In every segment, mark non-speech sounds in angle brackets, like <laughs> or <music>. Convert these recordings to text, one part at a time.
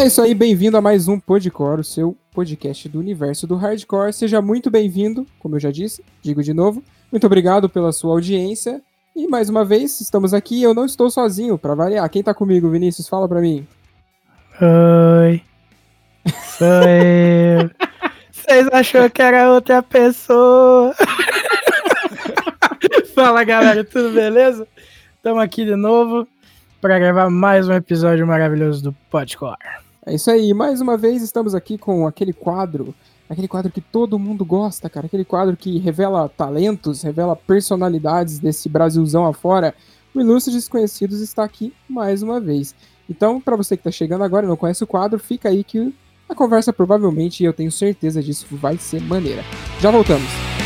É isso aí, bem-vindo a mais um Podcore, o seu podcast do universo do hardcore. Seja muito bem-vindo, como eu já disse, digo de novo. Muito obrigado pela sua audiência. E mais uma vez, estamos aqui. Eu não estou sozinho, para variar. Quem tá comigo, Vinícius? Fala pra mim. Oi. Sou eu. <laughs> Vocês achou que era outra pessoa? <laughs> Fala galera, tudo beleza? Estamos aqui de novo para gravar mais um episódio maravilhoso do Podcore. É isso aí, mais uma vez estamos aqui com aquele quadro, aquele quadro que todo mundo gosta, cara, aquele quadro que revela talentos, revela personalidades desse Brasilzão afora. O Ilustre Desconhecidos está aqui mais uma vez. Então, para você que está chegando agora e não conhece o quadro, fica aí que a conversa provavelmente, e eu tenho certeza disso, vai ser maneira. Já voltamos.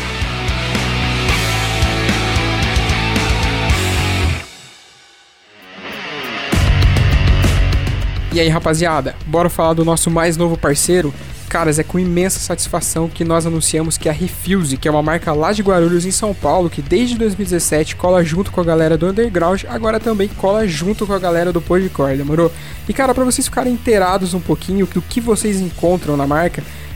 E aí, rapaziada, bora falar do nosso mais novo parceiro? Caras, é com imensa satisfação que nós anunciamos que a Refuse, que é uma marca lá de Guarulhos, em São Paulo, que desde 2017 cola junto com a galera do Underground, agora também cola junto com a galera do Podcore, demorou? E cara, para vocês ficarem inteirados um pouquinho do que vocês encontram na marca,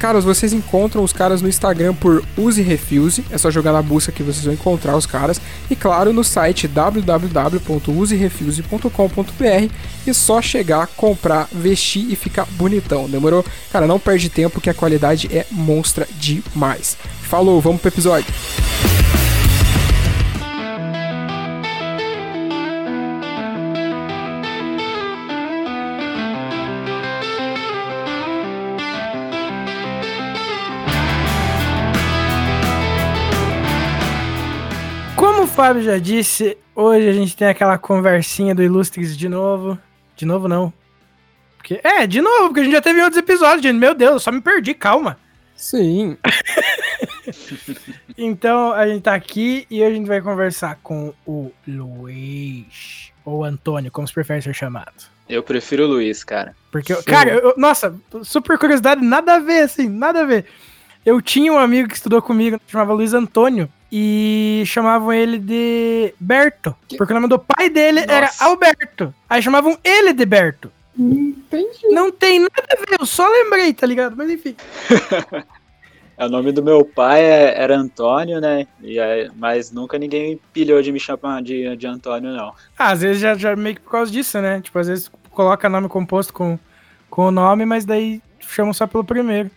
Caras, vocês encontram os caras no Instagram por Use Refuse, é só jogar na busca que vocês vão encontrar os caras. E claro, no site www.userefuse.com.br e só chegar, comprar, vestir e ficar bonitão, demorou? Cara, não perde tempo que a qualidade é monstra demais. Falou, vamos pro episódio. Fábio já disse, hoje a gente tem aquela conversinha do Ilustres de novo. De novo, não. Porque, é, de novo, porque a gente já teve outros episódios, gente. Meu Deus, eu só me perdi, calma. Sim. <laughs> Então, a gente tá aqui e hoje a gente vai conversar com o Luiz. Ou Antônio, como se prefere ser chamado. Eu prefiro o Luiz, cara. Porque, eu- cara, eu- nossa, super curiosidade, nada a ver, assim, nada a ver. Eu tinha um amigo que estudou comigo, chamava Luiz Antônio, e chamavam ele de Berto. Que- Porque o nome do pai dele era Nossa. Alberto. Aí chamavam ele de Berto. Entendi. Não tem nada a ver, eu só lembrei, tá ligado? Mas enfim. <laughs> É, O nome do meu pai é- era Antônio, né? E aí- mas nunca ninguém pilhou de me chamar de, de Antônio, não. Ah, às vezes já, já meio que por causa disso, né? Tipo, às vezes coloca nome composto com, com o nome, mas daí chamam só pelo primeiro.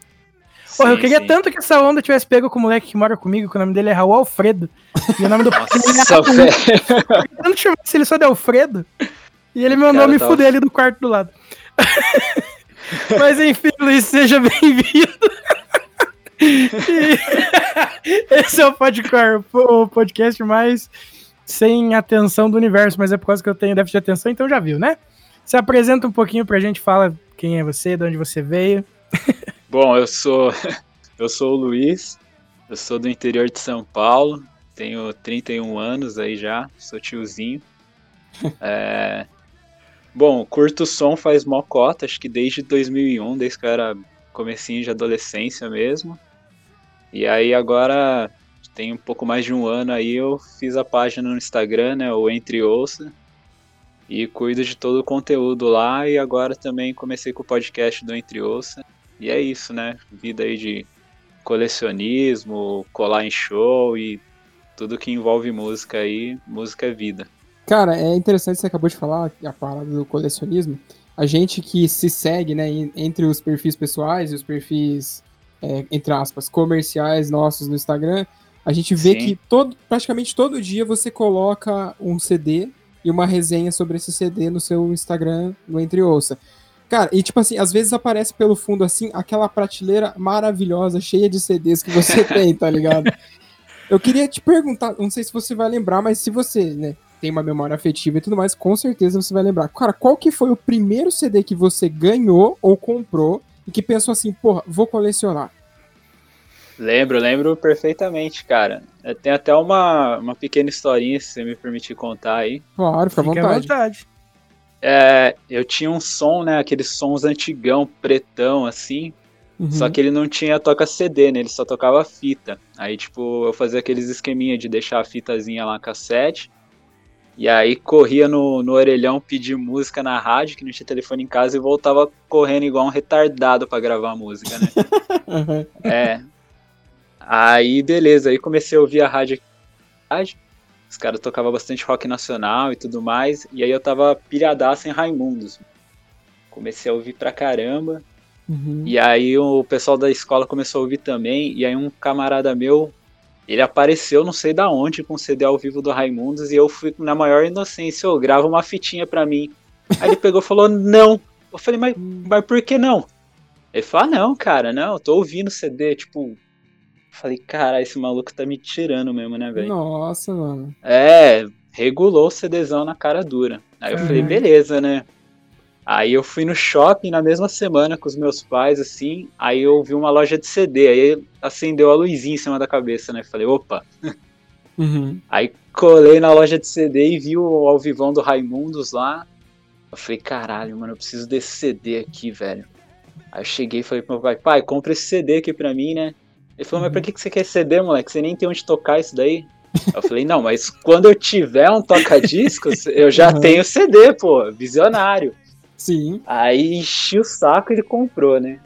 Porra, eu Sim, queria sim. tanto que essa onda tivesse pego com o moleque que mora comigo, que o nome dele é Raul Alfredo. E o nome do é Nossa, Raul. velho. Eu tanto chamasse ele só de Alfredo. E ele mandou Cara, me tá- fuder ali do quarto do lado. <laughs> Mas enfim, Luiz, seja bem-vindo. <laughs> Esse é o Podcore, o podcast mais sem atenção do universo, mas é por causa que eu tenho déficit de atenção, então já viu, né? Se apresenta um pouquinho pra gente, fala quem é você, de onde você veio. <laughs> Bom, eu sou <laughs> eu sou o Luiz, eu sou do interior de São Paulo, tenho 31 anos aí já, sou tiozinho. <laughs> É, Bom, curto som faz mocota, acho que desde 2001, desde que eu era comecinho de adolescência mesmo. E aí agora tem um pouco mais de um ano aí eu fiz a página no Instagram, né, o Entre Ouça, e cuido de todo o conteúdo lá e agora também comecei com o podcast do Entre Ouça. E é isso, né? Vida aí de colecionismo, colar em show e tudo que envolve música aí, música é vida. Cara, é interessante você acabou de falar a parada do colecionismo. A gente que se segue, né, en- entre os perfis pessoais e os perfis, é, entre aspas, comerciais nossos no Instagram, a gente vê Sim. que todo, praticamente todo dia você coloca um CD e uma resenha sobre esse CD no seu Instagram, no Entre Ouça. Cara, e tipo assim, às vezes aparece pelo fundo assim, aquela prateleira maravilhosa, cheia de CDs que você <laughs> tem, tá ligado? Eu queria te perguntar, não sei se você vai lembrar, mas se você, né, tem uma memória afetiva e tudo mais, com certeza você vai lembrar. Cara, qual que foi o primeiro CD que você ganhou ou comprou e que pensou assim, porra, vou colecionar? Lembro, lembro perfeitamente, cara. Tem até uma, uma pequena historinha, se você me permitir contar aí. Claro, fica à Fique à vontade. É, eu tinha um som, né? Aqueles sons antigão, pretão, assim. Uhum. Só que ele não tinha toca CD, né? Ele só tocava fita. Aí, tipo, eu fazia aqueles esqueminha de deixar a fitazinha lá cassete. E aí corria no, no orelhão pedir música na rádio, que não tinha telefone em casa, e voltava correndo igual um retardado para gravar a música, né? <laughs> uhum. É. Aí, beleza, aí comecei a ouvir a rádio. Os caras tocavam bastante rock nacional e tudo mais. E aí eu tava pilhadaço em Raimundos. Comecei a ouvir pra caramba. Uhum. E aí o pessoal da escola começou a ouvir também. E aí um camarada meu, ele apareceu não sei da onde com o CD ao vivo do Raimundos. E eu fui na maior inocência, eu gravo uma fitinha pra mim. Aí ele pegou e falou, não. Eu falei, mas, mas por que não? Ele falou, ah, não, cara, não, eu tô ouvindo CD, tipo... Falei, cara, esse maluco tá me tirando mesmo, né, velho? Nossa, mano. É, regulou o CDzão na cara dura. Aí eu uhum. falei, beleza, né? Aí eu fui no shopping na mesma semana com os meus pais, assim, aí eu vi uma loja de CD, aí acendeu a luzinha em cima da cabeça, né? Falei, opa. Uhum. Aí colei na loja de CD e vi o ao vivão do Raimundos lá. Eu falei, caralho, mano, eu preciso desse CD aqui, velho. Aí eu cheguei e falei pro meu pai, pai, compra esse CD aqui pra mim, né? Ele falou, uhum. mas pra que você quer CD, moleque? Você nem tem onde tocar isso daí? Eu falei, não, mas quando eu tiver um toca-discos, <laughs> eu já uhum. tenho CD, pô, visionário. Sim. Aí enchi o saco e ele comprou, né?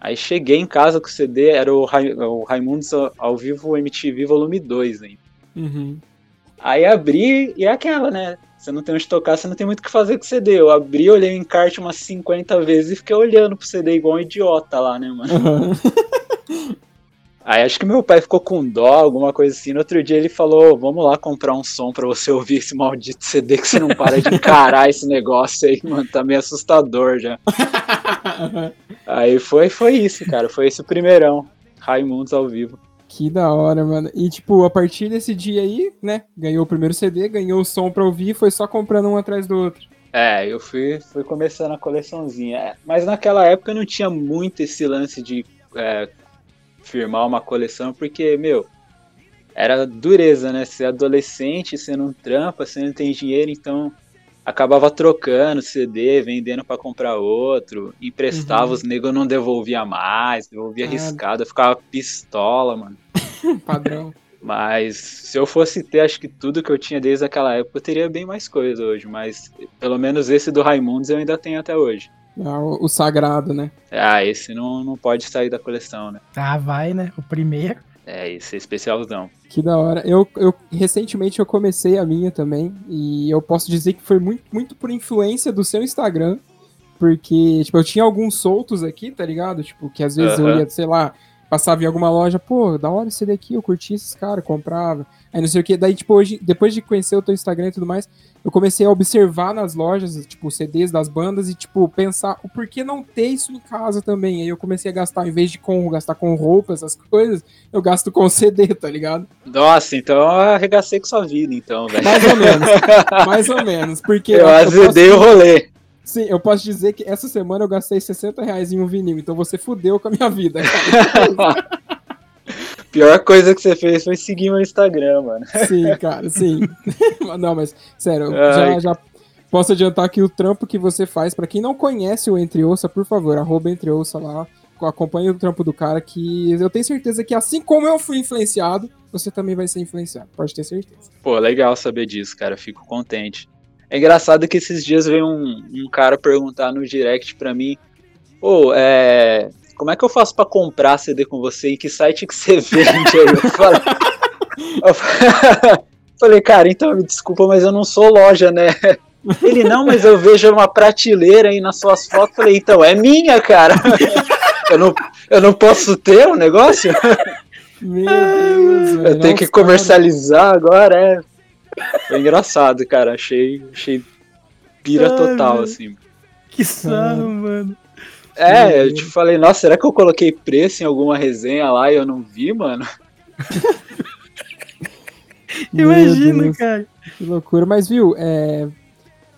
Aí cheguei em casa com o CD, era o, Ra o Raimundos ao vivo MTV Volume 2 ainda. Uhum. Aí abri e é aquela, né? Você não tem onde tocar, você não tem muito o que fazer com o CD. Eu abri, olhei o encarte umas 50 vezes e fiquei olhando pro CD igual um idiota lá, né, mano? Uhum. <laughs> Aí acho que meu pai ficou com dó, alguma coisa assim. No outro dia ele falou: Vamos lá comprar um som pra você ouvir esse maldito CD que você não para de encarar esse negócio aí, mano. Tá meio assustador já. <laughs> aí foi, foi isso, cara. Foi esse o primeirão. Raimundos ao vivo. Que da hora, mano. E, tipo, a partir desse dia aí, né? Ganhou o primeiro CD, ganhou o som pra ouvir, foi só comprando um atrás do outro. É, eu fui, fui começando a coleçãozinha. É, mas naquela época não tinha muito esse lance de é, firmar uma coleção, porque, meu, era dureza, né? Ser adolescente, você não trampa, você não tem dinheiro, então acabava trocando CD, vendendo para comprar outro, emprestava, uhum. os negros não devolvia mais, devolvia ah. arriscado, eu ficava pistola, mano. <laughs> Padrão. Mas se eu fosse ter, acho que tudo que eu tinha desde aquela época, eu teria bem mais coisa hoje. Mas pelo menos esse do Raimundos eu ainda tenho até hoje. O, o, sagrado, né? Ah, esse não, não pode sair da coleção, né? Ah, vai, né? O primeiro. É, esse é especialzão. Que da hora. Eu, eu recentemente eu comecei a minha também e eu posso dizer que foi muito, muito por influência do seu Instagram, porque tipo, eu tinha alguns soltos aqui, tá ligado? Tipo, que às vezes uh -huh. eu ia, sei lá, passava em alguma loja, pô, da hora esse daqui, eu curti esses caras, comprava. Aí não sei o que. Daí, tipo, hoje, depois de conhecer o teu Instagram e tudo mais, eu comecei a observar nas lojas, tipo, CDs das bandas e, tipo, pensar o porquê não ter isso em casa também. Aí eu comecei a gastar, em vez de com, gastar com roupa, essas coisas, eu gasto com CD, tá ligado? Nossa, então eu arregacei com sua vida, então, velho. Mais ou menos. <laughs> mais ou menos. Porque. Eu, eu azedei posso... o rolê. Sim, eu posso dizer que essa semana eu gastei 60 reais em um vinil, então você fudeu com a minha vida, cara. <laughs> Pior coisa que você fez foi seguir meu Instagram, mano. Sim, cara, sim. <laughs> não, mas, sério, já, já posso adiantar que o trampo que você faz, para quem não conhece o Entre Ouça, por favor, arroba Entre Ouça lá, acompanhe o trampo do cara, que eu tenho certeza que assim como eu fui influenciado, você também vai ser influenciado, pode ter certeza. Pô, legal saber disso, cara, fico contente. É engraçado que esses dias veio um, um cara perguntar no direct pra mim, pô, oh, é, como é que eu faço para comprar CD com você? Em que site que você <laughs> vende? Aí eu falei, eu <laughs> falei, cara, então me desculpa, mas eu não sou loja, né? Ele, não, mas eu vejo uma prateleira aí nas suas fotos. Falei, então, é minha, cara. <laughs> Eu não, eu não posso ter um negócio? Meu Deus, Eu tenho que comercializar agora, é. Foi engraçado, cara. Achei, achei pira total, assim. Que sarro, mano. É, eu te falei, nossa, será que eu coloquei preço em alguma resenha lá e eu não vi, mano? <laughs> Imagina, cara. Que loucura. Mas, viu, é...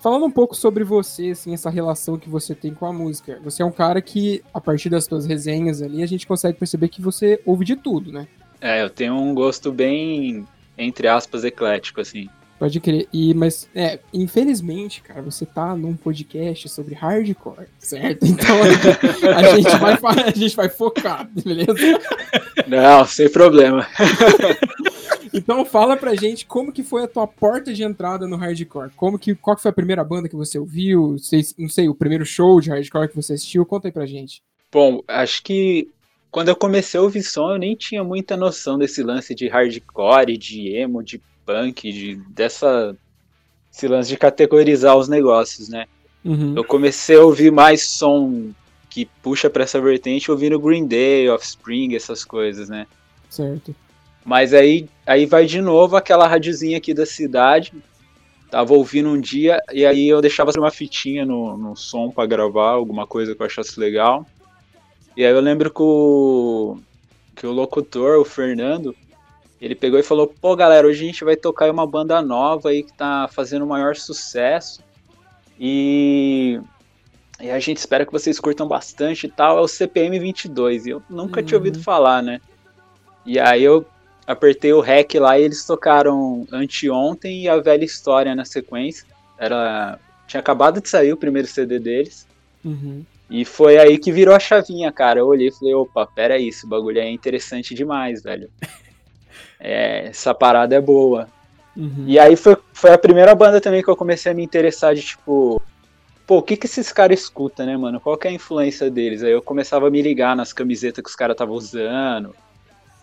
falando um pouco sobre você, assim, essa relação que você tem com a música. Você é um cara que, a partir das suas resenhas ali, a gente consegue perceber que você ouve de tudo, né? É, eu tenho um gosto bem, entre aspas, eclético, assim. Pode crer. E, mas, é, infelizmente, cara, você tá num podcast sobre hardcore, certo? Então a gente <laughs> vai, a gente vai focar, beleza? Não, sem problema. <laughs> Então fala pra gente como que foi a tua porta de entrada no hardcore. Como que, qual que foi a primeira banda que você ouviu? Sei, não sei, o primeiro show de hardcore que você assistiu? Conta aí pra gente. Bom, acho que quando eu comecei a ouvir som, eu nem tinha muita noção desse lance de hardcore, de emo, de punk, de, dessa esse lance de categorizar os negócios, né? Uhum. Eu comecei a ouvir mais som que puxa pra essa vertente ouvindo Green Day, Offspring, essas coisas, né? Certo. Mas aí, aí vai de novo aquela radiozinha aqui da cidade. Tava ouvindo um dia e aí eu deixava uma fitinha no, no som pra gravar, alguma coisa que eu achasse legal. E aí eu lembro que o, que o locutor, o Fernando, ele pegou e falou: pô, galera, hoje a gente vai tocar em uma banda nova aí que tá fazendo o maior sucesso. E, e a gente espera que vocês curtam bastante e tal. É o CPM 22. E eu nunca tinha Uhum. ouvido falar, né? E aí eu apertei o REC lá e eles tocaram Anteontem e A Velha História na sequência. Era, tinha acabado de sair o primeiro CD deles. Uhum. E foi aí que virou a chavinha, cara. Eu olhei e falei, opa, pera aí, esse bagulho é interessante demais, velho. <laughs> É, essa parada é boa. Uhum. E aí foi, foi a primeira banda também que eu comecei a me interessar de tipo, pô, o que que esses caras escutam, né, mano? Qual que é a influência deles? Aí eu começava a me ligar nas camisetas que os caras estavam usando,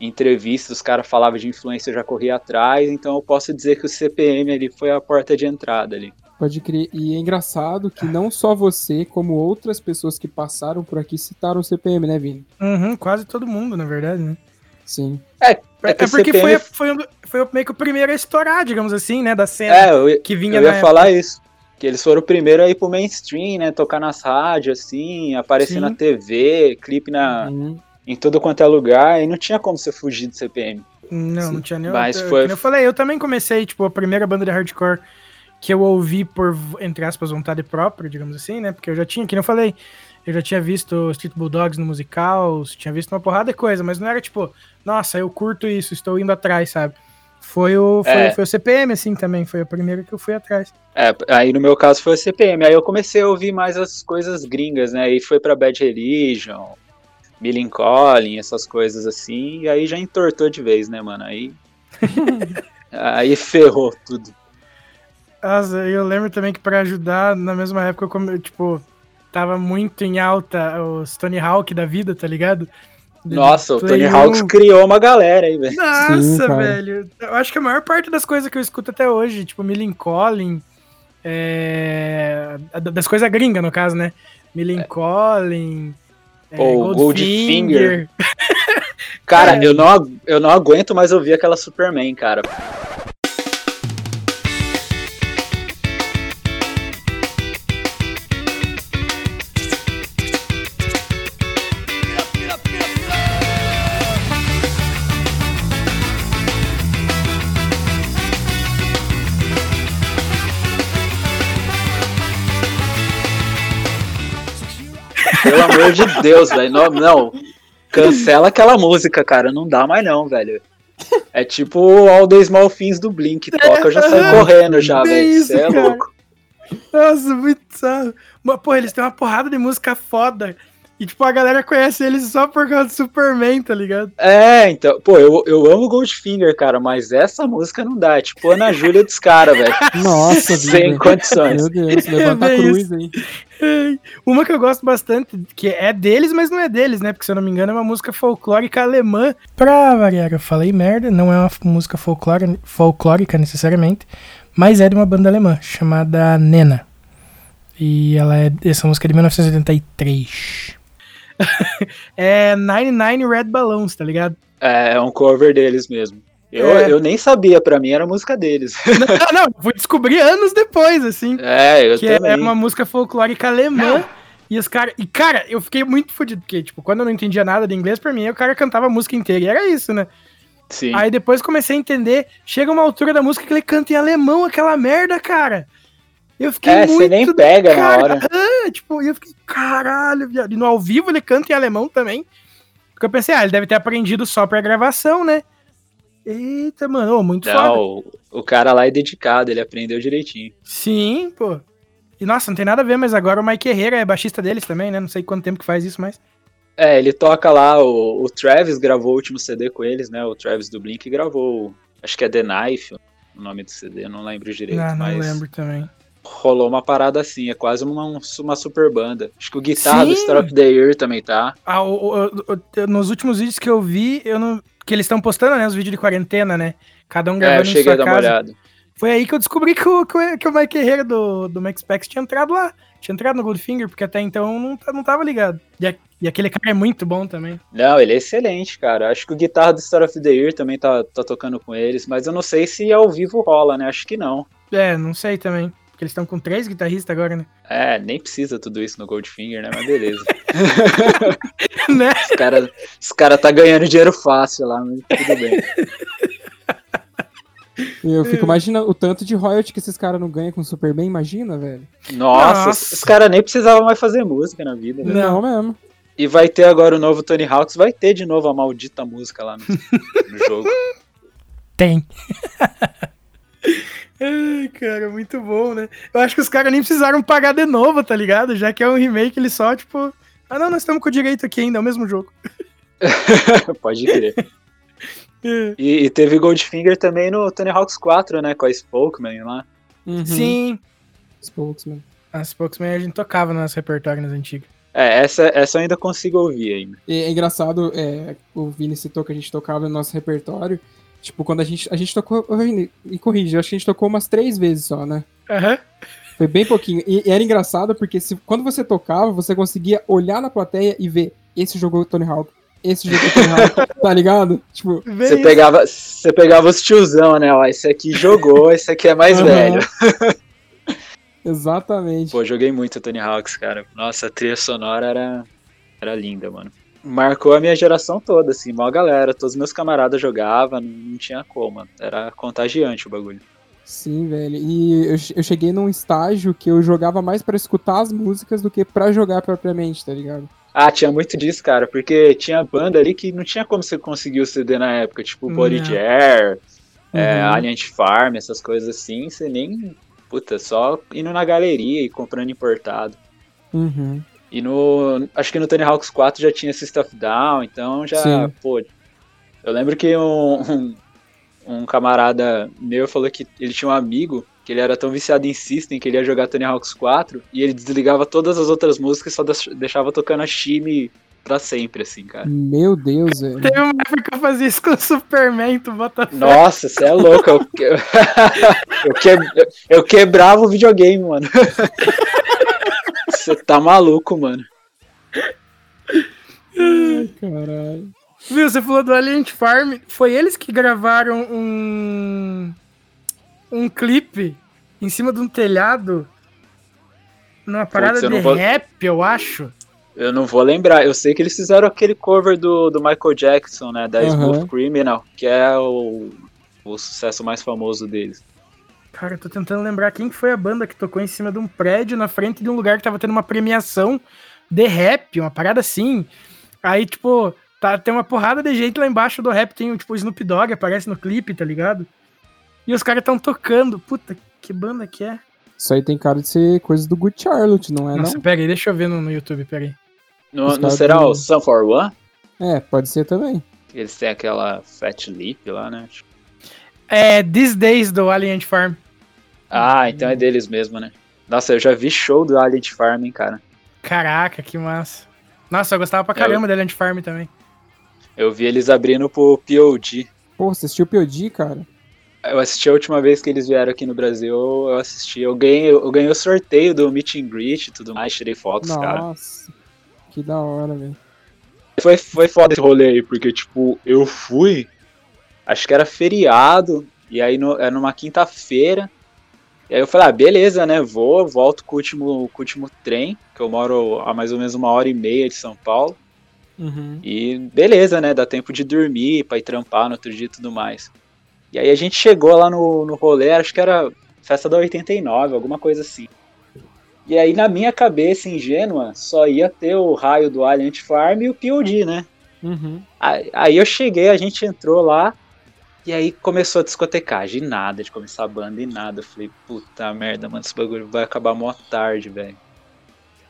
entrevistas, os caras falavam de influência, eu já corria atrás, então eu posso dizer que o CPM ali foi a porta de entrada ali. Pode crer. E é engraçado que não só você, como outras pessoas que passaram por aqui citaram o CPM, né, Vini? Uhum, quase todo mundo, na verdade, né? Sim. É, É, que o porque CPM foi, foi, foi meio que o primeiro a estourar, digamos assim, né? Da cena É, eu, que vinha eu na ia falar isso. Que eles foram o primeiro a ir pro mainstream, né? Tocar nas rádios, assim, aparecer Sim. na TV, clipe na, Uhum. em tudo quanto é lugar, e não tinha como você fugir do CPM. Não, Sim. não tinha nem. Mas eu, foi- eu falei, eu também comecei, tipo, a primeira banda de hardcore que eu ouvi por, entre aspas, vontade própria, digamos assim, né? Porque eu já tinha, que eu falei, eu já tinha visto Street Bulldogs no musical, tinha visto uma porrada de coisa, mas não era tipo, nossa, eu curto isso, estou indo atrás, sabe? Foi o, foi, É. foi o CPM, assim, também, foi a primeira que eu fui atrás. É, aí no meu caso foi o CPM. Aí eu comecei a ouvir mais as coisas gringas, né? Aí foi pra Bad Religion, Millen Collin, essas coisas assim, e aí já entortou de vez, né, mano? Aí. <laughs> aí ferrou tudo. Nossa, eu lembro também que pra ajudar, na mesma época, eu, tipo, tava muito em alta os Tony Hawk da vida, tá ligado? Nossa, o Tony Hawks 1. criou uma galera aí, velho. Nossa, Sim, velho. Eu acho que a maior parte das coisas que eu escuto até hoje, tipo, Millen Collin, é... das coisas gringas, no caso, né? Millen Collin, é, Goldfinger. Goldfinger. Cara, <laughs> É. eu, não, eu não aguento mais ouvir aquela Superman, cara. Pelo amor de Deus, velho. Não, não. Cancela aquela música, cara. Não dá mais não, velho. É tipo All the Small Things do Blink. Toca, eu já saio correndo já, velho. Você é louco. Nossa, muito sarro. Mas, porra, eles têm uma porrada de música foda. E, tipo, a galera conhece eles só por causa do Superman, tá ligado? É, então, pô, eu, eu amo Goldfinger, cara, mas essa música não dá. É tipo Ana <laughs> Júlia dos caras, velho. Nossa, Sem vida. condições. Meu Deus, levanta a bem cruz aí. Uma que eu gosto bastante, que é deles, mas não é deles, né? Porque, se eu não me engano, é uma música folclórica alemã. Pra variar, eu falei merda, não é uma música folclórica, folclórica necessariamente, mas é de uma banda alemã, chamada Nena. E ela é. Essa música é de 1983. <laughs> é 99 Red Balloons, tá ligado? É, é um cover deles mesmo. Eu, É. eu nem sabia, pra mim era música deles. <laughs> não, não, fui descobrir anos depois, assim. É, eu que é também. uma música folclórica alemã. E os caras. E, cara, eu fiquei muito fodido, porque, tipo, quando eu não entendia nada de inglês, pra mim, o cara cantava a música inteira. E era isso, né? Sim. Aí depois comecei a entender. Chega uma altura da música que ele canta em alemão, aquela merda, cara. Eu fiquei É, muito. você nem pega na cara, hora. ah, tipo, e eu fiquei, caralho, viado. E no ao vivo ele canta em alemão também. Porque eu pensei, ah, ele deve ter aprendido só pra gravação, né? Eita, mano, ô, muito foda. Não, o, o cara lá é dedicado, ele aprendeu direitinho. Sim, pô. E nossa, não tem nada a ver, mas agora o Mike Herrera é baixista deles também, né? Não sei quanto tempo que faz isso, mas. É, ele toca lá, o, o Travis gravou o último CD com eles, né? O Travis do Blink gravou, acho que é The Knife, o nome do CD, não lembro direito, Ah, não mas lembro também. Rolou uma parada assim, é quase uma, uma super banda. Acho que o guitarra do. Star of the Year também tá. Ah, o- o- o- nos últimos vídeos que eu vi, eu não. Que eles estão postando, né? Os vídeos de quarentena, né? Cada um É, eu gravando em cheguei sua a dar uma casa. olhada. Foi aí que eu descobri que o, que o, que o Mike Herrera do, do Max Pax tinha entrado lá. Tinha entrado no Goldfinger, porque até então eu não, ta- não tava ligado. E, a- e aquele cara é muito bom também. Não, ele é excelente, cara. Acho que o guitarra do Star of the Year também tá, tá tocando com eles, mas eu não sei se ao vivo rola, né? Acho que não. É, não sei também. Porque eles estão com três guitarristas agora, né? É, nem precisa tudo isso no Goldfinger, né? Mas beleza. <laughs> né? Os caras os cara tá ganhando dinheiro fácil lá, mas tudo bem. Eu fico imaginando o tanto de royalty que esses caras não ganham com o Superman, imagina, velho. Nossa, Nossa. os caras nem precisavam mais fazer música na vida, velho. Não. mesmo. E vai ter agora o novo Tony Hawks, vai ter de novo a maldita música lá no, no jogo. Tem. <laughs> Ai, cara, muito bom, né? Eu acho que os caras nem precisaram pagar de novo, tá ligado? Já que é um remake, eles só, tipo. Ah, não, nós estamos com o direito aqui ainda, é o mesmo jogo. <laughs> Pode crer. É. E, e teve Goldfinger também no Tony Hawks 4, né? Com a Spokeman lá. Uhum. Sim. Spokesman. As Spokesman a gente tocava no nosso repertório nas antigas. É, essa, essa eu ainda consigo ouvir ainda. E é engraçado, é, o Vini citou que a gente tocava no nosso repertório. Tipo, quando a gente. A gente tocou. Me corrige, eu acho que a gente tocou umas três vezes só, né? Aham. Foi bem pouquinho. E, e era engraçado porque se, quando você tocava, você conseguia olhar na plateia e ver esse jogou Tony Hawk. Esse jogou Tony Hawk, <laughs> tá ligado? Tipo, Você isso. pegava, você pegava os tiozão, né? Ó, esse aqui jogou, esse aqui é mais Aham. velho. <laughs> exatamente. Pô, joguei muito Tony Hawks, cara. Nossa, a trilha sonora era, era linda, mano. Marcou a minha geração toda, assim, mó galera. Todos meus camaradas jogavam, não, tinha como. Era contagiante o bagulho. Sim, velho. E eu, eu cheguei num estágio que eu jogava mais pra escutar as músicas do que pra jogar propriamente, tá ligado? Ah, tinha muito disso, cara, porque tinha banda ali que não tinha como você conseguir o CD na época, tipo Body. Jar, é, Uhum. Alien Farm, essas coisas assim, você nem. Puta, só indo na galeria e comprando importado. Uhum. E no. Acho que no Tony Hawks 4 já tinha System of Down, então já. Sim. Pô. Eu lembro que um, um, um camarada meu falou que ele tinha um amigo que ele era tão viciado em System que ele ia jogar Tony Hawks 4 e ele desligava todas as outras músicas e só deix- deixava tocando a Shime pra sempre, assim, cara. Meu Deus, velho. Teve uma época que eu fazia isso com o Superman, tu bota. Nossa, você é louco. Eu, que- <laughs> eu, que- eu quebrava o videogame, mano. <laughs> Você tá maluco, mano. Ai, caralho. Viu, você falou do Alien Farm. Foi eles que gravaram um. Um clipe em cima de um telhado. Numa parada eu de vou- rap, eu acho. Eu não vou lembrar. Eu sei que eles fizeram aquele cover do, do Michael Jackson, né? Da Aham. Smooth Criminal, que é o, o sucesso mais famoso deles. Cara, eu tô tentando lembrar quem que foi a banda que tocou em cima de um prédio na frente de um lugar que tava tendo uma premiação de rap, uma parada assim. Aí, tipo, tá, tem uma porrada de gente lá embaixo do rap, tem o tipo o Snoop Dogg, aparece no clipe, tá ligado? E os caras tão tocando. Puta, que banda que é? Isso aí tem cara de ser coisa do Good Charlotte, não é Nossa, não? pera aí, deixa eu ver no, no YouTube, pera aí. Não, Os não será do- o Sun for One? É, pode ser também. Eles têm aquela Fat Lip lá, né? É These Days do Alien Farm. Ah, então é deles mesmo, né? Nossa, eu já vi show do Alien Farm, hein, cara. Caraca, que massa. Nossa, eu gostava pra É, eu- caramba do Alien Farm também. Eu vi eles abrindo pro POD. Pô, você assistiu o POD, cara? Eu assisti a última vez que eles vieram aqui no Brasil, eu assisti. Eu ganhei, eu ganhei o sorteio do Meet and Greet e tudo mais, tirei fotos, cara. Nossa, que da hora, velho. Foi, foi foda esse rolê aí, porque, tipo, eu fui, acho que era feriado, e aí no, era numa quinta-feira, e aí eu falei, ah, beleza, né, vou, volto com o, último, com o último trem, que eu moro a mais ou menos uma hora e meia de São Paulo, Uhum. e beleza, né, dá tempo de dormir, pra ir trampar no outro dia e tudo mais. E aí a gente chegou lá no, no rolê, acho que era festa da 89, alguma coisa assim. E aí na minha cabeça ingênua, só ia ter o raio do Alien Farm e o POD, né? Uhum. Aí aí eu cheguei, a gente entrou lá, E aí começou a discotecagem, e nada de começar a banda, e nada. Eu falei, puta merda, mano, esse bagulho vai acabar mó tarde, velho.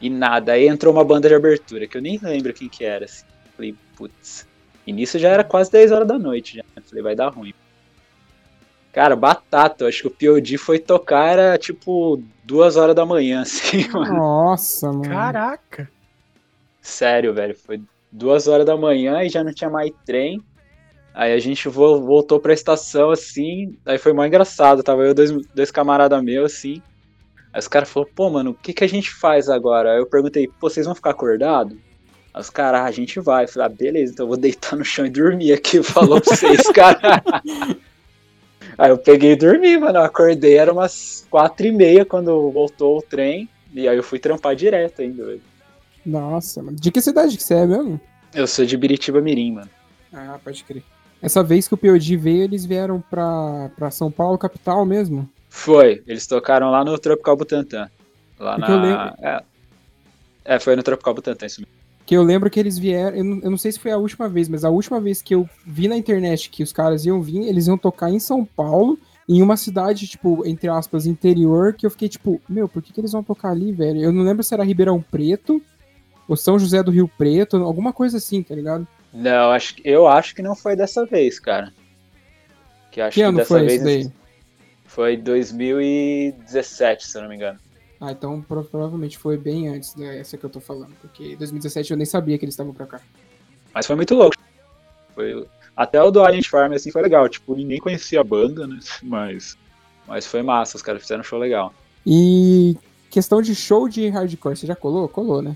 E nada. Aí entrou uma banda de abertura, que eu nem lembro quem que era, assim. Falei, putz. E nisso já era quase 10 horas da noite, já. Falei, vai dar ruim. Cara, batata. Eu acho que o POD foi tocar, era tipo duas horas da manhã, <laughs> assim, mano. Nossa, mano. Caraca. Sério, velho. Foi duas horas da manhã e já não tinha mais trem. Aí a gente vo- voltou pra estação, assim. Aí foi mó engraçado. Tava eu e dois, dois camaradas meus, assim. Aí os caras falaram, pô, mano, o que, que a gente faz agora? Aí eu perguntei, pô, vocês vão ficar acordados? Aí os caras, ah, a gente vai. Eu falei, ah, beleza, então eu vou deitar no chão e dormir aqui. <laughs> Falou pra vocês, cara. <laughs> Aí eu peguei e dormi, mano. Eu acordei, era umas quatro e meia quando voltou o trem. E aí eu fui trampar direto ainda, velho. Nossa, mano. De que cidade que você é mesmo? Eu sou de Biritiba Mirim, mano. Ah, pode crer. Essa vez que o POD veio, eles vieram pra, pra São Paulo, capital mesmo? Foi, eles tocaram lá no Tropical Butantã. Lá Porque na. É, é, foi no Tropical Butantã, isso mesmo. Que eu lembro que eles vieram. Eu não, eu não sei se foi a última vez, mas a última vez que eu vi na internet que os caras iam vir, eles iam tocar em São Paulo, em uma cidade, tipo, entre aspas, interior, que eu fiquei tipo, meu, por que, que eles vão tocar ali, velho? Eu não lembro se era Ribeirão Preto ou São José do Rio Preto, alguma coisa assim, tá ligado? Não, acho, que- eu acho que não foi dessa vez, cara. Que acho Que que, ano dessa foi vez isso daí? foi 2017, se eu não me engano. Ah, então pro- provavelmente foi bem antes dessa que eu tô falando, porque 2017 eu nem sabia que eles estavam pra cá. Mas foi muito louco. Foi, até o do Alien Farm, assim, foi legal. Tipo, ninguém conhecia a banda, né? <laughs> Mas, mas foi massa, os caras fizeram um show legal. E questão de show de hardcore, você já colou? Colou, né?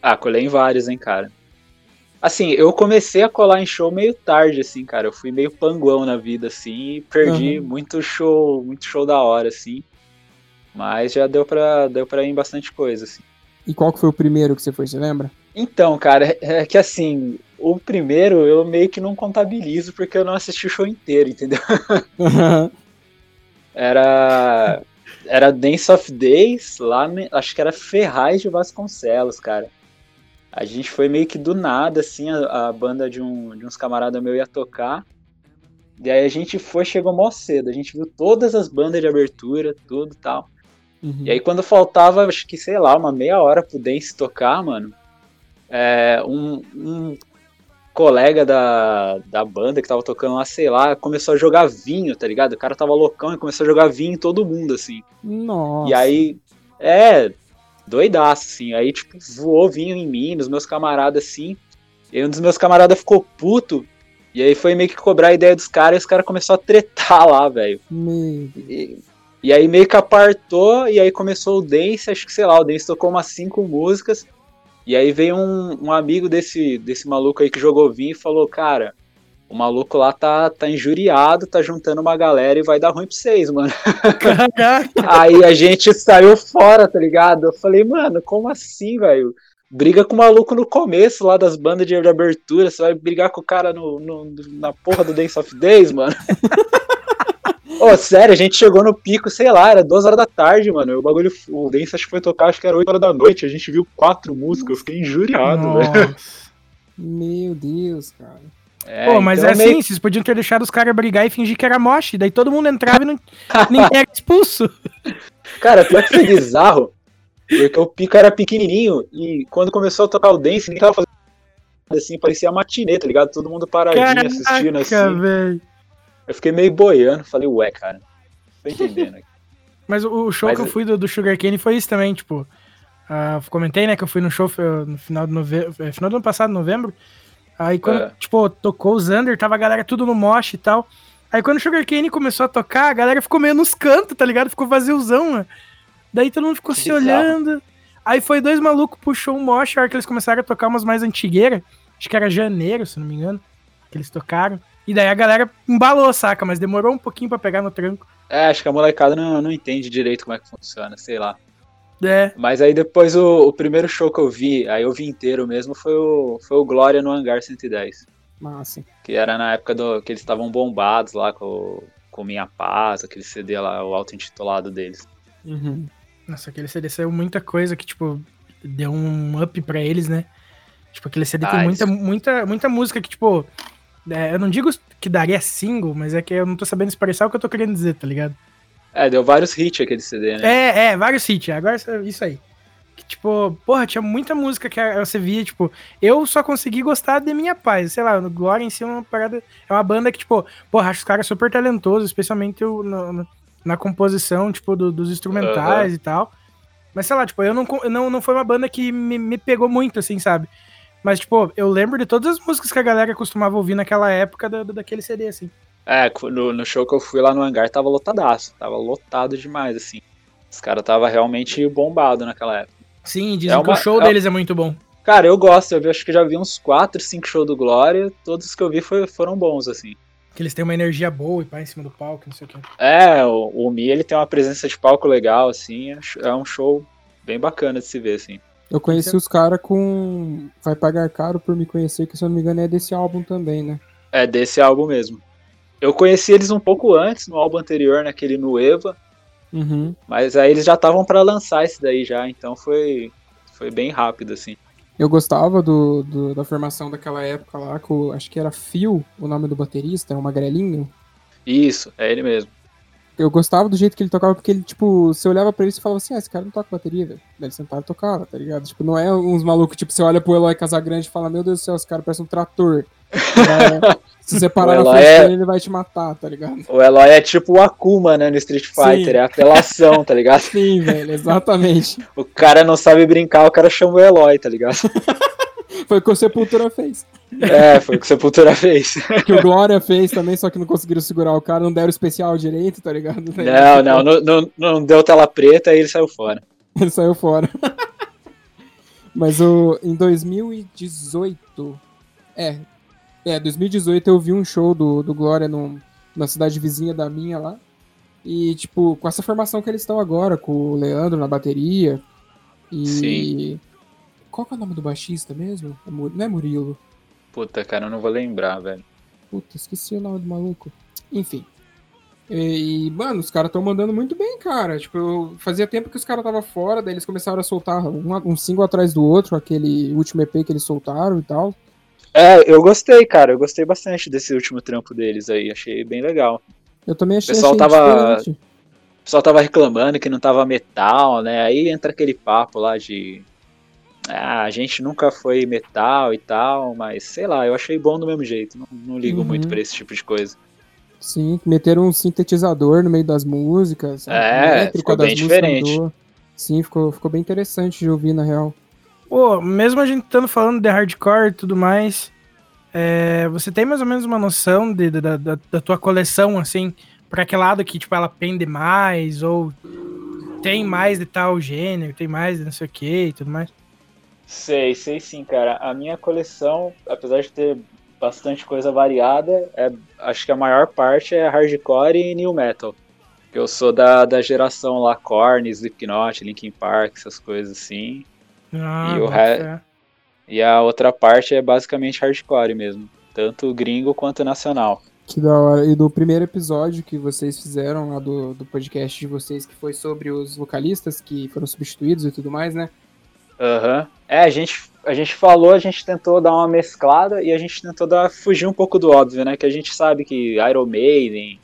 Ah, colei em vários, hein, cara. Assim, eu comecei a colar em show meio tarde, assim, cara. Eu fui meio panguão na vida, assim, e perdi Uhum. muito show, muito show da hora, assim. Mas já deu pra, deu pra ir em bastante coisa, assim. E qual que foi o primeiro que você foi, você lembra? Então, cara, <laughs> é que assim, o primeiro eu meio que não contabilizo porque eu não assisti o show inteiro, entendeu? <laughs> Era. Era Dance of Days, lá, acho que era Ferraz de Vasconcelos, cara. A gente foi meio que do nada, assim, a, a banda de, um, de uns camaradas meus ia tocar. E aí a gente foi, chegou mó cedo. A gente viu todas as bandas de abertura, tudo e tal. Uhum. E aí quando faltava, acho que, sei lá, uma meia hora pro Dance tocar, mano, é, um, um colega da, da banda que tava tocando lá, sei lá, começou a jogar vinho, tá ligado? O cara tava loucão e começou a jogar vinho em todo mundo, assim. Nossa. E aí, é, doidaço, assim. Aí, tipo, voou vinho em mim, nos meus camaradas, assim. E aí um dos meus camaradas ficou puto. E aí foi meio que cobrar a ideia dos caras e os caras começaram a tretar lá, velho. E, e aí meio que apartou, e aí começou o dance, acho que sei lá, o dance tocou umas cinco músicas. E aí veio um, um amigo desse, desse maluco aí que jogou vinho e falou, cara, o maluco lá tá, tá injuriado, tá juntando uma galera e vai dar ruim pra vocês, mano. Caraca. <laughs> Aí a gente saiu fora, tá ligado? Eu falei, mano, como assim, velho? Briga com o maluco no começo lá das bandas de abertura, você vai brigar com o cara no, no- na porra do Dance of Days, mano. <laughs> Ô, sério, a gente chegou no pico, sei lá, era duas horas da tarde, mano. O bagulho, o Dance acho que foi tocar, acho que era 8 horas da noite. A gente viu quatro músicas, eu fiquei injuriado, velho. Meu Deus, cara. É, Pô, mas então é meio- assim, vocês podiam ter deixado os caras brigar e fingir que era moche, daí todo mundo entrava e não, <laughs> ninguém era expulso. Cara, pior que foi bizarro, porque o pico era pequenininho e quando começou a tocar o dance, ninguém tava fazendo nada assim, parecia matinê, tá ligado? Todo mundo paradinho assistindo assim. Caraca, velho. Eu fiquei meio boiando, falei, ué, cara, tô entendendo aqui. <laughs> Mas o show Mas que eu é- fui do, do Sugar Cane foi isso também, tipo. ah, comentei, né, que eu fui no show no final do, nove... eh, final do ano passado, novembro. Aí quando, É. tipo, tocou o Xander, tava a galera tudo no mosh e tal. Aí quando o Sugar Cane começou a tocar, a galera ficou meio nos cantos, tá ligado? Ficou vaziozão, mano. Daí todo mundo ficou Que se bizarro. olhando. Aí foi dois malucos, puxou um mosh, a hora que eles começaram a tocar umas mais antigueiras. Acho que era janeiro, se não me engano, que eles tocaram. E daí a galera embalou, saca? Mas demorou um pouquinho pra pegar no tranco. É, acho que a molecada não, não entende direito como é que funciona, sei lá. É. Mas aí depois o, o primeiro show que eu vi, aí eu vi inteiro mesmo, foi o, foi o Glória no Hangar 110. Massa. Que era na época do, que eles estavam bombados lá com, com Minha Paz, aquele CD lá, o auto-intitulado deles. Uhum. Nossa, aquele CD saiu muita coisa que, tipo, deu um up pra eles, né? Tipo, aquele CD Ah, tem muita, muita, muita música que, tipo, é, eu não digo que daria single, mas é que eu não tô sabendo expressar o que eu tô querendo dizer, tá ligado? É, deu vários hits aquele CD, né? É, é, vários hits. Agora isso aí. Que, tipo, porra, tinha muita música que você via, tipo, eu só consegui gostar de Minha Paz. Sei lá, no Glória em si é uma parada. É uma banda que, tipo, porra, acho os caras super talentosos, especialmente o, no, na composição, tipo, do, dos instrumentais uhum. e tal. Mas sei lá, tipo, eu não, não, não foi uma banda que me, me pegou muito, assim, sabe? Mas, tipo, eu lembro de todas as músicas que a galera costumava ouvir naquela época da, daquele CD, assim. É, no, no, show que eu fui lá no hangar tava lotadaço, tava lotado demais, assim. Os caras tava realmente bombado naquela época. Sim, dizem é uma, que o show é, deles é muito bom. Cara, eu gosto, eu acho que já vi uns 4, 5 shows do Glória, todos que eu vi foi, foram bons, assim. Que eles têm uma energia boa e pá em cima do palco, não sei o que. É, o, o Mi, ele tem uma presença de palco legal, assim, é, é um show bem bacana de se ver, assim. Eu conheci os caras com Vai Pagar Caro por me conhecer, que se eu não me engano é desse álbum também, né? É desse álbum mesmo. Eu conheci eles um pouco antes, no álbum anterior, naquele Nueva. Uhum. Mas aí eles já estavam para lançar esse daí já, então foi, foi bem rápido, assim. Eu gostava do, do, da formação daquela época lá, com, acho que era Phil, o nome do baterista, o magrelinho. Isso, é ele mesmo eu gostava do jeito que ele tocava, porque ele, tipo, você olhava pra ele e falava assim, ah, esse cara não toca bateria, velho. Daí ele sentava e tocava, tá ligado? Tipo, não é uns malucos, tipo, você olha pro Eloy Casagrande e fala, meu Deus do céu, esse cara parece um trator. Se você parar na frente é... dele, ele vai te matar, tá ligado? O Eloy é tipo o Akuma, né, no Street Fighter, Sim. é apelação, tá ligado? <laughs> Sim, velho, exatamente. o cara não sabe brincar, o cara chama o Eloy, tá ligado? <laughs> Foi o que o Sepultura fez. É, foi o que o Sepultura fez. <laughs> Que o Glória fez também, só que não conseguiram segurar o cara, não deram especial direito, tá ligado? Não, não, não, não, não deu tela preta e ele saiu fora. Ele saiu fora. Mas o, em 2018. É. É, 2018 eu vi um show do, do Glória no, na cidade vizinha da minha lá. E, tipo, com essa formação que eles estão agora, com o Leandro na bateria. E. Sim. Qual que é o nome do baixista mesmo? É não é Murilo? Puta, cara, eu não vou lembrar, velho. Puta, esqueci o nome do maluco. Enfim. E, mano, os caras estão mandando muito bem, cara. Tipo, fazia tempo que os caras estavam fora, daí eles começaram a soltar um, um single atrás do outro, aquele último EP que eles soltaram e tal. É, eu gostei, cara. Eu gostei bastante desse último trampo deles aí. Achei bem legal. Eu também achei. O pessoal achei tava. Diferente. O pessoal tava reclamando que não tava metal, né? Aí entra aquele papo lá de ah, a gente nunca foi metal e tal, mas sei lá, eu achei bom do mesmo jeito. Não, não ligo uhum. muito pra esse tipo de coisa. Sim, meteram um sintetizador no meio das músicas. É, ficou bem diferente. Sim, ficou, ficou bem interessante de ouvir, na real. Pô, mesmo a gente estando falando de hardcore e tudo mais, é, você tem mais ou menos uma noção de, de da, da, da, tua coleção, assim, pra aquele lado que, tipo, ela pende mais, ou tem mais de tal gênero, tem mais de não sei o que e tudo mais? Sei, sei sim, cara. A minha coleção, apesar de ter bastante coisa variada, é, acho que a maior parte é hardcore e new metal. Eu sou da, da geração lá, Korn, Slipknot, Linkin Park, essas coisas assim. Ah, e, o re... e a outra parte é basicamente hardcore mesmo, tanto gringo quanto nacional. Que da hora. E do primeiro episódio que vocês fizeram lá do, do podcast de vocês, que foi sobre os vocalistas que foram substituídos e tudo mais, né? Aham. Uhum. É, a gente, a gente falou, a gente tentou dar uma mesclada e a gente tentou dar, fugir um pouco do óbvio, né? Que a gente sabe que Iron Maiden,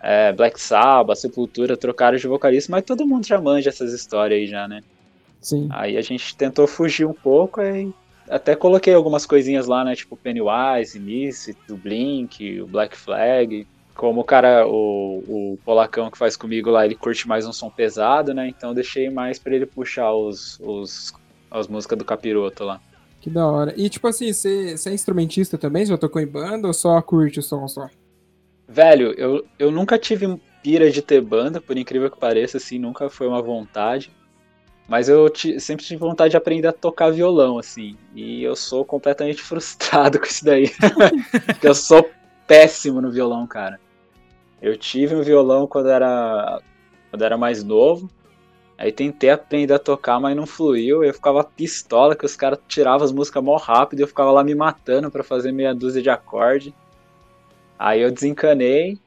é, Black Sabbath, Sepultura trocaram de vocalista, mas todo mundo já manja essas histórias aí já, né? Sim. Aí a gente tentou fugir um pouco e até coloquei algumas coisinhas lá, né? Tipo Pennywise, Misfit, o Blink, o Black Flag. Como o cara, o, o polacão que faz comigo lá, ele curte mais um som pesado, né? Então deixei mais para ele puxar os, os as músicas do Capiroto lá. Que da hora. E tipo assim, você é instrumentista também? Já tocou em banda ou só curte o som só? Velho, eu, eu nunca tive pira de ter banda, por incrível que pareça, assim, nunca foi uma vontade. Mas eu sempre tive vontade de aprender a tocar violão, assim. E eu sou completamente <laughs> frustrado com isso daí. <laughs> Porque eu sou péssimo no violão, cara. Eu tive um violão quando era, quando era mais novo. Aí tentei aprender a tocar, mas não fluiu. Eu ficava pistola que os caras tiravam as músicas mó rápido e eu ficava lá me matando para fazer meia dúzia de acorde. Aí eu desencanei,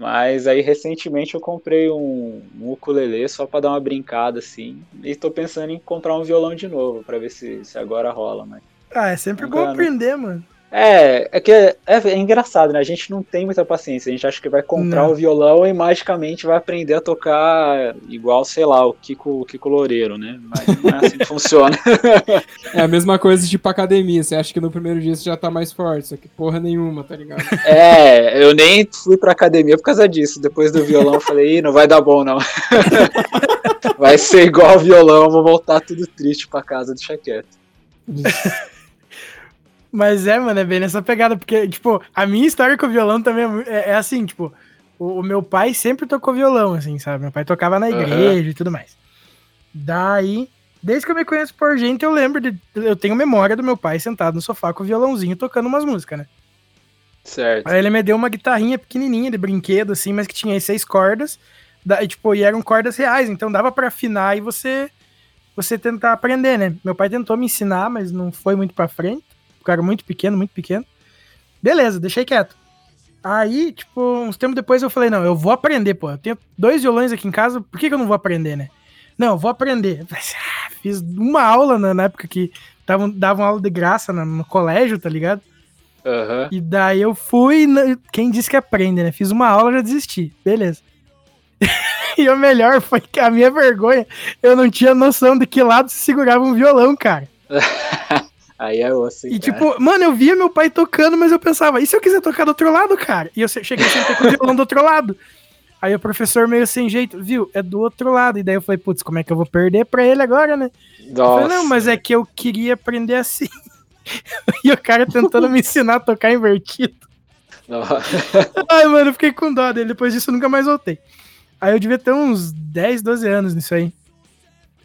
mas aí recentemente eu comprei um, um ukulele só para dar uma brincada assim. E tô pensando em comprar um violão de novo para ver se, se agora rola, mas Ah, é sempre bom aprender, mano. É, é que é, é engraçado, né? A gente não tem muita paciência. A gente acha que vai comprar Não. o violão e magicamente vai aprender a tocar igual, sei lá, o Kiko, o Kiko Loureiro, né? Mas não é assim que <laughs> funciona. É a mesma coisa de ir pra academia. Você acha que no primeiro dia você já tá mais forte, só que porra nenhuma, tá ligado? <laughs> É, eu nem fui pra academia por causa disso. Depois do violão eu falei, Ih, não vai dar bom, não. <laughs> Vai ser igual ao violão, eu vou voltar tudo triste pra casa, deixa quieto. Mas é, mano, é bem nessa pegada, porque, tipo, a minha história com o violão também é é, é assim, tipo, o, o meu pai sempre tocou violão, assim, sabe? Meu pai tocava na igreja e tudo mais. Daí, desde que eu me conheço por gente, eu lembro de. Eu tenho memória do meu pai sentado no sofá com o violãozinho tocando umas músicas, né? Certo. Aí ele me deu uma guitarrinha pequenininha de brinquedo, assim, mas que tinha aí seis cordas. Da, e, tipo, e eram cordas reais, então dava pra afinar e você você tentar aprender, né? Meu pai tentou me ensinar, mas não foi muito pra frente. O cara muito pequeno, muito pequeno. Beleza, deixei quieto. Aí, tipo, uns tempos depois eu falei, não, eu vou aprender, pô. Eu tenho dois violões aqui em casa, por que, que eu não vou aprender, né? Não, eu vou aprender. Ah, Fiz uma aula na, na época que davam, davam aula de graça na- no colégio, tá ligado? Aham. E daí eu fui. na- Quem disse que aprende, né? Fiz uma aula já desisti. Beleza. <laughs> e o melhor foi que a minha vergonha, eu não tinha noção de que lado se segurava um violão, cara. <laughs> Aí é osso, hein, E cara. tipo, mano, eu via meu pai tocando, mas eu pensava, e se eu quiser tocar do outro lado, cara? E eu cheguei sempre com o violão do outro lado. Aí o professor meio sem jeito, viu? É do outro lado. E daí eu falei, putz, como é que eu vou perder pra ele agora, né? Eu falei, não, mas é que eu queria aprender assim. <laughs> e o cara tentando me ensinar a tocar invertido. Nossa. Ai, mano, eu fiquei com dó dele. Depois disso, eu nunca mais voltei. Aí eu devia ter uns 10, 12 anos nisso aí.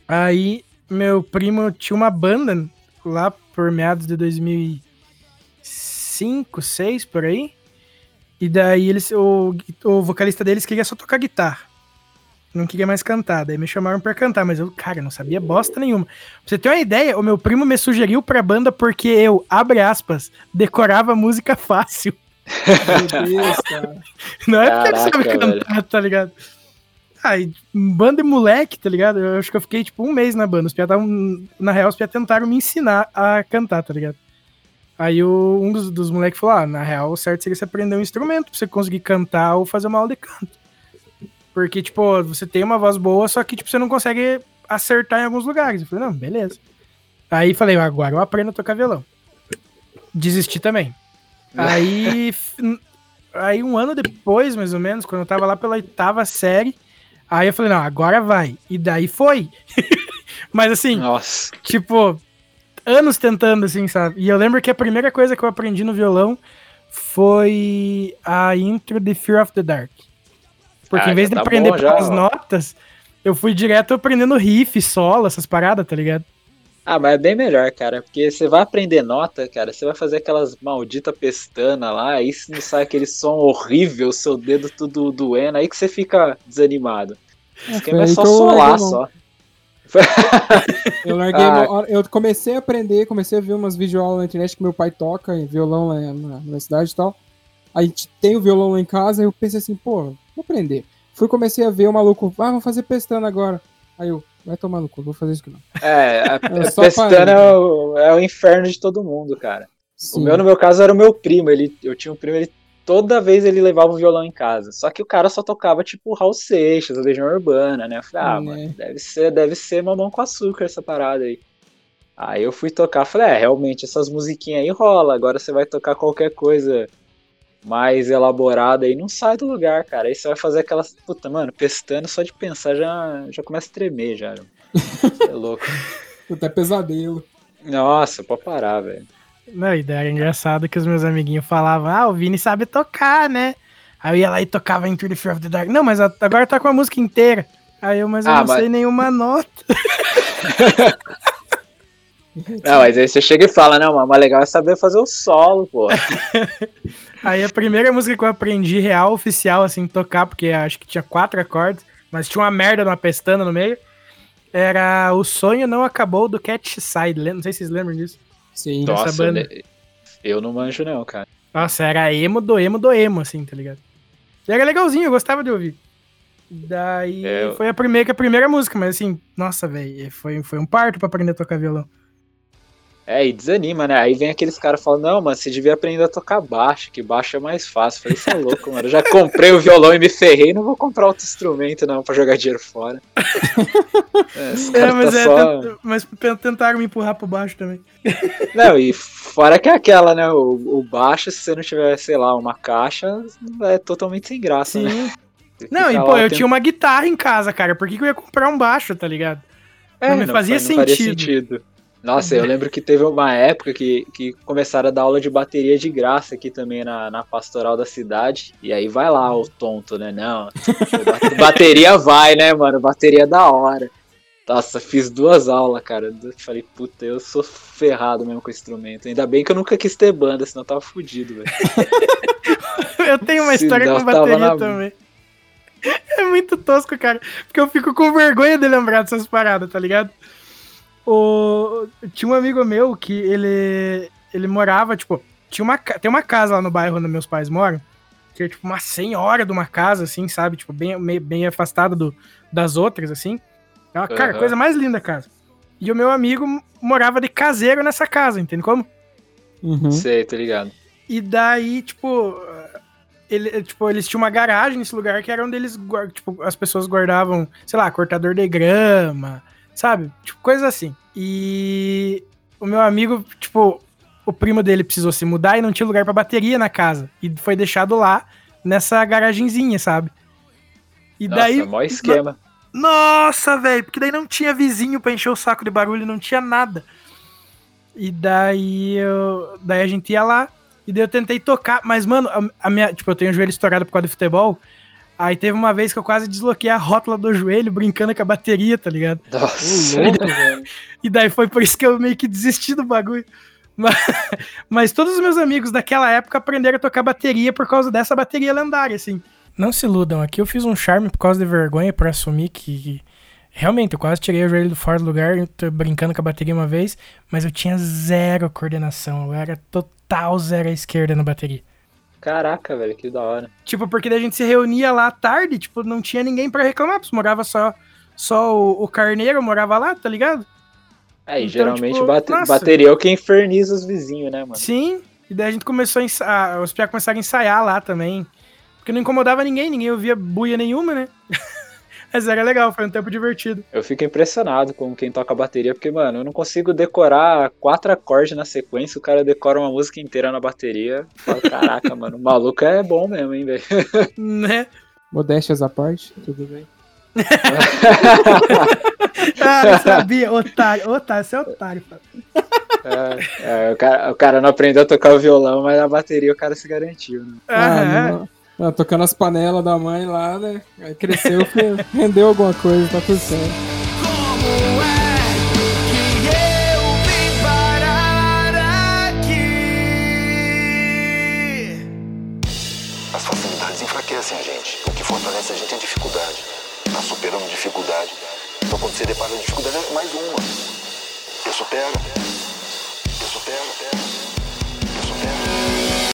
Aí, meu primo tinha uma banda lá por meados de 2005, 2006, por aí. E daí eles, o, o vocalista deles queria só tocar guitarra. Não queria mais cantar. Daí me chamaram pra cantar, mas eu, cara, não sabia bosta nenhuma. Pra você ter uma ideia, o meu primo me sugeriu pra banda porque eu, abre aspas, decorava música fácil. <laughs> Meu Deus, cara. Não é porque ele sabe cantar, tá ligado? Ai, banda de moleque, tá ligado? Eu acho que eu fiquei tipo um mês na banda. Os piá tavam, na real, os piá tentaram me ensinar a cantar, tá ligado? Aí o- um dos, dos moleques falou: ah, na real, o certo seria você aprender um instrumento pra você conseguir cantar ou fazer uma aula de canto. Porque, tipo, você tem uma voz boa, só que, tipo, você não consegue acertar em alguns lugares. Eu falei, não, beleza. Aí falei, agora eu aprendo a tocar violão. Desisti também. Aí, <laughs> aí um ano depois, mais ou menos, quando eu tava lá pela oitava série, aí eu falei, não, agora vai. E daí foi. <laughs> Mas assim, Nossa. tipo, anos tentando, assim, sabe? E eu lembro que a primeira coisa que eu aprendi no violão foi a intro de Fear of the Dark. Porque Ah, em vez de tá aprender já, pelas notas, eu fui direto aprendendo riff, solo, essas paradas, tá ligado? Ah, mas é bem melhor, cara, porque você vai aprender nota, cara, você vai fazer aquelas maldita pestana lá, aí se não sai aquele som horrível, seu dedo tudo doendo, aí que você fica desanimado. Esquema é só solar só. <laughs> Eu larguei. Ah. Eu comecei a aprender, comecei a ver umas videoaulas na internet que meu pai toca em violão lá na, na cidade e tal. Aí t- tem o violão lá em casa, eu pensei assim, pô, vou aprender. Fui comecei a ver o maluco, ah, vou fazer pestana agora. Aí eu, vai tomar no cu, vou fazer isso aqui não. É, a, <laughs> É pestana é o, é o inferno de todo mundo, cara. O Sim. meu, no meu caso, era o meu primo. Ele, eu tinha um primo, ele toda vez ele levava o violão em casa. Só que o cara só tocava, tipo, Raul Seixas, a Legião Urbana, né? Eu falei, ah, Né. mano, deve ser, deve ser mamão com açúcar essa parada aí. Aí eu fui tocar, falei, é, realmente, essas musiquinhas aí rola. Agora você vai tocar qualquer coisa mais elaborada aí, não sai do lugar, cara. Aí você vai fazer aquelas. Puta, mano, pestana só de pensar já, já começa a tremer já. Você é louco. <laughs> Até pesadelo. Nossa, pode parar, velho. Não, e daí era engraçado que os meus amiguinhos falavam, ah, o Vini sabe tocar, né? Aí eu ia lá e tocava Into the Fear of the Dark. Não, mas agora tá com a música inteira. Aí eu, mas eu Ah, não mas- sei nenhuma nota. <laughs> Não, mas aí você chega e fala, não, mas o mais legal é saber fazer o solo, pô. <laughs> Aí a primeira música que eu aprendi real, oficial, assim, tocar, porque acho que tinha quatro acordes, mas tinha uma merda numa pestana no meio, era O Sonho Não Acabou, do Cat Side. Não sei se vocês lembram disso. Sim. Nossa, banda. né, eu não manjo não, cara. Nossa, era emo do emo do emo, assim, tá ligado? E era legalzinho, eu gostava de ouvir. Daí É, eu- foi a primeira, a primeira música, mas assim, nossa, velho, foi, foi um parto pra aprender a tocar violão. É, e desanima, né? Aí vem aqueles caras falando, não, mano, você devia aprender a tocar baixo, que baixo é mais fácil. Eu falei, isso é louco, mano. Eu já comprei o violão e me ferrei, não vou comprar outro instrumento, não, pra jogar dinheiro fora. <laughs> é, é mas, tá é só... mas tentaram me empurrar pro baixo também. <laughs> Não, e fora que é aquela, né? O, o baixo, se você não tiver, sei lá, uma caixa, é totalmente sem graça, né? Sim. né? Não, e pô, eu tinha uma guitarra em casa, cara. Por que, que eu ia comprar um baixo, tá ligado? É, não me fazia, não, sentido. Faria sentido. Nossa, eu lembro que teve uma época que, que começaram a dar aula de bateria de graça aqui também na, na pastoral da cidade. E aí vai lá o tonto, né? Não, <laughs> bateria vai, né, mano? Bateria é da hora. Nossa, fiz duas aulas, cara. Falei, puta, eu sou ferrado mesmo com o instrumento. Ainda bem que eu nunca quis ter banda, senão eu tava fudido, velho. <laughs> eu tenho uma história com bateria na... também. É muito tosco, cara. Porque eu fico com vergonha de lembrar dessas paradas, tá ligado? O... Tinha um amigo meu que ele, ele morava, tipo, tinha uma, tem uma casa lá no bairro onde meus pais moram, que é tipo uma senhora de uma casa, assim, sabe? Tipo, bem, bem afastada do, das outras, assim. É uma, uhum. cara, coisa mais linda a casa. E o meu amigo morava de caseiro nessa casa, entende como? Uhum. Sei, tô ligado. E daí, tipo, ele, tipo, eles tinham uma garagem nesse lugar que era onde eles, tipo, as pessoas guardavam, sei lá, cortador de grama, sabe? Tipo, coisas assim. E o meu amigo, tipo, o primo dele precisou se mudar e não tinha lugar para bateria na casa. E foi deixado lá nessa garagenzinha, sabe? E Nossa, daí. Mó esquema. Nossa, velho, porque daí não tinha vizinho pra encher o saco de barulho, não tinha nada. E daí eu, daí a gente ia lá, e daí eu tentei tocar, mas mano, a, a minha, tipo, eu tenho o joelho estourado por causa do futebol, Aí teve uma vez que eu quase desloquei a rótula do joelho brincando com a bateria, tá ligado? Nossa, e daí foi por isso que eu meio que desisti do bagulho. Mas, <laughs> mas, todos os meus amigos daquela época aprenderam a tocar bateria por causa dessa bateria lendária, assim. Não se iludam, aqui eu fiz um charme por causa de vergonha para assumir que, Realmente, eu quase tirei o joelho do fora do lugar, brincando com a bateria uma vez, mas eu tinha zero coordenação, eu era total zero à esquerda na bateria. Caraca, velho, que da hora. Tipo, porque daí a gente se reunia lá à tarde, tipo, não tinha ninguém para reclamar, porque morava só, só o, o, carneiro, morava lá, tá ligado? É, e então, geralmente tipo, bate, bateria é o que inferniza os vizinhos, né, mano? Sim, e daí a gente começou a ensaiar, os piá começaram a ensaiar lá também. Porque não incomodava ninguém, ninguém ouvia buia nenhuma, né? <laughs> Mas era legal, foi um tempo divertido. Eu fico impressionado com quem toca bateria, porque, mano, eu não consigo decorar quatro acordes na sequência, o cara decora uma música inteira na bateria. Falo, caraca, <laughs> mano, o maluco é bom mesmo, hein, velho. <laughs> Né? Modéstias à parte, tudo bem. <laughs> ah, eu sabia, otário, otário, você é otário, é, é, o, cara, o cara não aprendeu a tocar o violão, mas a bateria o cara se garantiu, né? Ah, ah ah, tocando as panelas da mãe lá, né? Aí cresceu, <laughs> rendeu alguma coisa, tá tudo certo. Como é que eu vim parar aqui? As facilidades enfraquecem a gente. O que fortalece a gente é dificuldade. Nós superamos dificuldade. Então quando você depara com dificuldade, é mais uma. Você supera. Você supera. Você supera.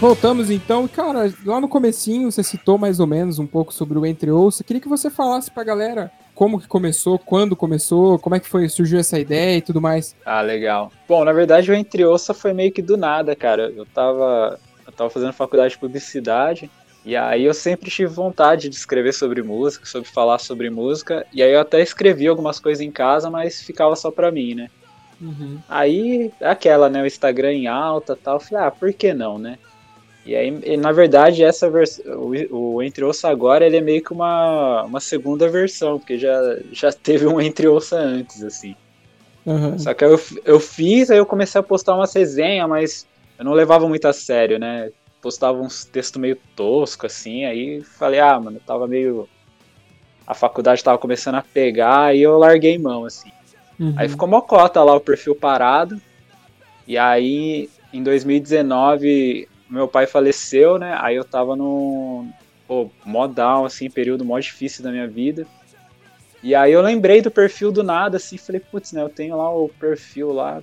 Voltamos então, cara, lá no comecinho você citou mais ou menos um pouco sobre o Entre Ouça. Queria que você falasse pra galera como que começou, quando começou, como é que foi, surgiu essa ideia e tudo mais. Ah, legal. Bom, na verdade o Entre Ouça foi meio que do nada, cara. Eu tava, eu tava fazendo faculdade de publicidade e aí eu sempre tive vontade de escrever sobre música, sobre falar sobre música, e aí eu até escrevi algumas coisas em casa, mas ficava só pra mim, né? Uhum. Aí, aquela, né, o Instagram em alta tal, eu falei, ah, por que não, né? E aí, na verdade, essa versão, o, o Entre Ouça agora, ele é meio que uma, uma segunda versão, porque já, já teve um Entre Ouça antes, assim. Uhum. Só que eu, eu fiz, aí eu comecei a postar uma resenha, mas eu não levava muito a sério, né? Postava uns textos meio tosco, assim, aí falei, ah, mano, tava meio. A faculdade tava começando a pegar, aí eu larguei mão, assim. Uhum. Aí ficou mocota lá o perfil parado. E aí, em 2019, meu pai faleceu, né? Aí eu tava no, pô, mó down, assim, período mó difícil da minha vida. E aí eu lembrei do perfil do nada, assim, falei, putz, né, eu tenho lá o perfil lá,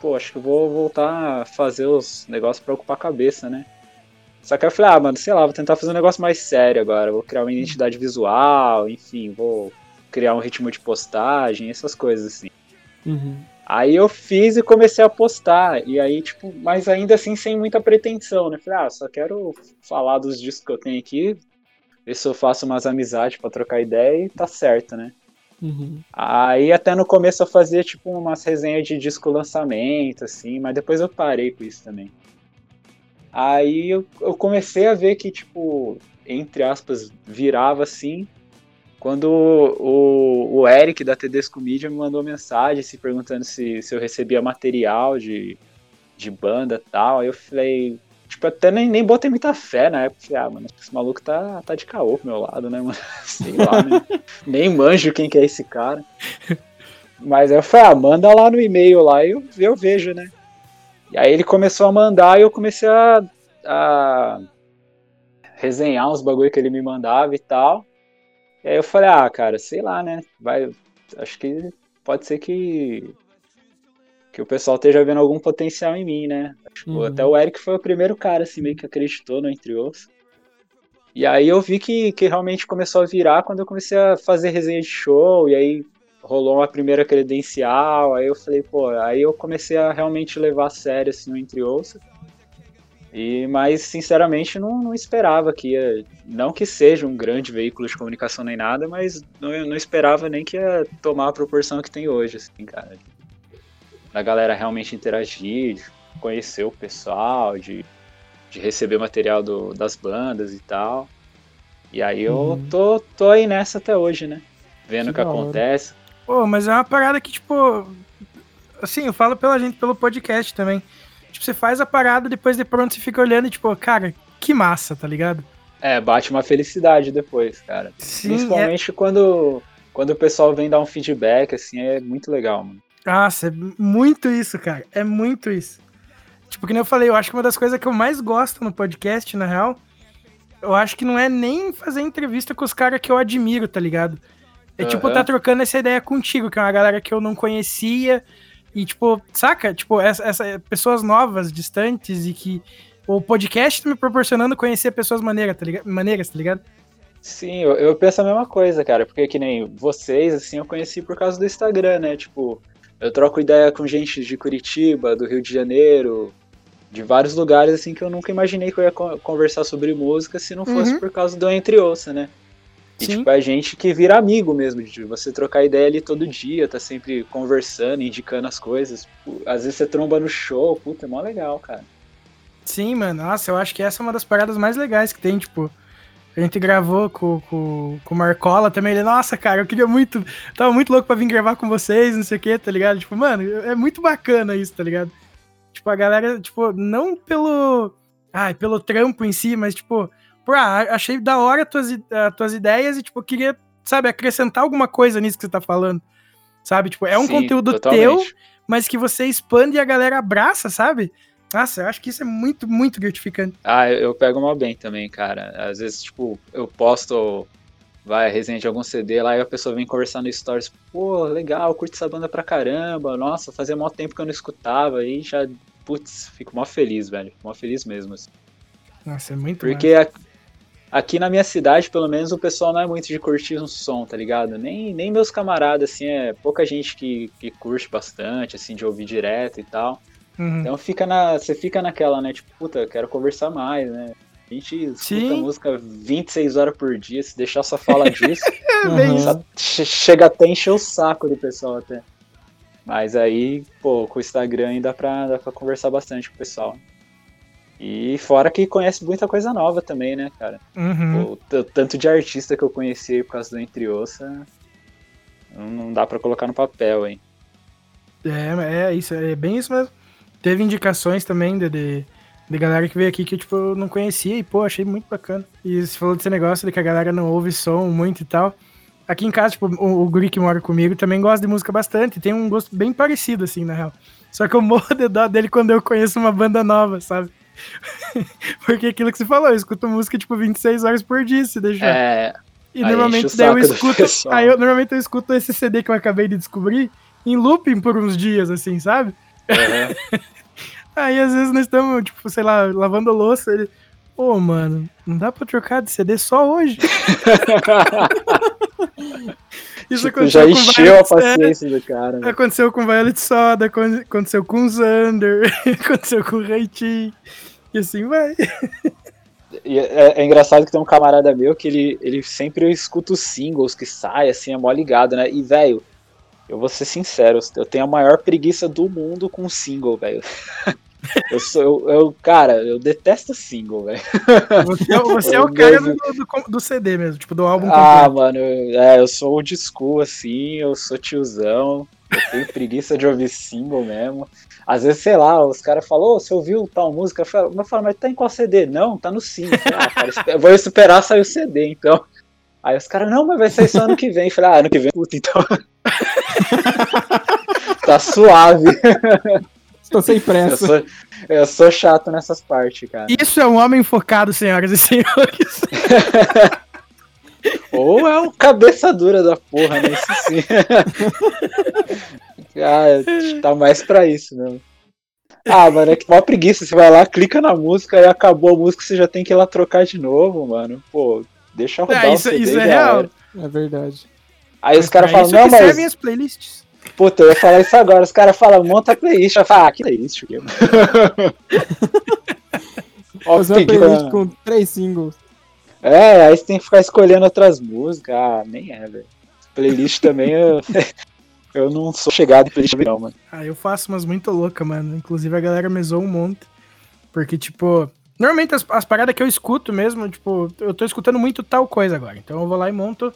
pô, acho que eu vou voltar a fazer os negócios pra ocupar a cabeça, né? Só que eu falei, ah, mano, sei lá, vou tentar fazer um negócio mais sério agora, vou criar uma identidade visual, enfim, vou criar um ritmo de postagem, essas coisas assim. Uhum. Aí eu fiz e comecei a postar, e aí, tipo, mas ainda assim sem muita pretensão, né? Falei, ah, só quero falar dos discos que eu tenho aqui, ver se eu faço umas amizades para trocar ideia e tá certo, né? Uhum. Aí até no começo eu fazia, tipo, umas resenhas de disco lançamento, assim, mas depois eu parei com isso também. Aí eu, eu comecei a ver que, tipo, entre aspas, virava assim, quando o, o Eric da Tedesco Media me mandou mensagem se perguntando se, se eu recebia material de, de banda tal. Aí eu falei, tipo, até nem, nem botei muita fé na época. Falei, ah, mano, esse maluco tá, tá de caô pro meu lado, né, mano? <laughs> Sei lá, né? nem manjo quem que é esse cara. Mas aí eu falei, ah, manda lá no e-mail lá e eu, eu vejo, né? E aí ele começou a mandar e eu comecei a, a resenhar uns bagulho que ele me mandava e tal. E aí eu falei, ah, cara, sei lá, né? Vai, acho que pode ser que que o pessoal esteja vendo algum potencial em mim, né? Tipo, Uhum. Até o Eric foi o primeiro cara, assim, meio que acreditou no Entre Os. E aí eu vi que, que realmente começou a virar quando eu comecei a fazer resenha de show, e aí rolou uma primeira credencial, aí eu falei, pô, aí eu comecei a realmente levar a sério, assim, o Entre Ouça. E, mas, sinceramente, não, não esperava que ia. Não que seja um grande veículo de comunicação nem nada, mas não, não esperava nem que ia tomar a proporção que tem hoje, assim, cara. Da galera realmente interagir, de conhecer o pessoal, de, de receber material do, das bandas e tal. E aí eu Uhum. tô, tô aí nessa até hoje, né? Vendo Que o que hora. acontece. Pô, mas é uma parada que, tipo. Assim, eu falo pela gente, pelo podcast também. Tipo, você faz a parada, depois de pronto você fica olhando e, tipo, cara, que massa, tá ligado? É, bate uma felicidade depois, cara. Sim, Principalmente quando, quando o pessoal vem dar um feedback, assim, é muito legal, mano. Nossa, é muito isso, cara. É muito isso. Tipo, que nem eu falei, eu acho que uma das coisas que eu mais gosto no podcast, na real, eu acho que não é nem fazer entrevista com os caras que eu admiro, tá ligado? É tipo, Aham. tá trocando essa ideia contigo, que é uma galera que eu não conhecia. E, tipo, saca? Tipo, essa, essa- pessoas novas, distantes, e que o podcast tá me proporcionando conhecer pessoas maneiras, tá ligado? Maneiras, tá ligado? Sim, eu, eu penso a mesma coisa, cara, porque que nem vocês, assim, eu conheci por causa do Instagram, né? Tipo, eu troco ideia com gente de Curitiba, do Rio de Janeiro, de vários lugares, assim, que eu nunca imaginei que eu ia co- conversar sobre música se não fosse Uhum. por causa do Entre Ouça, né? E, Sim. tipo, é gente que vira amigo mesmo, de você trocar ideia ali todo dia, tá sempre conversando, indicando as coisas. Às vezes você tromba no show, puta, é mó legal, cara. Sim, mano. Nossa, eu acho que essa é uma das paradas mais legais que tem, tipo. A gente gravou com, com, com o Marcola também. Ele, nossa, cara, eu queria muito. Tava muito louco pra vir gravar com vocês, não sei o que, tá ligado? Tipo, mano, é muito bacana isso, tá ligado? Tipo, a galera, tipo, não pelo. Ai, pelo trampo em si, mas, tipo, pô, ah, achei da hora tuas, i- ah, tuas ideias e, tipo, queria, sabe, acrescentar alguma coisa nisso que você tá falando. Sabe? Tipo, é um Sim, conteúdo teu, totalmente. mas que você expande e a galera abraça, sabe? Nossa, eu acho que isso é muito, muito gratificante. Ah, eu, eu pego mal bem também, cara. Às vezes, tipo, eu posto, vai, resenha de algum CD lá e a pessoa vem conversar no Stories. Pô, legal, curto essa banda pra caramba. Nossa, fazia mó tempo que eu não escutava. Aí já, putz, fico mó feliz, velho. Mó feliz mesmo. assim. Nossa, é muito Porque a- aqui na minha cidade, pelo menos, o pessoal não é muito de curtir um som, tá ligado? Nem, nem meus camaradas, assim, é pouca gente que, que curte bastante, assim, de ouvir direto e tal. Uhum. Então fica na, você fica naquela, né? Tipo, puta, quero conversar mais, né? A gente escuta Sim. música 26 horas por dia, se deixar só falar <laughs> disso, Uhum. chega até a encher o saco do pessoal até. Mas aí, pô, com o Instagram aí dá pra, dá pra conversar bastante com o pessoal. E fora que conhece muita coisa nova também, né, cara? Uhum. O tanto de artista que eu conheci por causa do Entre Ossa, não- dá pra colocar no papel, hein? É, é isso, é bem isso mesmo. Teve indicações também de, de, de galera que veio aqui que tipo, eu não conhecia e, pô, achei muito bacana. E você falou desse negócio de que a galera não ouve som muito e tal. Aqui em casa, tipo, o, o guri que mora comigo também gosta de música bastante. Tem um gosto bem parecido, assim, na real. Só que eu morro de dó dele quando eu conheço uma banda nova, sabe? <laughs> Porque aquilo que você falou, eu escuto música tipo 26 horas por dia, se deixar. É, e aí normalmente daí eu escuto. Aí eu normalmente eu escuto esse CD que eu acabei de descobrir em looping por uns dias, assim, sabe? aham. <laughs> Aí às vezes nós estamos, tipo, sei lá, lavando louça, ele. Pô, mano, não dá pra trocar de CD só hoje. <laughs> Isso Tipo, já com encheu a é, paciência do cara. né? Aconteceu com Violet Soda, acon- aconteceu com Xander, aconteceu com Reitin. E assim vai. E é, é engraçado que tem um camarada meu que ele, ele sempre escuta os singles que saem, assim, é mó ligado, né? E, velho, eu vou ser sincero, eu tenho a maior preguiça do mundo com single, velho. <laughs> Eu sou, eu, eu- cara, eu detesto single, velho. Você, é o- você é o cara do, do, do CD mesmo, tipo, do álbum Ah, completo. mano, eu- é, eu sou old school, assim, eu sou tiozão, eu tenho preguiça de ouvir single mesmo. Às vezes, sei lá, os caras falam, ô, você ouviu tal música? Eu falo, eu falo, mas tá em qual CD? Não, tá no single. Ah, cara, eu vou esperar sair o CD, então. Aí os caras, não, mas vai sair só ano que vem. Eu falei, ah, ano que vem, puta, então. <laughs> tá suave. Estou sem Eu pressa. sou, eu sou chato nessas partes, cara. Isso é um homem focado, senhoras e senhores. <laughs> Ou é o cabeça dura da porra, né? Isso sim. <laughs> ah, tá mais pra isso mesmo. Ah, mano, é que mó preguiça. Você vai lá, clica na música e acabou a música, você já tem que ir lá trocar de novo, mano. Pô, deixa rodar É, o isso, CD, isso é já real. era. É verdade. Aí os caras falam, isso não, mas. servem as playlists. Puta, eu ia falar isso agora. Os caras falam, monta a playlist. Eu falo, ah, que playlist? <laughs> Ó, Fazer uma playlist com três singles. É, aí você tem que ficar escolhendo outras músicas. Ah, nem é, velho. Playlist também eu, <laughs> eu não sou chegado em playlist não, mano. Ah, eu faço umas muito loucas, mano. Inclusive a galera me zoa um monte. Porque, tipo, normalmente as, as paradas que eu escuto mesmo, tipo, eu tô escutando muito tal coisa agora. Então eu vou lá e monto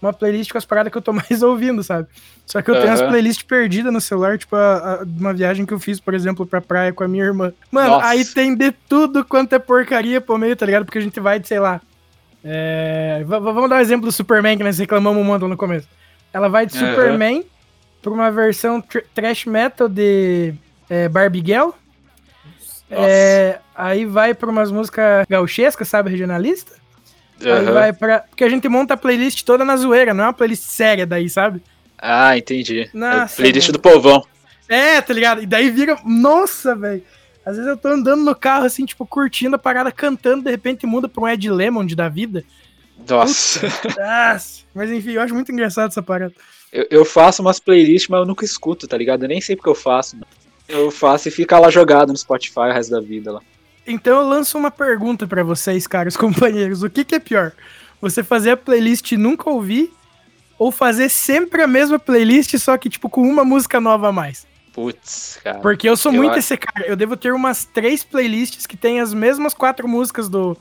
uma playlist com as paradas que eu tô <laughs> mais ouvindo, sabe? Só que eu tenho as playlists perdidas no celular, tipo, a, a- uma viagem que eu fiz, por exemplo, pra praia com a minha irmã. Mano, Nossa. aí tem de tudo quanto é porcaria pro meio, tá ligado? Porque a gente vai, de, sei lá. É, vamos dar um exemplo do Superman que nós reclamamos um no começo. Ela vai de Aham. Superman pra uma versão tr- trash metal de é, Barbie Girl. É, aí vai pra umas músicas gauchescas, sabe, regionalista. Aí Aham. vai pra. Porque a gente monta a playlist toda na zoeira, não é uma playlist séria daí, sabe? Ah, entendi. Nossa, É playlist mano. do povão. É, tá ligado? E daí vira. Nossa, velho. Às vezes eu tô andando no carro, assim, tipo, curtindo a parada, cantando, de repente muda pra um Ed Lemon da vida. Nossa. Nossa. Mas enfim, eu acho muito engraçado essa parada. Eu, eu faço umas playlists, mas eu nunca escuto, tá ligado? Eu nem sei porque eu faço. mano. Eu faço e fica lá jogado no Spotify o resto da vida lá. Então eu lanço uma pergunta pra vocês, caros <laughs> companheiros. O que, que é pior? Você fazer a playlist e nunca ouvir? Ou fazer sempre a mesma playlist, só que, tipo, com uma música nova a mais? Putz, cara. Porque eu sou Eu muito acho- esse cara. Eu devo ter umas três playlists que tem as mesmas quatro músicas do.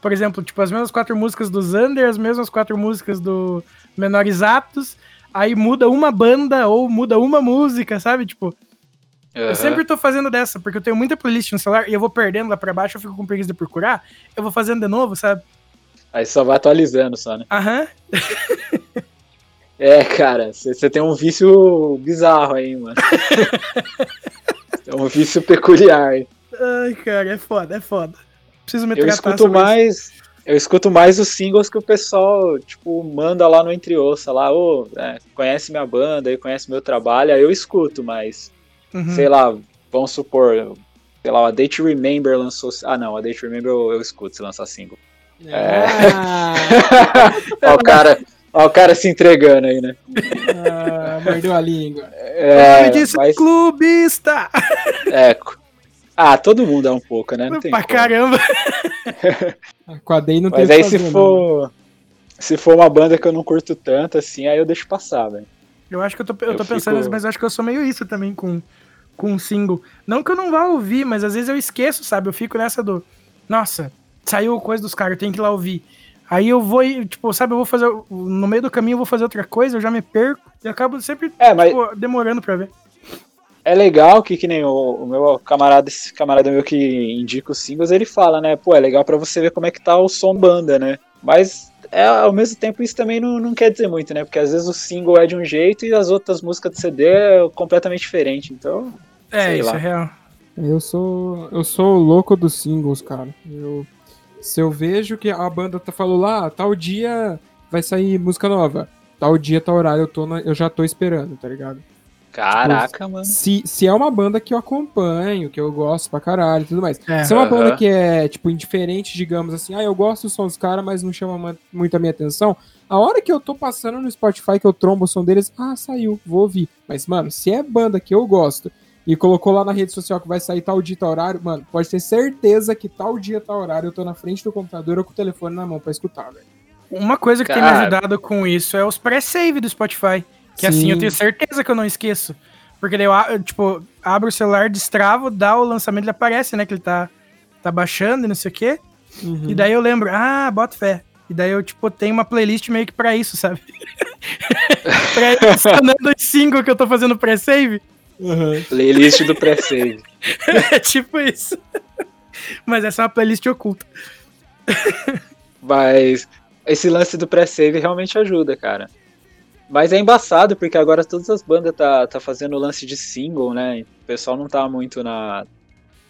Por exemplo, tipo, as mesmas quatro músicas do Zander, as mesmas quatro músicas do Menores Aptos. Aí muda uma banda ou muda uma música, sabe? Tipo, Aham. eu sempre tô fazendo dessa, porque eu tenho muita playlist no celular e eu vou perdendo lá pra baixo, eu fico com preguiça de procurar. Eu vou fazendo de novo, sabe? Aí só vai atualizando só, né? Aham. <laughs> É, cara, você tem um vício bizarro aí, mano. <laughs> é um vício peculiar. Ai, cara, é foda, é foda. Preciso me Eu escuto sobre isso. mais. Eu escuto mais os singles que o pessoal, tipo, manda lá no Entre Ossa, lá, ô, é, conhece minha banda, conhece meu trabalho, aí eu escuto, mas, Uhum. sei lá, vamos supor, sei lá, a Date Remember lançou. Ah, não, a Date Remember eu, eu escuto se lançar single. É. Ah, <laughs> ó, o cara, ó, o cara se entregando aí, né? ah, mordeu a língua. É, nome disso é mas, clubista! é, ah, todo mundo é um pouco, né? Não tem pra como. caramba. <laughs> Com a Day não tem Mas o que aí se for. Se for uma banda que eu não curto tanto, assim, aí eu deixo passar, velho. Eu acho que eu tô, eu Eu tô pensando fico- nisso, mas eu acho que eu sou meio isso também com, com um single. Não que eu não vá ouvir, mas às vezes eu esqueço, sabe? Eu fico nessa do. Nossa, saiu coisa dos caras, eu tenho que ir lá ouvir. Aí eu vou, tipo, sabe, eu vou fazer. No meio do caminho eu vou fazer outra coisa, eu já me perco e acabo sempre É, mas tipo, demorando pra ver. é legal que, que nem o, o meu camarada, esse camarada meu que indica os singles, ele fala, né? Pô, é legal pra você ver como é que tá o som banda, né? Mas é, ao mesmo tempo isso também não, não quer dizer muito, né? Porque às vezes o single é de um jeito e as outras músicas do CD é completamente diferente. Então, É, Sei isso lá. é real. Eu sou. Eu sou o louco dos singles, cara. Eu, se eu vejo que a banda tá falando lá, tal dia vai sair música nova. Tal dia, tal horário, eu, tô na- eu já tô esperando, tá ligado? Caraca, mano. Se, se é uma banda que eu acompanho, que eu gosto pra caralho e tudo mais. É. Se é uma banda que é, tipo, indiferente, digamos assim, ah, eu gosto do som dos caras, mas não chama ma- muito a minha atenção. A hora que eu tô passando no Spotify, que eu trombo o som deles, ah, saiu, vou ouvir. Mas, mano, se é banda que eu gosto e colocou lá na rede social que vai sair tal dia, tal horário, mano, pode ter certeza que tal dia, tal horário eu tô na frente do computador ou com o telefone na mão pra escutar, velho. Uma coisa que tem me Cara. ajudado com isso é os pré-save do Spotify. Que assim Sim. eu tenho certeza que eu não esqueço. Porque daí eu, tipo, abro o celular, destravo, dá o lançamento, ele aparece, né? Que ele tá, tá baixando e não sei o quê. Uhum. E daí eu lembro, ah, bota fé. E daí eu, tipo, tenho uma playlist meio que pra isso, sabe? <laughs> pra ir <laughs> adicionando os singles que eu tô fazendo pré-save. Uhum. Playlist do pré-save. <laughs> é tipo isso. Mas essa é uma playlist oculta. Mas esse lance do pré-save realmente ajuda, cara. Mas é embaçado, porque agora todas as bandas tá, tá fazendo lance de single, né? O pessoal não tá muito na,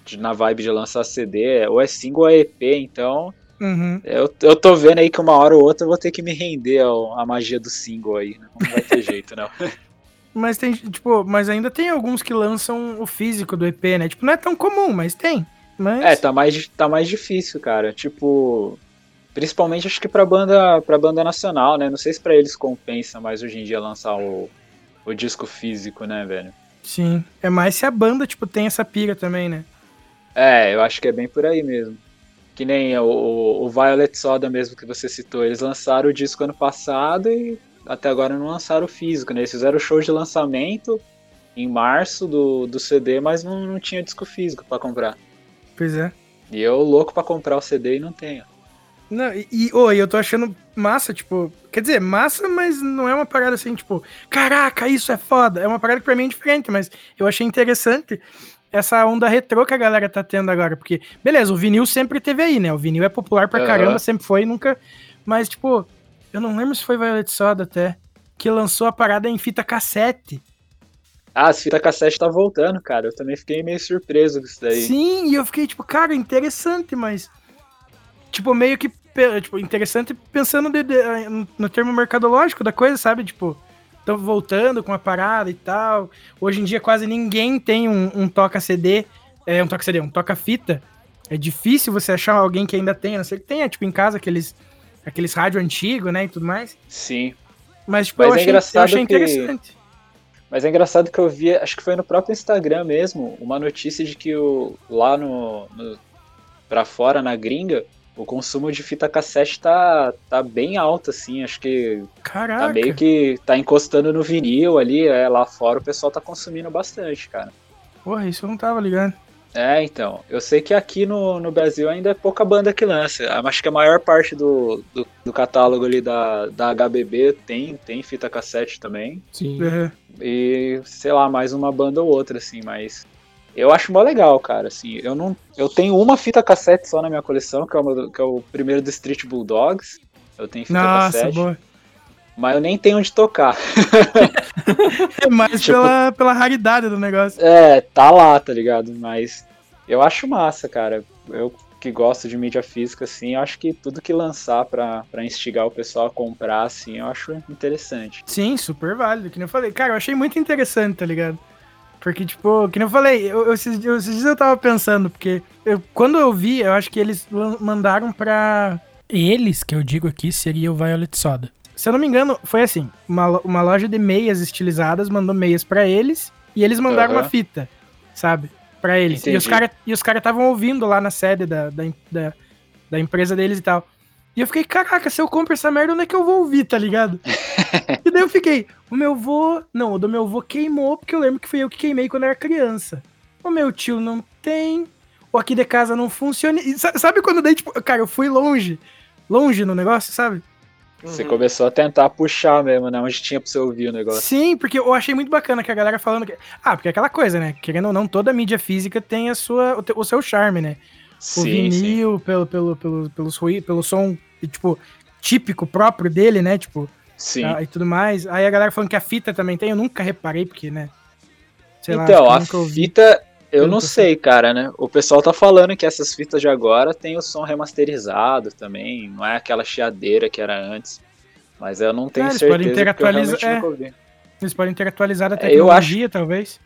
de- na vibe de lançar CD. Ou é single ou é EP, então Uhum. eu, eu tô vendo aí que uma hora ou outra eu vou ter que me render ao- à magia do single aí. né? Não vai ter jeito, não. <laughs> Mas tem, tipo, mas ainda tem alguns que lançam o físico do EP, né? Tipo, não é tão comum, mas tem. Mas... É, tá mais, tá mais difícil, cara. Tipo, principalmente acho que pra banda, pra banda nacional, né? Não sei se pra eles compensa mais hoje em dia lançar o, o disco físico, né, velho? Sim. É mais se a banda, tipo, tem essa pira também, né? É, eu acho que é bem por aí mesmo. Que nem o, o, o Violet Soda mesmo que você citou. Eles lançaram o disco ano passado e até agora não lançaram o físico, né? Eles fizeram o show de lançamento em março do, do CD, mas não, não tinha disco físico pra comprar. Pois é. E eu louco pra comprar o CD e não tenho. Não, e, e, e eu tô achando massa, tipo. Quer dizer, massa, mas não é uma parada assim, tipo, caraca, isso é foda. É uma parada que pra mim é diferente, mas eu achei interessante essa onda retrô que a galera tá tendo agora. Porque, beleza, o vinil sempre teve aí, né? O vinil é popular pra Aham. caramba, sempre foi, nunca. Mas, tipo, eu não lembro se foi Violet Soda até. Que lançou a parada em fita cassete. Ah, as fita cassete tá voltando, cara. Eu também fiquei meio surpreso com isso daí. Sim, e eu fiquei, tipo, cara, interessante, mas. Tipo, meio que. Tipo, interessante pensando de- de- no termo mercadológico da coisa, sabe? Tipo, estão voltando com a parada e tal. Hoje em dia quase ninguém tem um, um toca-CD. É, um toca-CD, um toca-fita. É difícil você achar alguém que ainda tenha, não ser que tenha, tipo, em casa aqueles. Aqueles rádio antigo, né? E tudo mais. Sim. Mas, tipo, Mas eu, é achei, eu achei que- interessante. Mas é engraçado que eu vi, acho que foi no próprio Instagram mesmo, uma notícia de que o, lá no, no pra fora, na gringa, o consumo de fita cassete tá, tá bem alto, assim. Acho que Caraca. tá meio que tá encostando no vinil ali, é, lá fora o pessoal tá consumindo bastante, cara. Porra, isso eu não tava ligando. É, então. Eu sei que aqui no, no Brasil ainda é pouca banda que lança. Acho que a maior parte do, do, do catálogo ali da, da HBB tem, tem fita cassete também. Sim. Uhum. E, sei lá, mais uma banda ou outra, assim, mas. Eu acho mó legal, cara, assim. Eu não. Eu tenho uma fita cassete só na minha coleção, que é, uma, que é o primeiro do Street Bulldogs. Eu tenho fita Nossa, cassete. boa. Mas eu nem tenho onde tocar. <laughs> É mais Tipo- pela, pela raridade do negócio. É, tá lá, tá ligado? Mas eu acho massa, cara. Eu que gosto de mídia física, assim, eu acho que tudo que lançar pra, pra instigar o pessoal a comprar, assim, eu acho interessante. Sim, super válido. Que nem eu falei. Cara, eu achei muito interessante, tá ligado? Porque, tipo, que nem eu falei, eu, eu, esses, eu- esses dias eu tava pensando, porque eu- quando eu vi, eu acho que eles mandaram pra. Eles, que eu digo aqui, seria o Violet Soda. Se eu não me engano, foi assim: uma, uma loja de meias estilizadas mandou meias pra eles e eles mandaram Aham. uma fita, sabe? Pra eles. E os Entendi. caras e os cara estavam ouvindo lá na sede da, da, da, da empresa deles e tal. E eu fiquei, caraca, se eu compro essa merda, onde é que eu vou ouvir, tá ligado? <laughs> e daí eu fiquei, o meu vô. Não, o do meu vô queimou, porque eu lembro que fui eu que queimei quando era criança. O meu tio não tem. O aqui de casa não funciona. E sa- sabe quando daí, tipo, cara, eu fui longe. Longe no negócio, sabe? Você começou a tentar puxar mesmo, né? Onde tinha pra você ouvir o negócio. Sim, porque eu achei muito bacana que a galera falando que. Ah, porque é aquela coisa, né? Querendo ou não, toda mídia física tem a sua, o, seu charme, né? o Sim, sim. vinil, pelo, pelo, pelo, pelos ruí- pelo som, tipo, típico próprio dele, né? Tipo, Sim. ah, e tudo mais. Aí a galera falando que a fita também tem, eu nunca reparei, porque, né? Sei lá, então, eu a fita, Eu não sei, cara, né? O pessoal tá falando que essas fitas de agora tem o som remasterizado também, não é aquela chiadeira que era antes. Mas eu não tenho É, eles certeza podem ter porque eu atualiza- realmente é. Eles podem ter atualizado a É, eu acho- tecnologia, talvez.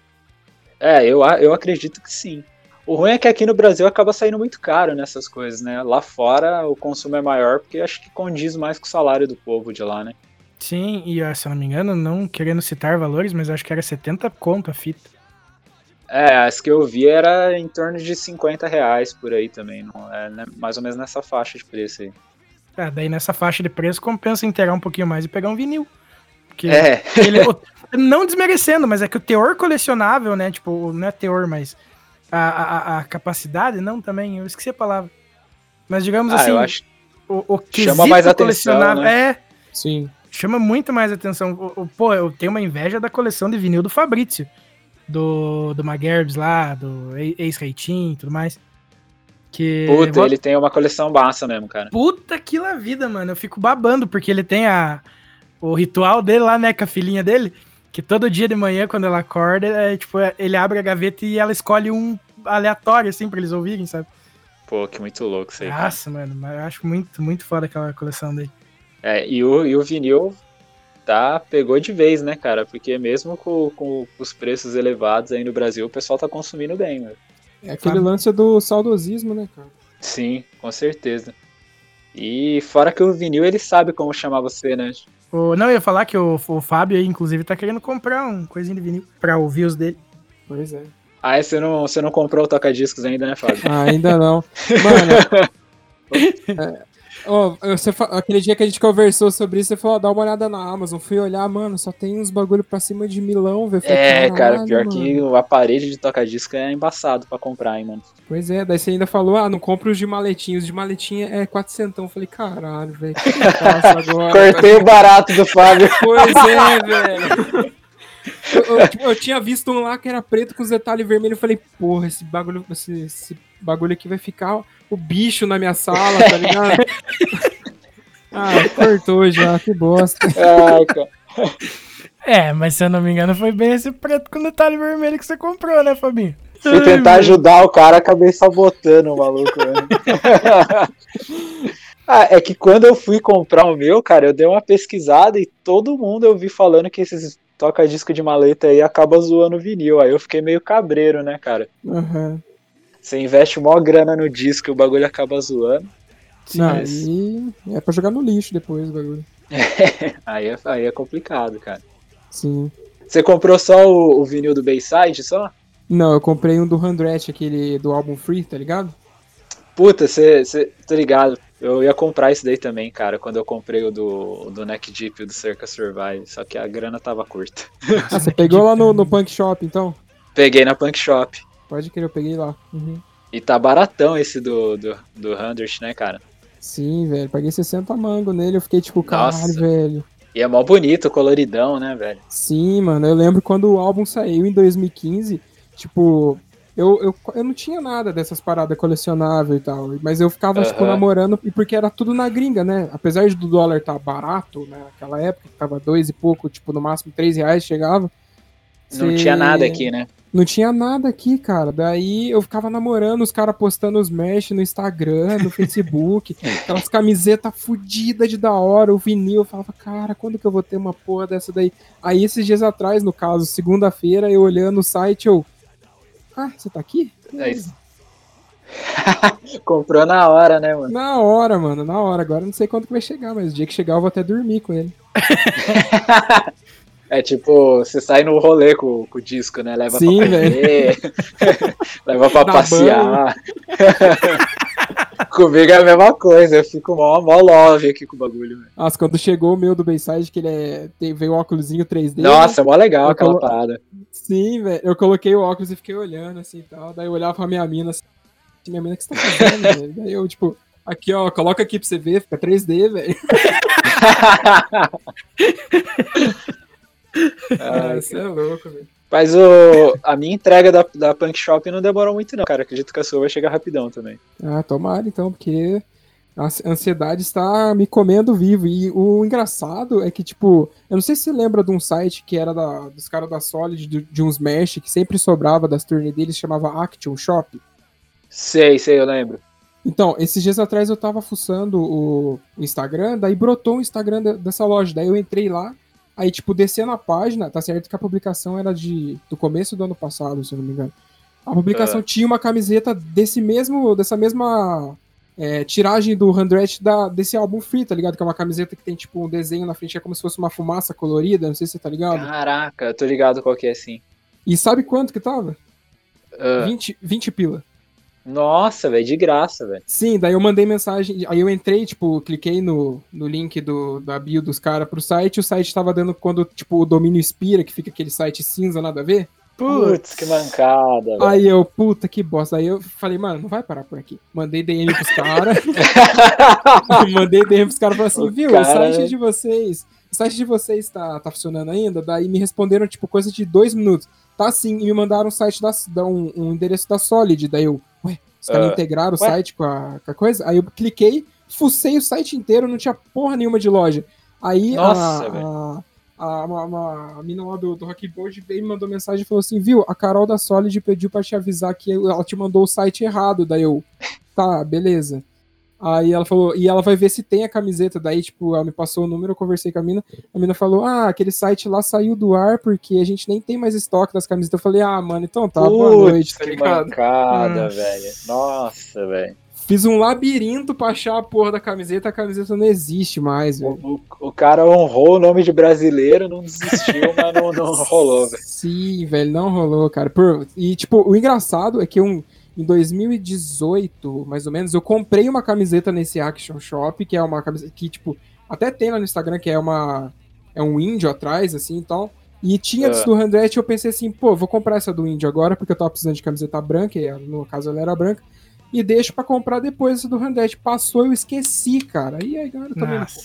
É, eu, eu acredito que sim. O ruim é que aqui no Brasil acaba saindo muito caro nessas coisas, né? Lá fora o consumo é maior porque acho que condiz mais com o salário do povo de lá, né? Sim, e ó, se eu não me engano, não querendo citar valores, mas acho que era 70 conto a fita. É, as que eu vi era em torno de 50 reais por aí também, não é né? mais ou menos nessa faixa de preço aí. Ah, daí nessa faixa de preço compensa inteirar um pouquinho mais e pegar um vinil. Porque É, ele, o- não desmerecendo, mas é que o teor colecionável, né? Tipo, não é teor, mas a, a, a capacidade, não, também, eu esqueci a palavra. Mas digamos ah, assim, eu acho o, o chama mais atenção, colecionável né? é Sim. chama muito mais atenção. O, o- pô, eu tenho uma inveja da coleção de vinil do Fabrício, do, do Maguerbs lá, do ex-Reitinho e tudo mais. Que Puta, ele tem uma coleção massa mesmo, cara. Puta que la vida, mano. Eu fico babando, porque ele tem a, o ritual dele lá, né, com a filhinha dele. Que todo dia de manhã, quando ela acorda, é, tipo, é, ele abre a gaveta e ela escolhe um aleatório, assim, pra eles ouvirem, sabe? Pô, que muito louco isso aí. cara. Nossa, mano, mas eu acho muito, muito foda aquela coleção dele. É, e o, e o vinil tá, pegou de vez, né, cara? Porque mesmo com, com os preços elevados aí no Brasil, o pessoal tá consumindo bem, né? É aquele lance do saudosismo, né, cara? Sim, com certeza. E fora que o vinil, ele sabe como chamar você, né? O, não, eu ia falar que o, o Fábio aí, inclusive, tá querendo comprar um coisinho de vinil pra ouvir os dele. Pois é. Ah, você não, você não comprou o toca-discos ainda, né, Fábio? Ah, ainda não. Mano. <laughs> é, ó, você aquele dia que a gente conversou sobre isso, você falou, dá uma olhada na Amazon. Fui olhar, mano, só tem uns bagulho pra cima de milão, velho. É, cara, "Caralho, pior mano." que o aparelho de toca-disco é embaçado pra comprar, hein, mano. Pois é, daí você ainda falou, ah, não compra os de maletinha. Os de maletinha é 400. Falei, caralho, velho. Que eu faço agora? <laughs> Cortei o barato do Fábio. <laughs> Pois é, velho. Eu, eu, eu tinha visto um lá que era preto com os detalhes vermelhos. Eu falei, porra, esse bagulho, esse, esse bagulho aqui vai ficar o bicho na minha sala, tá ligado? <laughs> ah, cortou já, que bosta. Ai, cara. É, mas se eu não me engano, foi bem esse preto com detalhe vermelho que você comprou, né, Fabinho? Fui tentar ajudar o cara, acabei sabotando o maluco, velho. <laughs> ah, é que quando eu fui comprar o meu, cara, eu dei uma pesquisada e todo mundo eu vi falando que esses toca-disco de maleta aí acaba zoando o vinil. Aí eu fiquei meio cabreiro, né, cara? Aham. Você investe mó grana no disco e o bagulho acaba zoando. Não, mas- aí é pra jogar no lixo depois o bagulho. <laughs> Aí é, aí é complicado, cara. Sim. Você comprou só o, o vinil do Bayside só? Não, eu comprei um do Handret, aquele do álbum Free, tá ligado? Puta, você, tô ligado. Eu ia comprar isso daí também, cara, quando eu comprei o do, do Neck Deep e o do Circa Survive, só que a grana tava curta. Ah, você pegou lá no, no Punk Shop, então? Peguei na Punk Shop. Pode crer, eu peguei lá. Uhum. E tá baratão esse do, do, do 100, né, cara? Sim, velho. Paguei 60 mango nele. Eu fiquei tipo, caralho, velho. E é mó bonito, coloridão, né, velho? Sim, mano. Eu lembro quando o álbum saiu em 2015. Tipo, eu, eu, eu não tinha nada dessas paradas colecionáveis e tal. Mas eu ficava, tipo, Aham. namorando. E porque era tudo na gringa, né? Apesar de do dólar estar barato, né? Naquela época, tava dois e pouco, tipo, no máximo três reais chegava. Não tinha nada aqui, né? Não tinha nada aqui, cara. Daí eu ficava namorando, os caras postando os mesh no Instagram, no <laughs> Facebook, aquelas camisetas fodidas de da hora, o vinil. Eu falava, cara, quando que eu vou ter uma porra dessa daí? Aí esses dias atrás, no caso, segunda-feira, eu olhando o site, eu. Ah, você tá aqui? É isso. <laughs> Comprou na hora, né, mano? Na hora, mano, na hora. Agora eu não sei quando que vai chegar, mas o dia que chegar eu vou até dormir com ele. <laughs> É tipo, você sai no rolê com, com o disco, né? Leva Sim, pra comer, <laughs> leva pra passear. <laughs> Comigo é a mesma coisa, eu fico mó, mó love aqui com o bagulho. velho. Nossa, quando chegou o meu do Bayside, que ele é. Tem, veio o óculosinho 3D. né? Nossa, é mó legal Eu aquela colo- parada. Sim, velho. Eu coloquei o óculos e fiquei olhando assim e tal. Daí eu olhava pra minha mina assim. Minha mina, o que você tá fazendo, <laughs> velho? Daí eu, tipo, aqui, ó, coloca aqui pra você ver, fica 3D, velho. Ah, você é louco, velho. Mas o, a minha entrega da, da Punk Shop não demorou muito, não, cara. Acredito que a sua vai chegar rapidão também. Ah, tomara então, porque A ansiedade está me comendo vivo. E o engraçado é que, tipo, eu não sei se você lembra de um site que era da, dos caras da Solid, de, de uns Mesh, que sempre sobrava das turnês deles, chamava Action Shop. Sei, sei, eu lembro. Então, esses dias atrás eu tava fuçando o Instagram, daí brotou o Instagram dessa loja. Daí eu entrei lá, aí, tipo, descendo a página, tá certo que a publicação era de do começo do ano passado, se eu não me engano. A publicação É. tinha uma camiseta desse mesmo, dessa mesma é, tiragem do Handret da, desse álbum Free, tá ligado? Que é uma camiseta que tem, tipo, um desenho na frente, é como se fosse uma fumaça colorida, não sei se você tá ligado. Caraca, eu tô ligado qual que é assim. E sabe quanto que tava? Ah, 20, 20 pila. Nossa, velho, de graça, velho. Sim, daí eu mandei mensagem, aí eu entrei, tipo, cliquei no, no link do, da bio dos caras pro site, o site tava dando quando, tipo, o domínio expira, que fica aquele site cinza, nada a ver. Putz, que mancada, velho. Aí eu, puta, que bosta. Aí eu falei, mano, não vai parar por aqui. Mandei DM pros caras. <laughs> <laughs> mandei DM pros caras e falei assim, O viu, cara- o site de vocês, o site de vocês tá, tá funcionando ainda? Daí me responderam, tipo, coisa de dois minutos. Tá sim, e me mandaram um site da, da- um, um endereço da Solid. Daí eu, os caras Ah. integraram o Ué? site com a, com a coisa? Aí eu cliquei, fucei o site inteiro, não tinha porra nenhuma de loja. Aí Nossa, a, a, uma, uma mina lá do, do Rockboard veio e me mandou mensagem e falou assim: Viu, a Carol da Solid pediu pra te avisar que ela te mandou o site errado. Daí eu, tá, beleza. Aí ela falou, e ela vai ver se tem a camiseta. Daí, tipo, ela me passou o número, eu conversei com a mina. A mina falou: Ah, aquele site lá saiu do ar porque a gente nem tem mais estoque das camisetas. Eu falei: Ah, mano, então tá, boa noite, tá que ligado? mancada, Hum. velho. Nossa, velho. Fiz um labirinto pra achar a porra da camiseta, a camiseta não existe mais, O, velho. o, o cara honrou o nome de brasileiro, não desistiu, mas não, não <laughs> rolou, velho. Sim, velho, não rolou, cara. Por- E, tipo, o engraçado é que um, em 2018, mais ou menos, eu comprei uma camiseta nesse Action Shop, que é uma camiseta que, tipo, até tem lá no Instagram, que é uma. É um índio atrás, assim e tal. E tinha disso do Handret, eu pensei assim, pô, vou comprar essa do índio agora, porque eu tava precisando de camiseta branca, e no caso ela era branca. E deixo pra comprar depois essa do Handret. Passou, eu esqueci, cara. E aí, agora eu também. Nossa.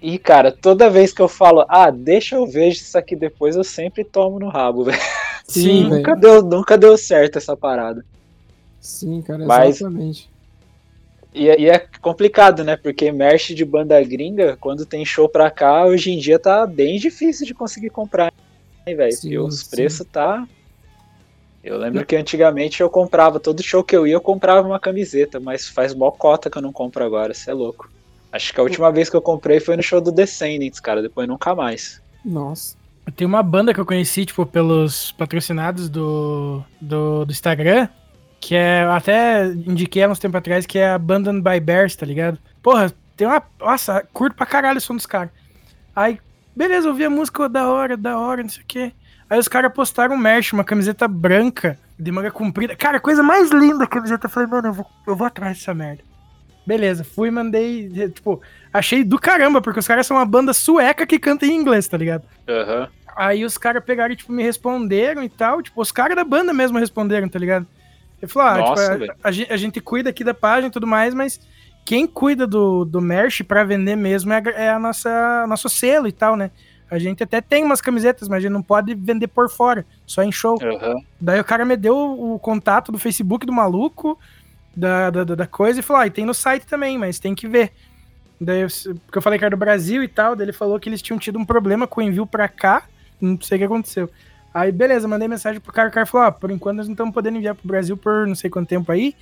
E, cara, toda vez que eu falo, ah, deixa eu ver isso aqui depois, eu sempre tomo no rabo, <laughs> velho. Sim, Nunca deu, nunca deu certo essa parada. Sim, cara, Mas- exatamente. E, é- e é complicado, né? Porque merch de banda gringa, quando tem show pra cá, hoje em dia tá bem difícil de conseguir comprar, hein, velho? Os preços tá. Eu lembro que antigamente eu comprava, todo show que eu ia, eu comprava uma camiseta, mas faz mó cota que eu não compro agora, você é louco. Acho que a última vez que eu comprei foi no show do Descendants, cara, depois nunca mais. Nossa. Tem uma banda que eu conheci, tipo, pelos patrocinados do, do, do Instagram, que é. Até indiquei há uns tempo atrás, que é a Abandoned by Bears, tá ligado? Porra, tem uma. Nossa, curto pra caralho o som dos caras. Aí, beleza, ouvi a música da hora, da hora, não sei o quê. Aí os caras postaram um merch, uma camiseta branca, de manga comprida. Cara, coisa mais linda a camiseta. Eu falei, mano, eu vou, eu vou atrás dessa merda. Beleza, fui, mandei. Tipo, achei do caramba, porque os caras são uma banda sueca que canta em inglês, tá ligado? Aham. Aí os caras pegaram e, tipo, me responderam e tal. Tipo, os caras da banda mesmo responderam, tá ligado? Ele falou, ah, Nossa, tipo, a- a, gente, a gente cuida aqui da página e tudo mais, mas quem cuida do, do merch pra vender mesmo é, a, é a nossa nosso selo e tal, né? A gente até tem umas camisetas, mas a gente não pode vender por fora, só em show. Aham. Daí o cara me deu o contato do Facebook do maluco, da, da, da- da coisa, e falou: ah, e tem no site também, mas tem que ver. Daí, eu- porque eu falei que era do Brasil e tal, daí ele falou que eles tinham tido um problema com o envio pra cá, não sei o que aconteceu. Aí, beleza, mandei mensagem pro cara, o cara falou: ó, por enquanto nós não estamos podendo enviar pro Brasil por não sei quanto tempo aí,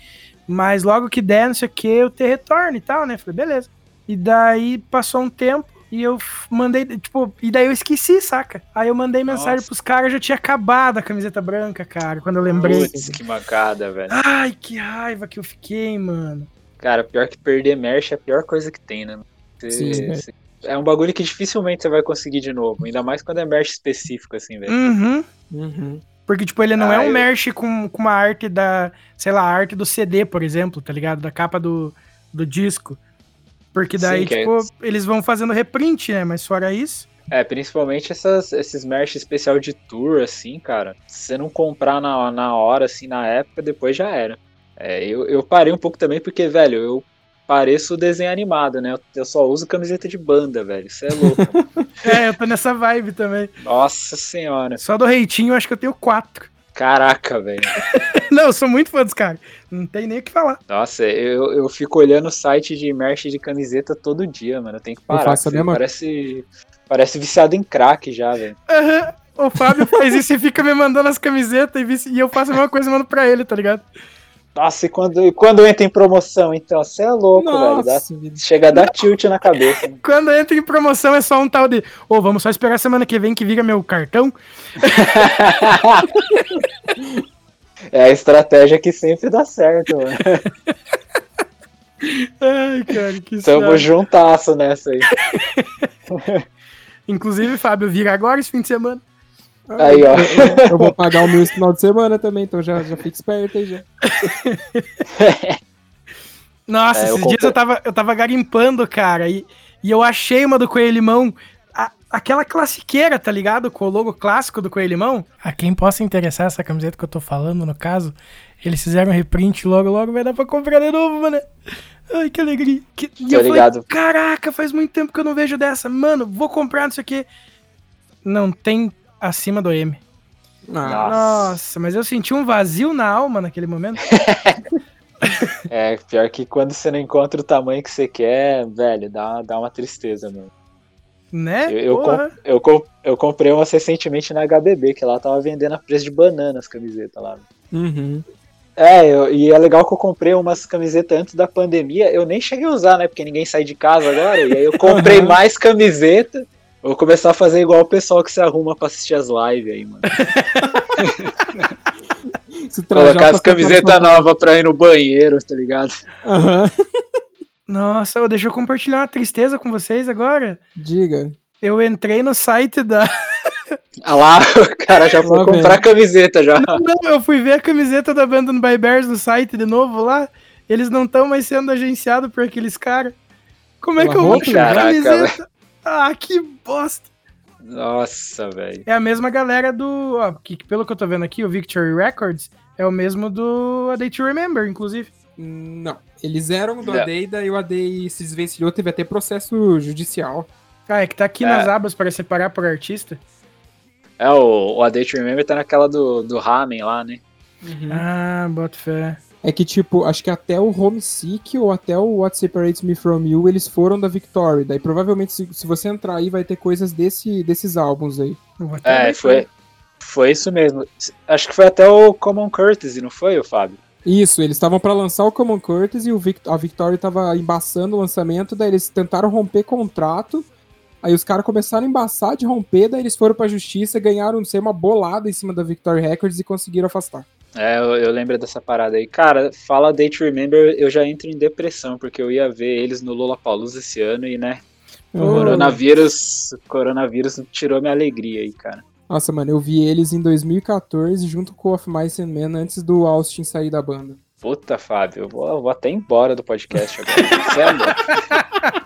mas logo que der, não sei o que, eu te retorno e tal, né? Falei, beleza. E daí passou um tempo. E eu mandei, tipo, e daí eu esqueci, saca? Aí eu mandei mensagem Nossa. pros caras, já tinha acabado a camiseta branca, cara, quando eu lembrei. Putz, que mancada, velho. Ai, que raiva que eu fiquei, mano. Cara, pior que perder merch é a pior coisa que tem, né? Você- Sim, você- é um bagulho que dificilmente você vai conseguir de novo. Ainda mais quando é merch específico, assim, velho. Uhum. Uhum. Porque, tipo, ele não Ah, é um eu- merch com, com uma arte da, sei lá, a arte do CD, por exemplo, tá ligado? Da capa do, do disco. Porque daí, Sim, é- tipo, eles vão fazendo reprint, né? Mas fora isso. É, principalmente essas, esses merch especial de tour, assim, cara. Se você não comprar na, na hora, assim, na época, depois já era. É, eu, eu parei um pouco também porque, velho, eu pareço desenho animado, né? Eu, eu só uso camiseta de banda, velho. Isso é louco. <laughs> É, eu tô nessa vibe também. Nossa senhora. Só do reitinho, eu acho que eu tenho quatro. Caraca, velho. <laughs> Não, eu sou muito fã dos caras. Não tem nem o que falar. Nossa, eu, eu fico olhando o site de merch de camiseta todo dia, mano. Eu tenho que parar. faço a mesma- Parece, parece viciado em crack já, velho. Aham. O Fábio faz isso e fica me mandando as camisetas e, vice- e eu faço a mesma coisa e mando pra ele, tá ligado? Nossa, e quando, e quando entra em promoção, então? Você é louco, velho. Dá- Nossa, chega a dar tilt na cabeça. <laughs> né? Quando entra em promoção é só um tal de. Ô, vamos só esperar semana que vem que vira meu cartão. <laughs> É a estratégia que sempre dá certo, mano. <laughs> Ai, cara, que Tamo saco. juntasso nessa aí. Inclusive, Fábio, vira agora esse fim de semana. Aí, ó. Eu vou pagar o meu esse final de semana também, então já, já fica esperto aí já. <laughs> Nossa, É, esses comprei- dias eu tava, eu tava garimpando, cara, e, e eu achei uma do Coelho Limão, a- aquela classiqueira, tá ligado? Com o logo clássico do Coelho Limão. A quem possa interessar essa camiseta que eu tô falando, no caso, eles fizeram um reprint logo, logo vai dar pra comprar de novo, mano. Ai, que alegria. Que, e eu falei, ligado. caraca, faz muito tempo que eu não vejo dessa. Mano, vou comprar, não sei o quê. Não tem acima do M. Ah, Nossa, mas eu senti um vazio na alma naquele momento. <laughs> <laughs> É, pior que quando você não encontra o tamanho que você quer, velho, dá, dá uma tristeza, mano. Né? Eu, eu, Porra. com- eu, com- eu comprei umas recentemente na HBB, que lá tava vendendo a preço de banana as camisetas lá. uhum. É, eu- e é legal que eu comprei umas camisetas antes da pandemia. Eu nem cheguei a usar, né? Porque ninguém sai de casa agora. E aí eu comprei mais camiseta. Vou começar a fazer igual o pessoal que se arruma pra assistir as lives aí, mano. <laughs> Colocar as camisetas novas pra ir no banheiro, tá ligado? Aham. Nossa, deixa eu compartilhar uma tristeza com vocês agora. Diga. Eu entrei no site da. Ah lá, <laughs> o cara já foi comprar vem. camiseta já. Não, eu fui ver a camiseta da Abandoned by Bears no site de novo lá. Eles não estão mais sendo agenciados por aqueles caras. Como é que eu vou comprar Caraca, camiseta? Ah, que bosta. Nossa, velho. É a mesma galera do. Ó, que, pelo que eu tô vendo aqui, o Victory Records é o mesmo do A Day to Remember, inclusive. Não. Eles eram do. ADEI, daí o ADEI se desvencilhou, teve até processo judicial. Ah, é que tá aqui É. nas abas para separar por artista. É, o, o A Day to Remember tá naquela do, do Ramen lá, né? Ah, bota fé. É que, tipo, acho que até o Homesick ou até o What Separates Me From You, eles foram da Victory. Daí provavelmente, se, se você entrar aí, vai ter coisas desse, desses álbuns aí. É, foi, foi isso mesmo. Acho que foi até o Common Courtesy, não foi, o Fábio? Isso, eles estavam pra lançar o Common Curtis e o Vic- a Victory tava embaçando o lançamento, daí eles tentaram romper contrato. Aí os caras começaram a embaçar de romper, daí eles foram pra justiça, ganharam, não sei, uma bolada em cima da Victory Records e conseguiram afastar. É, eu, eu lembro dessa parada aí. Cara, fala Day to Remember, eu já entro em depressão, porque eu ia ver eles no Lollapalooza esse ano e, né, o Uhum. coronavírus, o coronavírus tirou minha alegria aí, cara. Nossa, mano, eu vi eles em 2014 junto com o Of Mice and Men antes do Austin sair da banda. Puta, Fábio, eu vou, eu vou até embora do podcast agora. <laughs>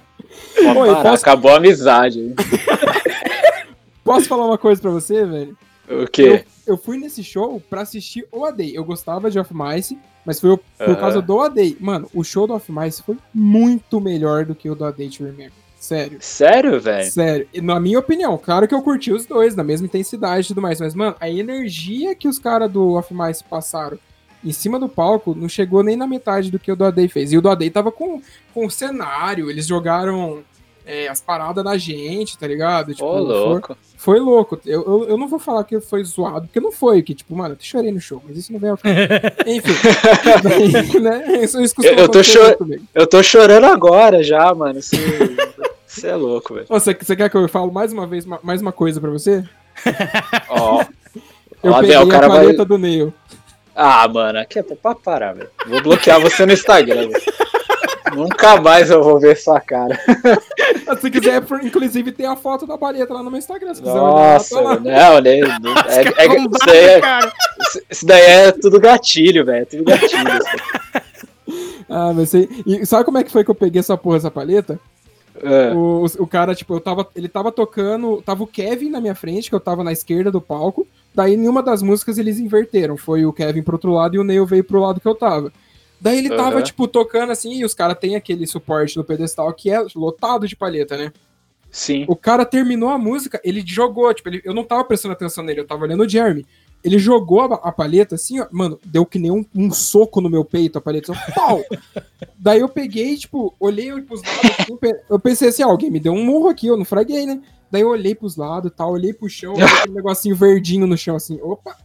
Você é parar, posso- Acabou a amizade. <laughs> Posso falar uma coisa pra você, velho? O quê? Eu fui nesse show pra assistir o AD. Eu gostava de Of Mice, mas foi o- por Aham. causa do AD. Mano, o show do Of Mice foi muito melhor do que o do AD to Remember. Sério. Sério, velho? Sério, na minha opinião, claro que eu curti os dois, na mesma intensidade e tudo mais, mas, mano, a energia que os caras do Off Mice passaram em cima do palco não chegou nem na metade do que o do AD fez. E o do AD tava com, com o cenário, eles jogaram é, as paradas na gente, tá ligado? Tipo, Ô, louco. Foi, louco. Eu, eu, eu não vou falar que foi zoado, porque não foi, que, tipo, mano, eu chorei no show, mas isso não vem ao caso. <laughs> Enfim. Daí, né? Isso, isso Eu- eu tô chor-. Eu tô chorando agora já, mano. Você, você é louco, velho. Você, você quer que eu fale mais uma vez, ma- mais uma coisa pra você? <laughs> Ó. Eu Lá peguei o cara a vai. paleta do Neil. Ah, mano, aqui é pra parar, velho. Vou bloquear você no Instagram, velho. Nunca mais eu vou ver sua cara. Se quiser, inclusive, tem a foto da paleta lá no meu Instagram. Se quiser olhar Nossa, tá não, né? não- <laughs> É, é, isso, daí é, cara. isso daí é tudo gatilho, velho. é Tudo gatilho. assim. <laughs> Ah, mas sei. E sabe como é que foi que eu peguei essa porra, essa paleta? É. O, o cara, tipo, eu tava. Ele tava tocando. Tava o Kevin na minha frente, que eu tava na esquerda do palco. Daí, em uma das músicas, eles inverteram. Foi o Kevin pro outro lado e o Neil veio pro lado que eu tava. Daí ele tava, Aham. tipo, tocando assim, e os caras têm aquele suporte no pedestal que é lotado de palheta, né? Sim. O cara terminou a música, ele jogou, tipo, ele- eu não tava prestando atenção nele, eu tava olhando o Jeremy. Ele jogou a, a palheta assim, ó, mano, deu que nem um, um soco no meu peito a palheta. Assim, pau! <laughs> Daí eu peguei, tipo, olhei pros lados, assim, eu pensei assim, ó, alguém me deu um murro aqui, eu não fraguei, né? Daí eu olhei pros lados e tal, olhei pro chão, <laughs> olhei aquele negocinho verdinho no chão, assim, opa.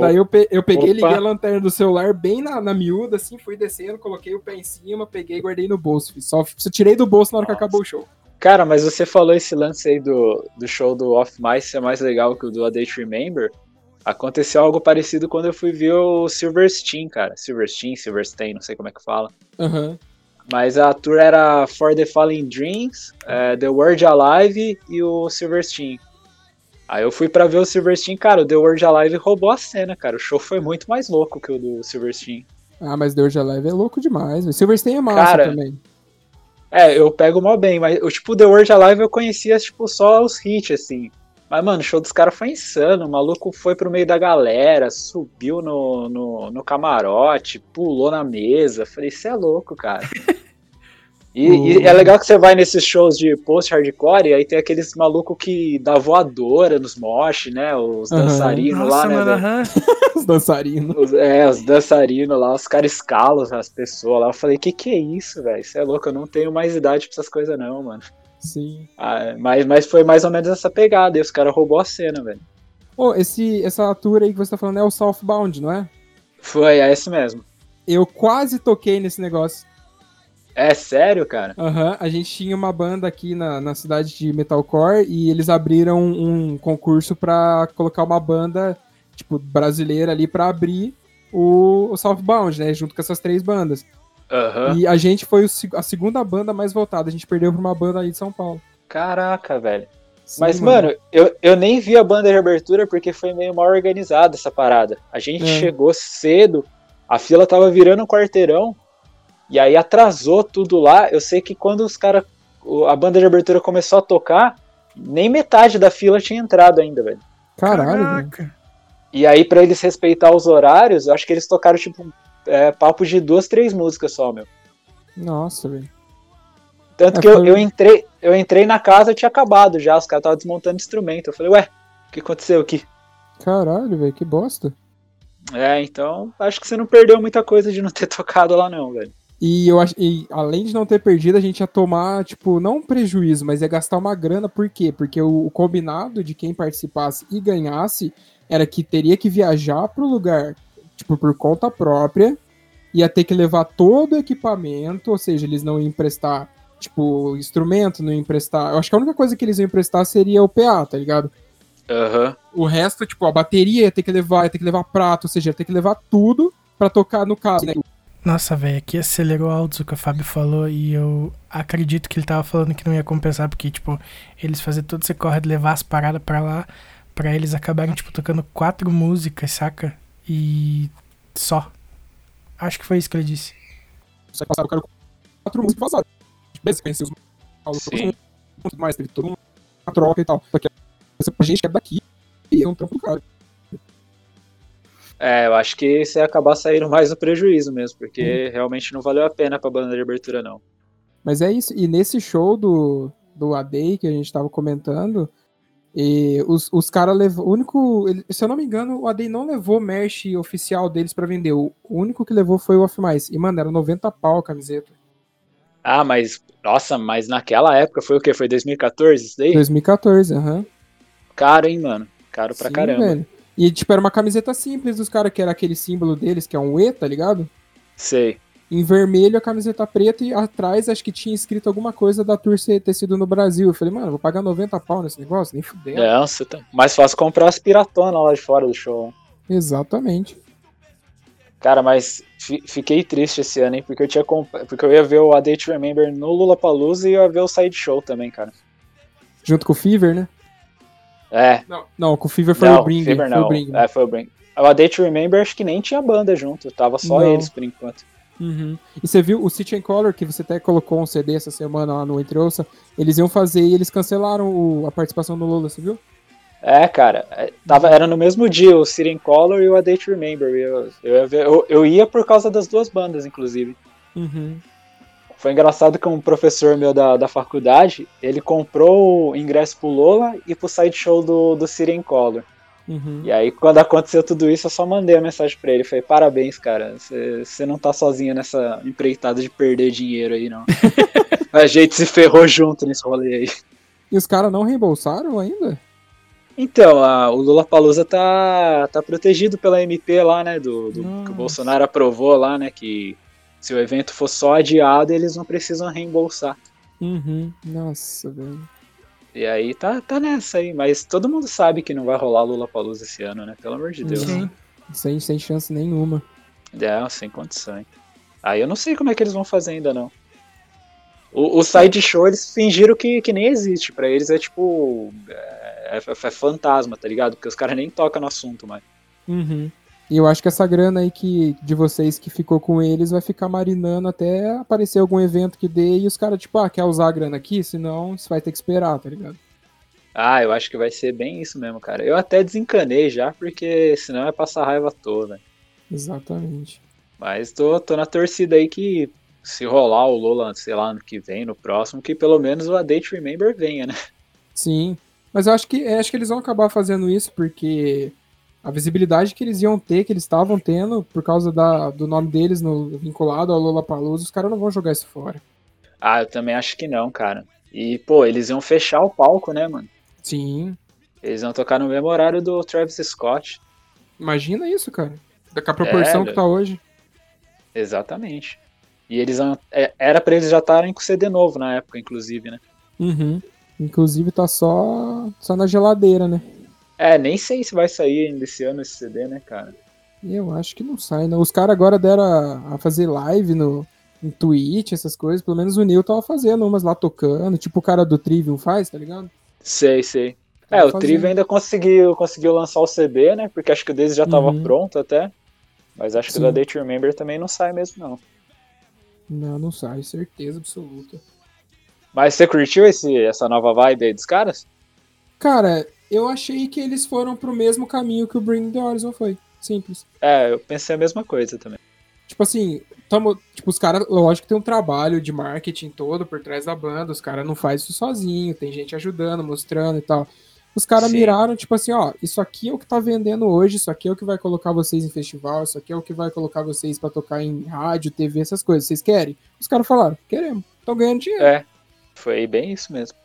Daí eu, pe- eu peguei, Opa. liguei a lanterna do celular bem na, na miúda, assim, fui descendo, coloquei o pé em cima, peguei e guardei no bolso. Só, só tirei do bolso na hora que Nossa. acabou o show. Cara, mas você falou esse lance aí do, do show do Off Mice ser mais legal que o do A Day to Remember. Aconteceu algo parecido quando eu fui ver o Silverstein, cara. Silverstein, Silverstein, não sei como é que fala. Aham. Mas a tour era For the Fallen Dreams, eh, The World Alive e o Silverstein. Aí eu fui pra ver o Silverstein, cara, o The World Alive roubou a cena, cara. O show foi muito mais louco que o do Silverstein. Ah, mas The Urge Alive é louco demais. velho. Silverstein é massa Cara, também. É, eu pego mal bem, mas o tipo, The World Alive eu conhecia, tipo, só os hits, assim. Mas, mano, o show dos caras foi insano. O maluco foi pro meio da galera, subiu no, no, no camarote, pulou na mesa. Falei, isso é louco, cara. <laughs> E, e é legal que você vai nesses shows de post-hardcore e aí tem aqueles malucos que dá voadora nos mosh, né? Os dançarinos lá, Nossa, né? <laughs> Os dançarinos. Os, é, os dançarinos lá, os caras escalam as pessoas lá. Eu falei, que que é isso, velho? Isso é louco, eu não tenho mais idade pra essas coisas não, mano. Sim. Ah, mas, mas foi mais ou menos essa pegada, e os caras roubou a cena, velho. Ô, esse, essa tour aí que você tá falando é o Southbound, não é? Foi, é esse mesmo. Eu quase toquei nesse negócio. É sério, cara? Aham, a gente tinha uma banda aqui na, na cidade de metalcore e eles abriram um concurso pra colocar uma banda, tipo, brasileira ali pra abrir o, o Southbound, né? Junto com essas três bandas. Aham. E a gente foi o a segunda banda mais votada. A gente perdeu pra uma banda aí de São Paulo. Caraca, velho. Sim, Mas, mano, eu, eu nem vi a banda de abertura porque foi meio mal organizada essa parada. A gente É. chegou cedo, a fila tava virando um quarteirão, e aí atrasou tudo lá. Eu sei que quando os caras. A banda de abertura começou a tocar, nem metade da fila tinha entrado ainda, velho. Caralho, velho. Caraca. E aí, pra eles respeitar os horários, eu acho que eles tocaram, tipo, é, papo de duas, três músicas só, meu. Nossa, velho. Tanto É, que eu, foi- eu, entrei, eu entrei na casa, tinha acabado já, os caras estavam desmontando instrumento. Eu falei, ué, o que aconteceu aqui? Caralho, velho, que bosta. É, então, acho que você não perdeu muita coisa de não ter <laughs> tocado lá não, velho. E eu acho, e além de não ter perdido, a gente ia tomar, tipo, não um prejuízo, mas ia gastar uma grana, por quê? Porque o, o combinado de quem participasse e ganhasse era que teria que viajar pro lugar, tipo, por conta própria, ia ter que levar todo o equipamento, ou seja, eles não iam emprestar, tipo, instrumento, não iam emprestar. Eu acho que a única coisa que eles iam emprestar seria o PA, tá ligado? Aham. O resto, tipo, a bateria ia ter que levar, ia ter que levar prato, ou seja, ia ter que levar tudo pra tocar no caso, né? Nossa, velho, aqui acelerou alto o que o Fábio falou e eu acredito que ele tava falando que não ia compensar, porque, tipo, eles fazer todo esse corre de levar as paradas pra lá, pra eles acabarem, tipo, tocando quatro músicas, saca? E só. Acho que foi isso que ele disse. Só que passaram o cara com quatro músicas e vazaram. Beleza, conheci os tudo mais, teve toda uma troca e tal. Só que essa gente que é daqui e é um trampo do cara. É, eu acho que você ia acabar saindo mais no prejuízo mesmo, porque realmente não valeu a pena pra banda de abertura, não. Mas é isso, e nesse show do, do ADEI que a gente tava comentando, e os, os caras levou. O único. ele- se eu não me engano, o ADEI não levou merch oficial deles pra vender. O único que levou foi o Off Mais. E, mano, era 90 pau a camiseta. Ah, mas, nossa, mas naquela época foi o quê? Foi 2014 isso daí? 2014, aham. Caro, hein, mano? Caro pra Sim, caramba. velho. E, tipo, era uma camiseta simples dos caras, que era aquele símbolo deles, que é um E, tá ligado? Sei. Em vermelho a camiseta preta e atrás acho que tinha escrito alguma coisa da Tour ter sido no Brasil. Eu falei, mano, vou pagar 90 pau nesse negócio? Nem fudeu. Não, você tá... mais fácil comprar as piratonas lá de fora do show. Exatamente. Cara, mas fi- fiquei triste esse ano, hein? Porque eu tinha comp... porque eu ia ver o A Day to Remember no Lollapalooza e ia ver o Side Show também, cara. Junto com o Fever, né? É, Não, não com o Fever foi não, o Bring. Fever foi não. o Bring. É, foi o Bring. O A Day to Remember acho que nem tinha banda junto, tava só Não. eles por enquanto. Uhum. E você viu o City and Color, que você até colocou um CD essa semana lá no Entre Ouça, eles iam fazer e eles cancelaram o- a participação no Lula, você viu? É, cara, é, tava, era no mesmo dia o City in Color e o A Day to Remember. Eu, eu, eu, eu ia por causa das duas bandas, inclusive. Uhum. Foi engraçado que um professor meu da, da faculdade, ele comprou o ingresso pro Lola e pro sideshow do, do City in Color. Uhum. E aí, quando aconteceu tudo isso, eu só mandei a mensagem pra ele. Falei, parabéns, cara. Você não tá sozinho nessa empreitada de perder dinheiro aí, não. <laughs> a gente se ferrou junto nesse rolê aí. E os caras não reembolsaram ainda? Então, a, o Lula Palusa tá, tá protegido pela MP lá, né? Do, do que o. Bolsonaro aprovou lá, né? Que se o evento for só adiado, eles não precisam reembolsar. Uhum. Nossa, velho. E aí tá, tá nessa aí, mas todo mundo sabe que não vai rolar Lula Palusa esse ano, né? Pelo amor de Deus. Sim. Sem, sem chance nenhuma. É, sem condições. Aí eu não sei como é que eles vão fazer ainda, não. O, o side show eles fingiram que, que nem existe. Pra eles é tipo. É, é- é fantasma, tá ligado? Porque os caras nem tocam no assunto mais. Uhum. E eu acho que essa grana aí que, de vocês que ficou com eles vai ficar marinando até aparecer algum evento que dê e os caras, tipo, ah, quer usar a grana aqui? Senão você vai ter que esperar, tá ligado? Ah, eu acho que vai ser bem isso mesmo, cara. Eu até desencanei já, porque senão é passar raiva toa, velho. Exatamente. Mas tô, tô na torcida aí que se rolar o Lula, sei lá, ano que vem, no próximo, que pelo menos o A Date Remember venha, né? Sim. Mas eu acho que, acho que eles vão acabar fazendo isso porque a visibilidade que eles iam ter, que eles estavam tendo, por causa da, do nome deles no, vinculado ao Lollapalooza, os caras não vão jogar isso fora. Ah, eu também acho que não, cara. E, pô, eles iam fechar o palco, né, mano? Sim. Eles iam tocar no mesmo horário do Travis Scott. Imagina isso, cara. Com a proporção É, que tá hoje. Exatamente. E eles iam- é, era pra eles já estarem com CD novo na época, inclusive, né? Uhum. Inclusive tá só, só na geladeira, né? É, nem sei se vai sair ainda esse ano esse CD, né, cara? Eu acho que não sai, não. Os caras agora deram a, a fazer live no em Twitch, essas coisas. Pelo menos o Neil tava fazendo umas lá tocando, tipo o cara do Trivium faz, tá ligado? Sei, sei. Tava É, o fazendo. Triv ainda conseguiu, conseguiu lançar o CD, né? Porque acho que o deles já tava Uhum. pronto até. Mas acho que o Sim. da Date Remember também não sai mesmo, não. Não, não sai, certeza absoluta. Mas você curtiu esse, essa nova vibe aí dos caras? Cara, eu achei que eles foram pro mesmo caminho que o Bring the Horizon foi. Simples. É, eu pensei a mesma coisa também. Tipo assim, tamo, tipo, os caras, lógico que tem um trabalho de marketing todo por trás da banda, os caras não fazem isso sozinho, tem gente ajudando, mostrando e tal. Os caras miraram, tipo assim, ó, isso aqui é o que tá vendendo hoje, isso aqui é o que vai colocar vocês em festival, isso aqui é o que vai colocar vocês pra tocar em rádio, TV, essas coisas. Vocês querem? Os caras falaram, queremos. Estão ganhando dinheiro. É, foi bem isso mesmo.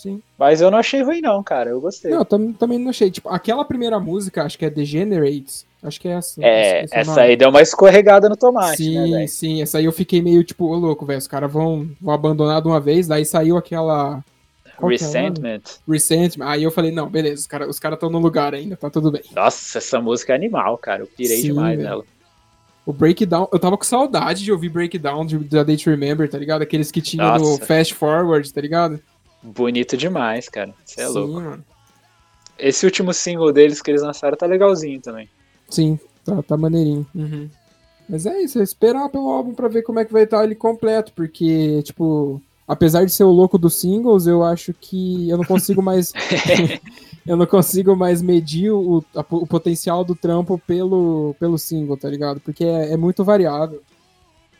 Sim. Mas eu não achei ruim, não, cara. Eu gostei. Não, tam, também não achei. Tipo, aquela primeira música, acho que é Degenerates. Acho que é essa. é, essa aí deu uma escorregada no tomate, sim, né, sim, essa aí eu fiquei meio tipo, ô louco, velho, os caras vão, vão abandonar de uma vez, daí saiu aquela é o nome? Resentment. Resentment, aí eu falei, não, beleza, os caras os cara estão no lugar ainda, tá tudo bem. Nossa, essa música é animal, cara. Eu pirei Sim, demais velho. nela. O Breakdown, eu tava com saudade de ouvir Breakdown da Date Remember, tá ligado? Aqueles que tinha no. Fast Forward, tá ligado? Bonito demais, cara. Você é Sim, louco. mano. Esse último single deles que eles lançaram tá legalzinho também. Sim, tá, tá maneirinho. Uhum. Mas é isso, é esperar pelo álbum pra ver como é que vai estar ele completo, porque, tipo, apesar de ser o louco dos singles, eu acho que eu não consigo mais. <laughs> <laughs> eu não consigo mais medir o, a- o potencial do trampo pelo, pelo single, tá ligado? Porque é, é muito variável.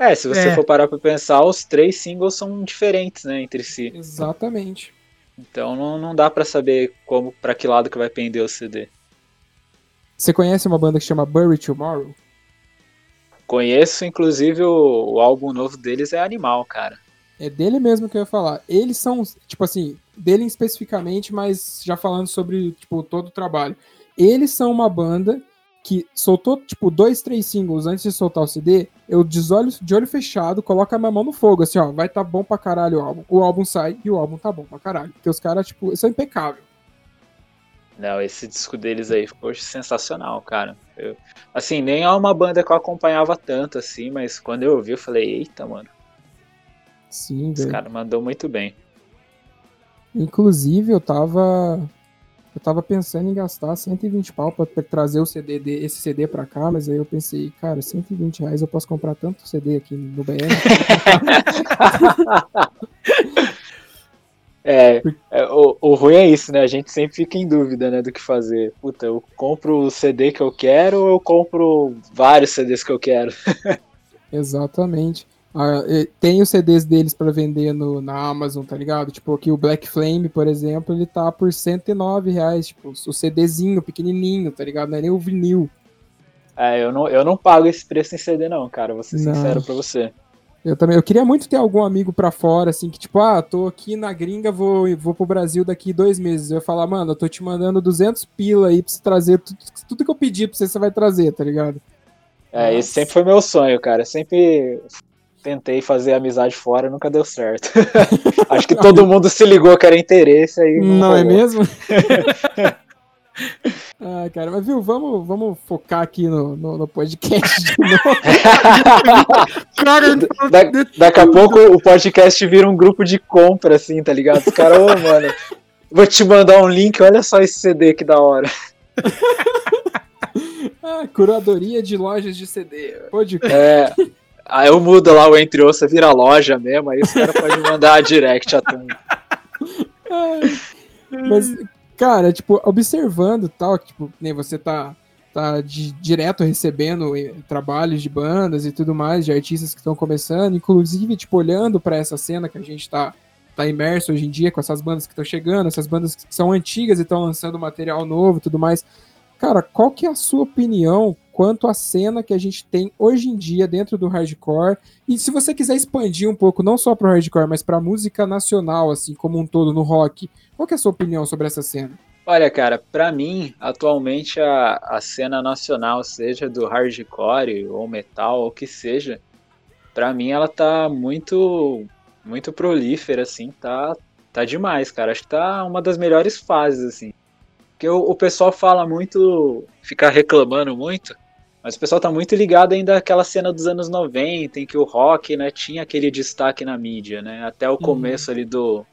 É, se você É. for parar pra pensar, os três singles são diferentes, né, entre si. Exatamente. Então não, não dá pra saber como, pra que lado que vai pender o CD. Você conhece uma banda que chama Bury Tomorrow? Conheço, inclusive, o, o álbum novo deles é Animal, cara. É dele mesmo que eu ia falar. Eles são, tipo assim, dele especificamente, mas já falando sobre, tipo, todo o trabalho. Eles são uma banda que soltou, tipo, dois, três singles antes de soltar o CD. Eu desolho de olho fechado, coloco a minha mão no fogo, assim, ó, vai tá bom pra caralho o álbum. O álbum sai e o álbum tá bom pra caralho. Porque os caras, tipo, são impecáveis. Não, esse disco deles aí ficou sensacional, cara. Eu- assim, nem é uma banda que eu acompanhava tanto, assim, mas quando eu ouvi, eu falei, eita, mano, Sim, velho. cara mandou muito bem. Inclusive, eu tava. Eu tava pensando em gastar 120 pau pra, pra trazer o CD de, esse CD pra cá, mas aí eu pensei, cara, 120 reais eu posso comprar tanto CD aqui no BR. <laughs> É, é, o, o ruim é isso, né? A gente sempre fica em dúvida, né, do que fazer. Puta, eu compro o CD que eu quero ou eu compro vários CDs que eu quero? <laughs> Exatamente. Ah, tem os CDs deles pra vender no, na Amazon, tá ligado? Tipo, aqui o Black Flame, por exemplo, ele tá por 109 reais, tipo, o CDzinho, pequenininho, tá ligado? Não é nem o vinil. É, eu não, eu não pago esse preço em CD, não, cara. Vou ser Não. sincero pra você. Eu também, eu queria muito ter algum amigo pra fora, assim, que tipo, ah, tô aqui na gringa, vou, vou pro Brasil daqui dois meses. Eu ia falar, mano, eu tô te mandando 200 pila aí pra você trazer tudo, tudo que eu pedi pra você, você vai trazer, tá ligado? É, Nossa. esse sempre foi meu sonho, cara. Sempre tentei fazer amizade fora, nunca deu certo. <laughs> Acho que todo mundo se ligou que era interesse aí. Não, é rolou. mesmo? <laughs> ah, cara, mas viu, vamos, vamos focar aqui no, no, no podcast de novo. <laughs> Cara, Da- daqui a pouco o podcast vira um grupo de compra, assim, tá ligado? Os caras, ô, mano, vou te mandar um link, olha só esse CD que da hora. Ah, curadoria de lojas de CD. Pode É. Aí eu mudo lá o entre ouça, vira loja mesmo, aí os caras podem mandar a direct a turma. Mas, cara, tipo, observando tal, que, tipo, nem você tá, tá de- direto recebendo eh, trabalhos de bandas e tudo mais, de artistas que estão começando, inclusive, tipo, olhando pra essa cena que a gente tá, tá imerso hoje em dia, com essas bandas que estão chegando, essas bandas que são antigas e estão lançando material novo e tudo mais. Cara, qual que é a sua opinião quanto à cena que a gente tem hoje em dia dentro do hardcore? E se você quiser expandir um pouco, não só pro hardcore, mas pra música nacional, assim, como um todo, no rock, qual que é a sua opinião sobre essa cena? Olha, cara, pra mim, atualmente a, a cena nacional, seja do hardcore ou metal, ou o que seja, pra mim ela tá muito muito prolífera, assim, tá, tá demais, cara. Acho que tá uma das melhores fases, assim. Porque o, o pessoal fala muito, fica reclamando muito, mas o pessoal tá muito ligado ainda àquela cena dos anos 90, em que o rock, né, tinha aquele destaque na mídia, né, até o começo ali do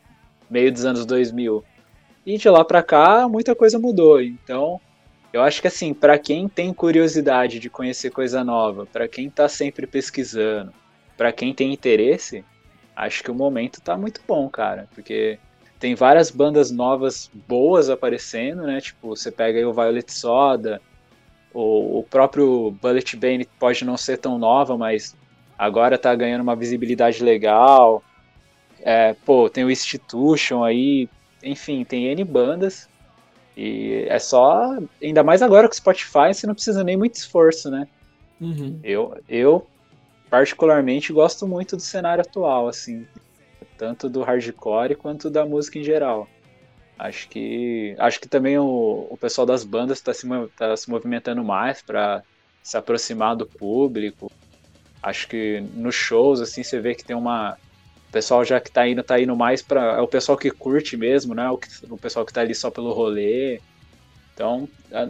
meio dos anos 2000. E de lá pra cá, muita coisa mudou. Então, eu acho que assim, pra quem tem curiosidade de conhecer coisa nova, pra quem tá sempre pesquisando, pra quem tem interesse, acho que o momento tá muito bom, cara, porque tem várias bandas novas boas aparecendo, né? Tipo, você pega aí o Violet Soda, o, o próprio Bullet Bane pode não ser tão nova, mas agora tá ganhando uma visibilidade legal. É, pô, tem o Institution aí, enfim, tem N bandas. E é só, ainda mais agora com o Spotify, você não precisa nem muito esforço, né? Eu, eu particularmente gosto muito do cenário atual, assim, tanto do hardcore quanto da música em geral. Acho que acho que também o, o pessoal das bandas está se, tá se movimentando mais para se aproximar do público. Acho que nos shows assim você vê que tem uma o pessoal já que tá indo tá indo mais para é o pessoal que curte mesmo, né? O, que- o pessoal que tá ali só pelo rolê. Então,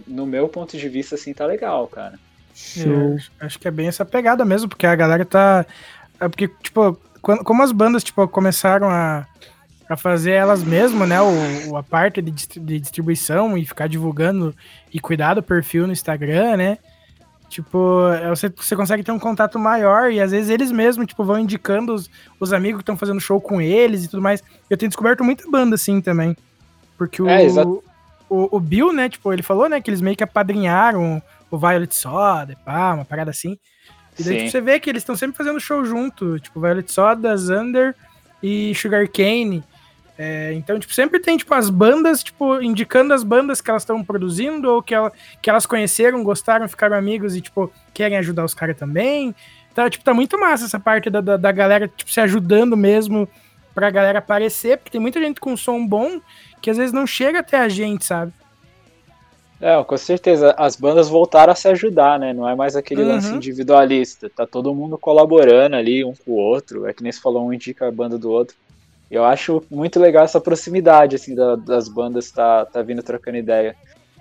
no meu ponto de vista assim tá legal, cara. Show. É, acho que é bem essa pegada mesmo, porque a galera tá. É porque, tipo, quando- como as bandas tipo, começaram a, a fazer elas mesmas, né? O, a parte de, de distribuição e ficar divulgando e cuidar do perfil no Instagram, né? Tipo, é, você, você consegue ter um contato maior e às vezes eles mesmos, tipo, vão indicando os, os amigos que estão fazendo show com eles e tudo mais. Eu tenho descoberto muita banda assim também. Porque o, É, o, o Bill, né, tipo, ele falou, né, que eles meio que apadrinharam o Violet Soda, pá, uma parada assim. E daí tipo, você vê que eles estão sempre fazendo show junto, tipo, Violet Soda, Xander e Sugar Cane. É, então, tipo, sempre tem, tipo, as bandas, tipo, indicando as bandas que elas estão produzindo ou que, ela, que elas conheceram, gostaram, ficaram amigos e, tipo, querem ajudar os caras também. Então, tipo, tá muito massa essa parte da, da, da galera, tipo, se ajudando mesmo pra galera aparecer, porque tem muita gente com som bom que às vezes não chega até a gente, sabe? É, com certeza. As bandas voltaram a se ajudar, né? Não é mais aquele Uhum. lance individualista. Tá todo mundo colaborando ali, um com o outro. É que nem você falou, um indica a banda do outro. E eu acho muito legal essa proximidade, assim, da- das bandas tá, tá vindo trocando ideia.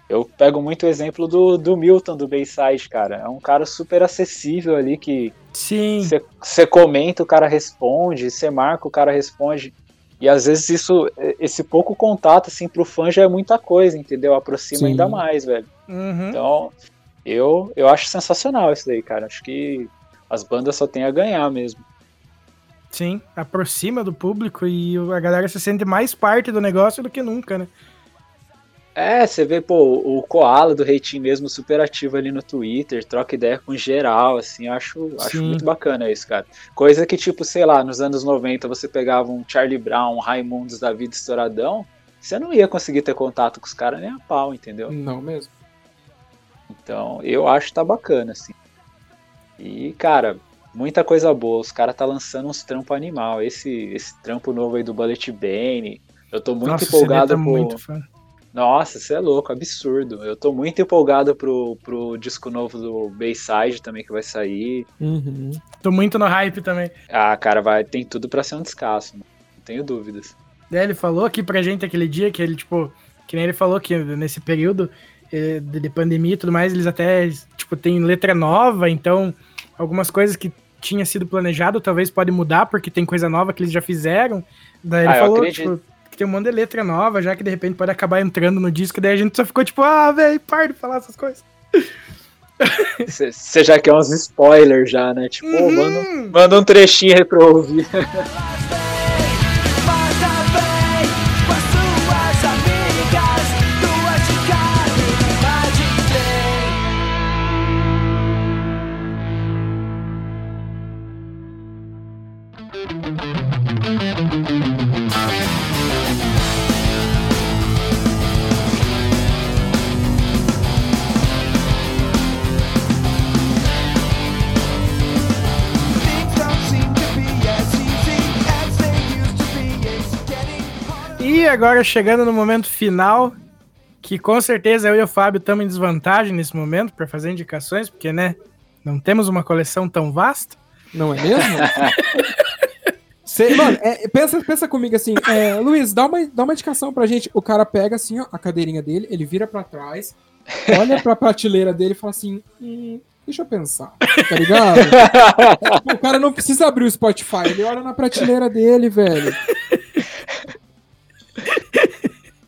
Eu pego muito o exemplo do, do Milton, do Bayside, cara. É um cara super acessível ali, que Sim. você comenta, o cara responde, você marca, o cara responde. E às vezes isso, esse pouco contato, assim, pro fã já é muita coisa, entendeu? Aproxima Sim. ainda mais, velho. Uhum. Então, eu, eu acho sensacional isso daí, cara. Acho que as bandas só têm a ganhar mesmo. Sim, aproxima do público e a galera se sente mais parte do negócio do que nunca, né? É, você vê, pô, o Koala do Reitinho mesmo super ativo ali no Twitter, troca ideia com geral, assim, acho, acho muito bacana isso, cara. Coisa que, tipo, sei lá, nos anos 90 você pegava um Charlie Brown, um Raimundos da vida estouradão, você não ia conseguir ter contato com os caras nem a pau, entendeu? Não mesmo. Então, eu acho que tá bacana, assim. E, cara, muita coisa boa. Os caras tá lançando uns trampos animal. Esse, esse trampo novo aí do Bullet Bane. Eu tô muito Nossa, empolgado tá pro. muito fã. Nossa, você é louco, absurdo. Eu tô muito empolgado pro, pro disco novo do Bayside também que vai sair. Uhum. Tô muito no hype também. Ah, cara, vai, tem tudo pra ser um descasso, não tenho dúvidas. Daí ele falou aqui pra gente aquele dia que ele, tipo, que nem ele falou que nesse período eh, de, de pandemia e tudo mais, eles até, tipo, tem letra nova, então algumas coisas que tinha sido planejado talvez pode mudar, porque tem coisa nova que eles já fizeram. Daí ele Ah, eu falou, acredito. tipo, que tem um monte de letra nova, já que de repente pode acabar entrando no disco, daí a gente só ficou tipo, ah, velho, para de falar essas coisas. Você já quer uns spoilers já, né? Tipo, ô, manda, Uhum. manda um trechinho aí pra ouvir. <laughs> agora chegando no momento final, que com certeza eu e o Fábio estamos em desvantagem nesse momento para fazer indicações, porque, né, não temos uma coleção tão vasta. Não é mesmo? <laughs> Cê- mano, é, pensa, pensa comigo assim, é, Luiz, dá uma, dá uma indicação pra gente. O cara pega assim, ó, a cadeirinha dele, ele vira pra trás, olha pra <laughs> prateleira dele e fala assim: hum, deixa eu pensar, tá ligado? <laughs> o cara não precisa abrir o Spotify, ele olha na prateleira dele, velho.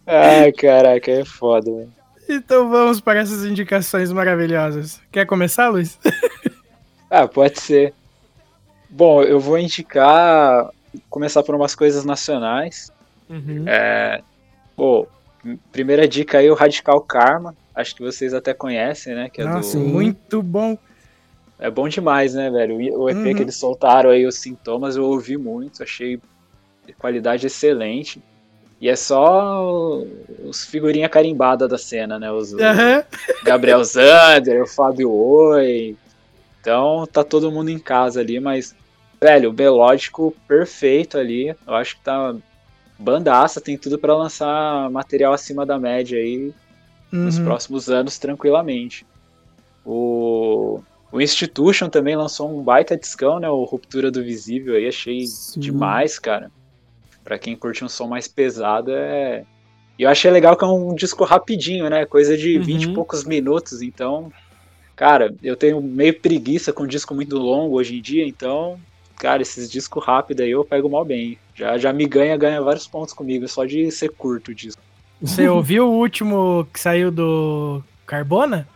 Ai, caraca, é foda, velho. Então vamos para essas indicações maravilhosas. Quer começar, Luiz? <laughs> Ah, pode ser. Bom, eu vou indicar. Começar por umas coisas nacionais. É, pô, primeira dica aí, o Radical Karma. Acho que vocês até conhecem, né? Que é, Nossa, do... muito bom. é bom demais, né, velho? O EP Uhum. que eles soltaram aí, os sintomas, eu ouvi muito, achei de qualidade excelente. E é só os figurinha carimbada da cena, né? Os, Aham. Gabriel Zander, o Fábio Oi. Então tá todo mundo em casa ali, mas, velho, o melódico perfeito ali. Eu acho que tá bandaça, tem tudo pra lançar material acima da média aí nos Uhum. próximos anos tranquilamente. O, o Institution também lançou um baita discão, né? O Ruptura do Visível aí, achei Sim. demais, cara. Pra quem curte um som mais pesado é. E eu achei legal que é um disco rapidinho, né? Coisa de Uhum. 20 e poucos minutos, então. Cara, eu tenho meio preguiça com disco muito longo hoje em dia, então. Cara, esses discos rápidos aí eu pego mal bem. Já, já me ganha, ganha vários pontos comigo, só de ser curto o disco. Você ouviu o último que saiu do Carbona?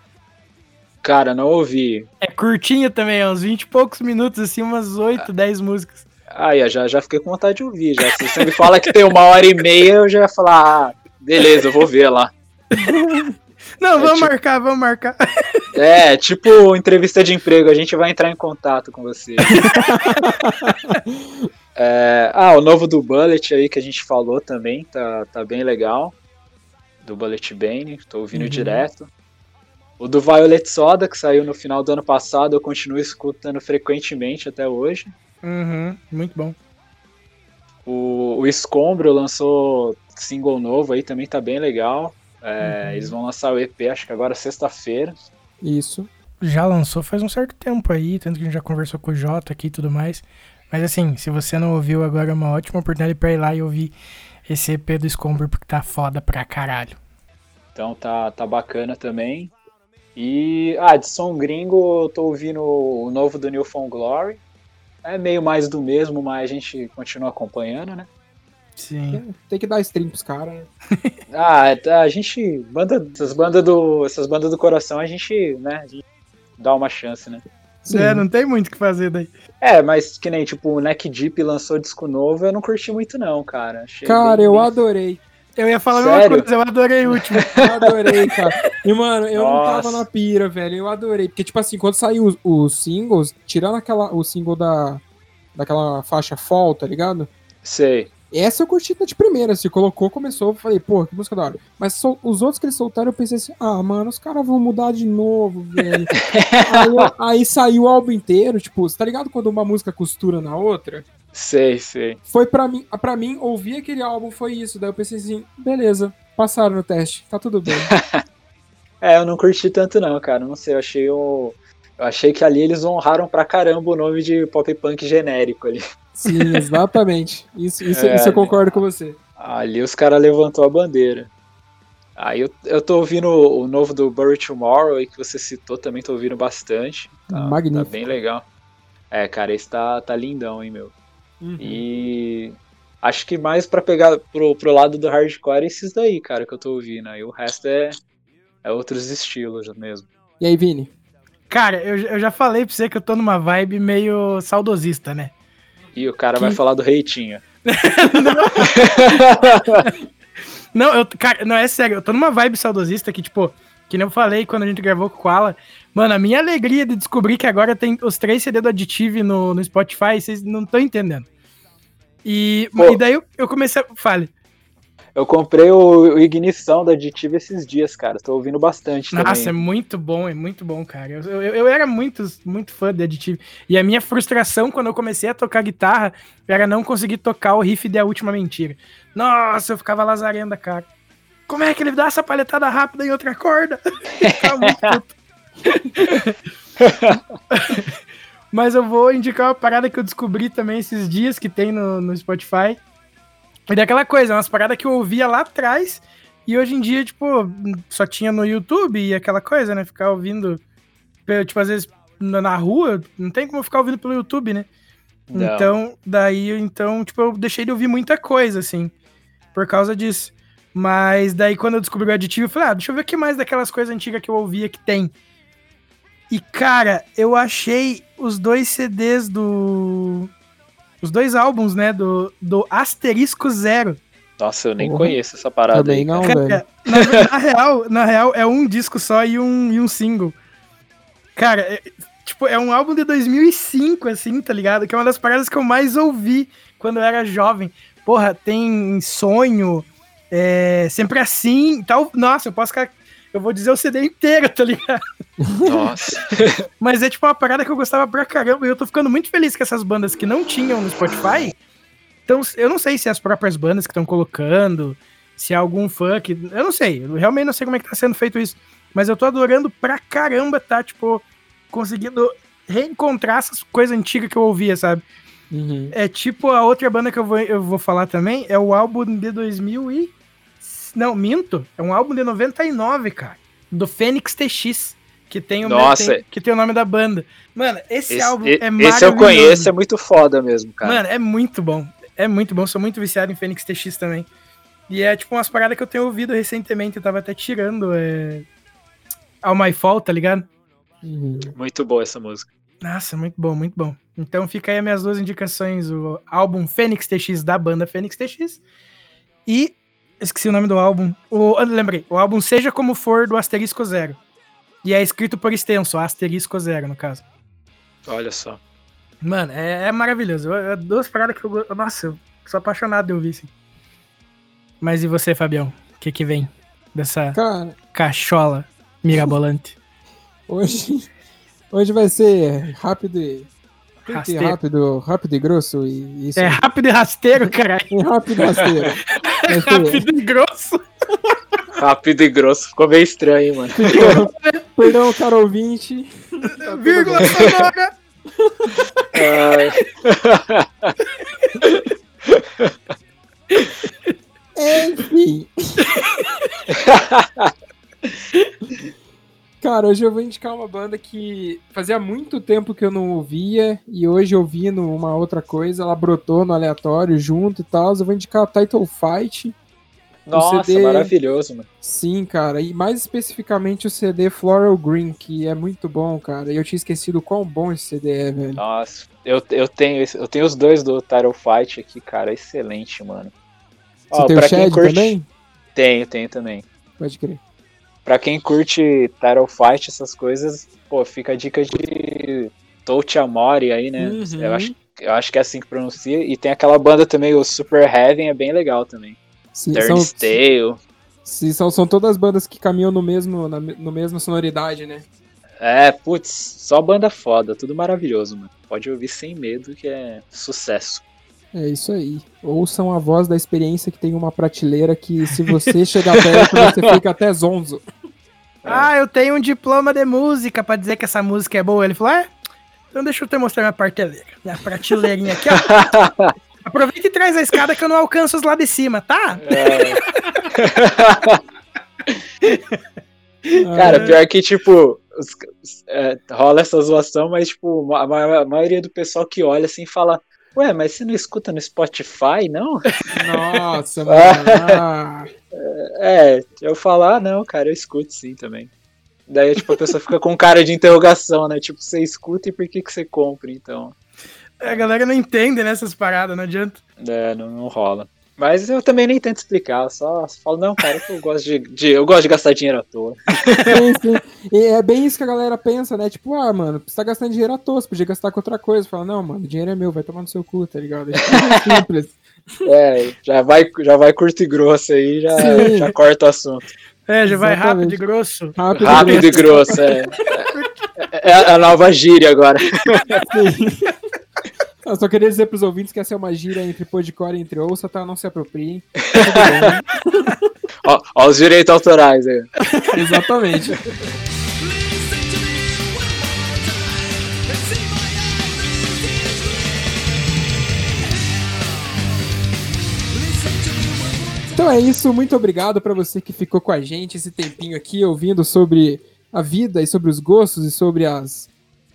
Cara, não ouvi. É curtinho também, é uns 20 e poucos minutos, assim, umas 8, 10 músicas. Ah, eu já, já fiquei com vontade de ouvir. Já. Se você me fala que tem uma hora e meia, eu já ia falar, ah, beleza, eu vou ver lá. <laughs> Não, vamos tipo- marcar, vamos marcar. <laughs> É, tipo entrevista de emprego, a gente vai entrar em contato com você. <laughs> É, ah, o novo do Bullet aí que a gente falou também, tá, tá bem legal. Do Bullet Bane, tô ouvindo Uhum. direto. O do Violet Soda, que saiu no final do ano passado, eu continuo escutando frequentemente até hoje. Uhum, muito bom. O, o Escombro lançou single novo aí, também tá bem legal. É, Uhum. Eles vão lançar o EP, acho que agora sexta-feira. Isso. Já lançou faz um certo tempo aí, tanto que a gente já conversou com o Jota aqui e tudo mais. Mas assim, se você não ouviu agora, é uma ótima oportunidade pra ir lá e ouvir esse EP do Escombro, porque tá foda pra caralho. Então tá, tá bacana também. E, ah, de som gringo, eu tô ouvindo o novo do New Found Glory. É meio mais do mesmo, mas a gente continua acompanhando, né? Sim. Tem que dar stream pros caras. né? Ah, tá, a gente. Banda, essas bandas do. Essas bandas do coração, a gente, né? A gente dá uma chance, né? Sim. É, não tem muito o que fazer daí. É, mas que nem, tipo, o Neck Deep lançou disco novo, eu não curti muito, não, cara. Achei Cara, bem- eu bem- adorei. Eu ia falar a mesma Sério? coisa, eu adorei o último. Eu adorei, <laughs> cara. E, mano, eu não Nossa. tava na pira, velho. Eu adorei. Porque, tipo assim, quando saiu os, os singles, tirando aquela, o single da, daquela faixa Fall, tá ligado? Sei. Essa eu curti de primeira, se colocou, começou, falei, pô, que música da hora. Mas sol- os outros que eles soltaram, eu pensei assim, ah, mano, os caras vão mudar de novo, velho. <laughs> aí, aí saiu o álbum inteiro, tipo, você tá ligado quando uma música costura na outra? Sei, sei. Foi pra mim, pra mim, ouvir aquele álbum foi isso. Daí eu pensei assim, beleza, passaram no teste, tá tudo bem. <laughs> É, eu não curti tanto não, cara. Não sei, eu achei o. Eu achei que ali eles honraram pra caramba o nome de pop punk genérico ali. Sim, <laughs> exatamente. Isso, isso, É, isso eu concordo com você. Ali os caras levantou a bandeira. Aí eu, eu tô ouvindo o, novo do Bury Tomorrow aí que você citou, também tô ouvindo bastante. Tá, Magnífico. Tá bem legal. É, cara, esse tá, tá lindão, hein, meu. Uhum. E acho que mais pra pegar pro, pro lado do hardcore é esses daí, cara, que eu tô ouvindo. Aí o resto é, é outros estilos mesmo. E aí, Vini? Cara, eu, eu já falei pra você que eu tô numa vibe meio saudosista, né? E o cara Que- vai falar do Reitinho. <laughs> <laughs> Não, eu, cara, não, é sério, eu tô numa vibe saudosista que, tipo, que nem eu falei quando a gente gravou com o Koala. Mano, a minha alegria de descobrir que agora tem os três CD do Additive no, no Spotify, vocês não estão entendendo. E, Pô. e daí eu, eu comecei a. Fale. Eu comprei o, o Ignição da Additive esses dias, cara. Tô ouvindo bastante Nossa, é também. muito bom, é muito bom, cara. Eu, eu, eu era muito, muito fã de Additive. E a minha frustração quando eu comecei a tocar guitarra era não conseguir tocar o riff de A Última Mentira. Nossa, eu ficava lazarenda, cara. Como é que ele dá essa palhetada rápida em outra corda? <laughs> Muito puto. <laughs> Mas eu vou indicar uma parada que eu descobri também esses dias que tem no, no Spotify. E daquela coisa, umas paradas que eu ouvia lá atrás e hoje em dia, tipo, só tinha no YouTube e aquela coisa, né? Ficar ouvindo, tipo, às vezes na na rua, não tem como ficar ouvindo pelo YouTube, né? Não. Então, daí, então, tipo, eu deixei de ouvir muita coisa, assim, por causa disso. Mas daí, quando eu descobri o aditivo, eu falei, ah, deixa eu ver o que mais daquelas coisas antigas que eu ouvia que tem. E, cara, eu achei os dois CDs do. Os dois álbuns, né? Do, do Asterisco Zero. Nossa, eu nem Porra. conheço essa parada Também aí. não, cara. velho. Cara, na, na real, na real, é um disco só e um, e um single. Cara, é- tipo, é um álbum de 2005, assim, tá ligado? Que é uma das paradas que eu mais ouvi quando eu era jovem. Porra, tem Sonho, é, Sempre Assim e tal. Nossa, eu posso ficar... Eu vou dizer o CD inteiro, tá ligado? Nossa. <laughs> Mas é tipo uma parada que eu gostava pra caramba. E eu tô ficando muito feliz que essas bandas que não tinham no Spotify. Então, eu não sei se é as próprias bandas que estão colocando, se é algum fã que. Eu não sei. Eu realmente não sei como é que tá sendo feito isso. Mas eu tô adorando pra caramba, tá? Tipo, conseguindo reencontrar essas coisas antigas que eu ouvia, sabe? Uhum. É tipo a outra banda que eu vou, eu vou falar também, é o álbum de 2000 e... Não, minto. É um álbum de 99, cara. Do Fênix TX. Que tem o, Nossa. tem- que tem o nome da banda. Mano, esse, Esse, álbum é esse maravilhoso. eu conheço, é muito foda mesmo, cara. Mano, é muito bom. É muito bom. Sou muito viciado em Fênix TX também. E é tipo umas paradas que eu tenho ouvido recentemente. Eu tava até tirando. É... All My Fault, tá ligado? Muito boa essa música. Nossa, muito bom, muito bom. Então fica aí as minhas duas indicações: o álbum Fênix TX da banda Fênix TX e esqueci o nome do álbum. O, lembrei, o álbum Seja Como For do Asterisco Zero. E é escrito por extenso, Asterisco Zero, no caso. Olha só. Mano, é, é maravilhoso. É duas paradas que eu gosto. Nossa, eu sou apaixonado de ouvir assim. Mas e você, Fabião? O que que vem dessa Cara, cachola mirabolante? <laughs> hoje, hoje vai ser rápido e. Rápido, rápido e grosso e isso. É rápido e rasteiro, caralho. <laughs> É rápido e rasteiro. <laughs> Ser- Rápido e grosso. Rápido e grosso. Ficou meio estranho, mano. <laughs> Perdão, caro ouvinte. Tá Vírgula sonora. Ai, Enfim. <laughs> Cara, hoje eu vou indicar uma banda que fazia muito tempo que eu não ouvia e hoje ouvindo uma outra coisa, ela brotou no aleatório junto e tal. Eu vou indicar a Title Fight. Nossa, CD maravilhoso, mano. Sim, cara, e mais especificamente o CD Floral Green, que é muito bom, cara. E eu tinha esquecido o quão bom esse CD é, velho. Nossa, eu, eu, tenho, eu tenho os dois do Title Fight aqui, cara. Excelente, mano. Você Ó, tem o Shed curte- também? Tenho, tenho também. Pode crer. Pra quem curte Title Fight, essas coisas, pô, fica a dica de Touch Amori aí, né? Uhum. Eu, acho, eu acho que é assim que pronuncia. E tem aquela banda também, o Super Heaven, é bem legal também. Sim, são, Turnstile. sim, são, são todas bandas que caminham no mesmo, na no mesma sonoridade, né? É, putz, só banda foda, tudo maravilhoso, mano. Pode ouvir sem medo que é sucesso. É isso aí. Ouçam a voz da experiência que tem uma prateleira que se você <laughs> chegar perto, você fica até zonzo. Ah, eu tenho um diploma de música pra dizer que essa música é boa. Ele falou, é? Então deixa eu te mostrar minha prateleira. Minha prateleirinha aqui, ó. <laughs> Aproveita e traz a escada que eu não alcanço os lá de cima, tá? <laughs> Cara, pior que, tipo, os- é, rola essa zoação, mas, tipo, a maioria do pessoal que olha assim fala. Ué, mas você não escuta no Spotify, não? Nossa, <laughs> mano. É, eu falar, ah, não, cara, eu escuto sim também. Daí, tipo, a pessoa fica com cara de interrogação, né? Tipo, você escuta e por que, que você compra, então? É, A galera não entende nessas paradas, não adianta. É, não, não rola. Mas eu também nem tento explicar, só falo, não, cara, que eu gosto de, de- eu gosto de gastar dinheiro à toa. sim, sim. E é bem isso que a galera pensa, né? Tipo, ah, mano, você tá gastando dinheiro à toa, você podia gastar com outra coisa. Fala, não, mano, o dinheiro é meu, vai tomar no seu cu, tá ligado? É tipo, simples. <laughs> É, já vai, já vai curto e grosso aí, já, Sim. já corta o assunto. É, já vai Exatamente. rápido e grosso. Rápido, Rápido e grosso, é. É, é a nova gíria agora. <laughs> Eu só queria dizer pros ouvintes que essa é uma gíria entre podcore e entre ouça, tá? Não se apropriem. <laughs> Ó, ó os direitos autorais aí. <laughs> Exatamente. Então é isso, muito obrigado pra você que ficou com a gente esse tempinho aqui ouvindo sobre a vida e sobre os gostos e sobre as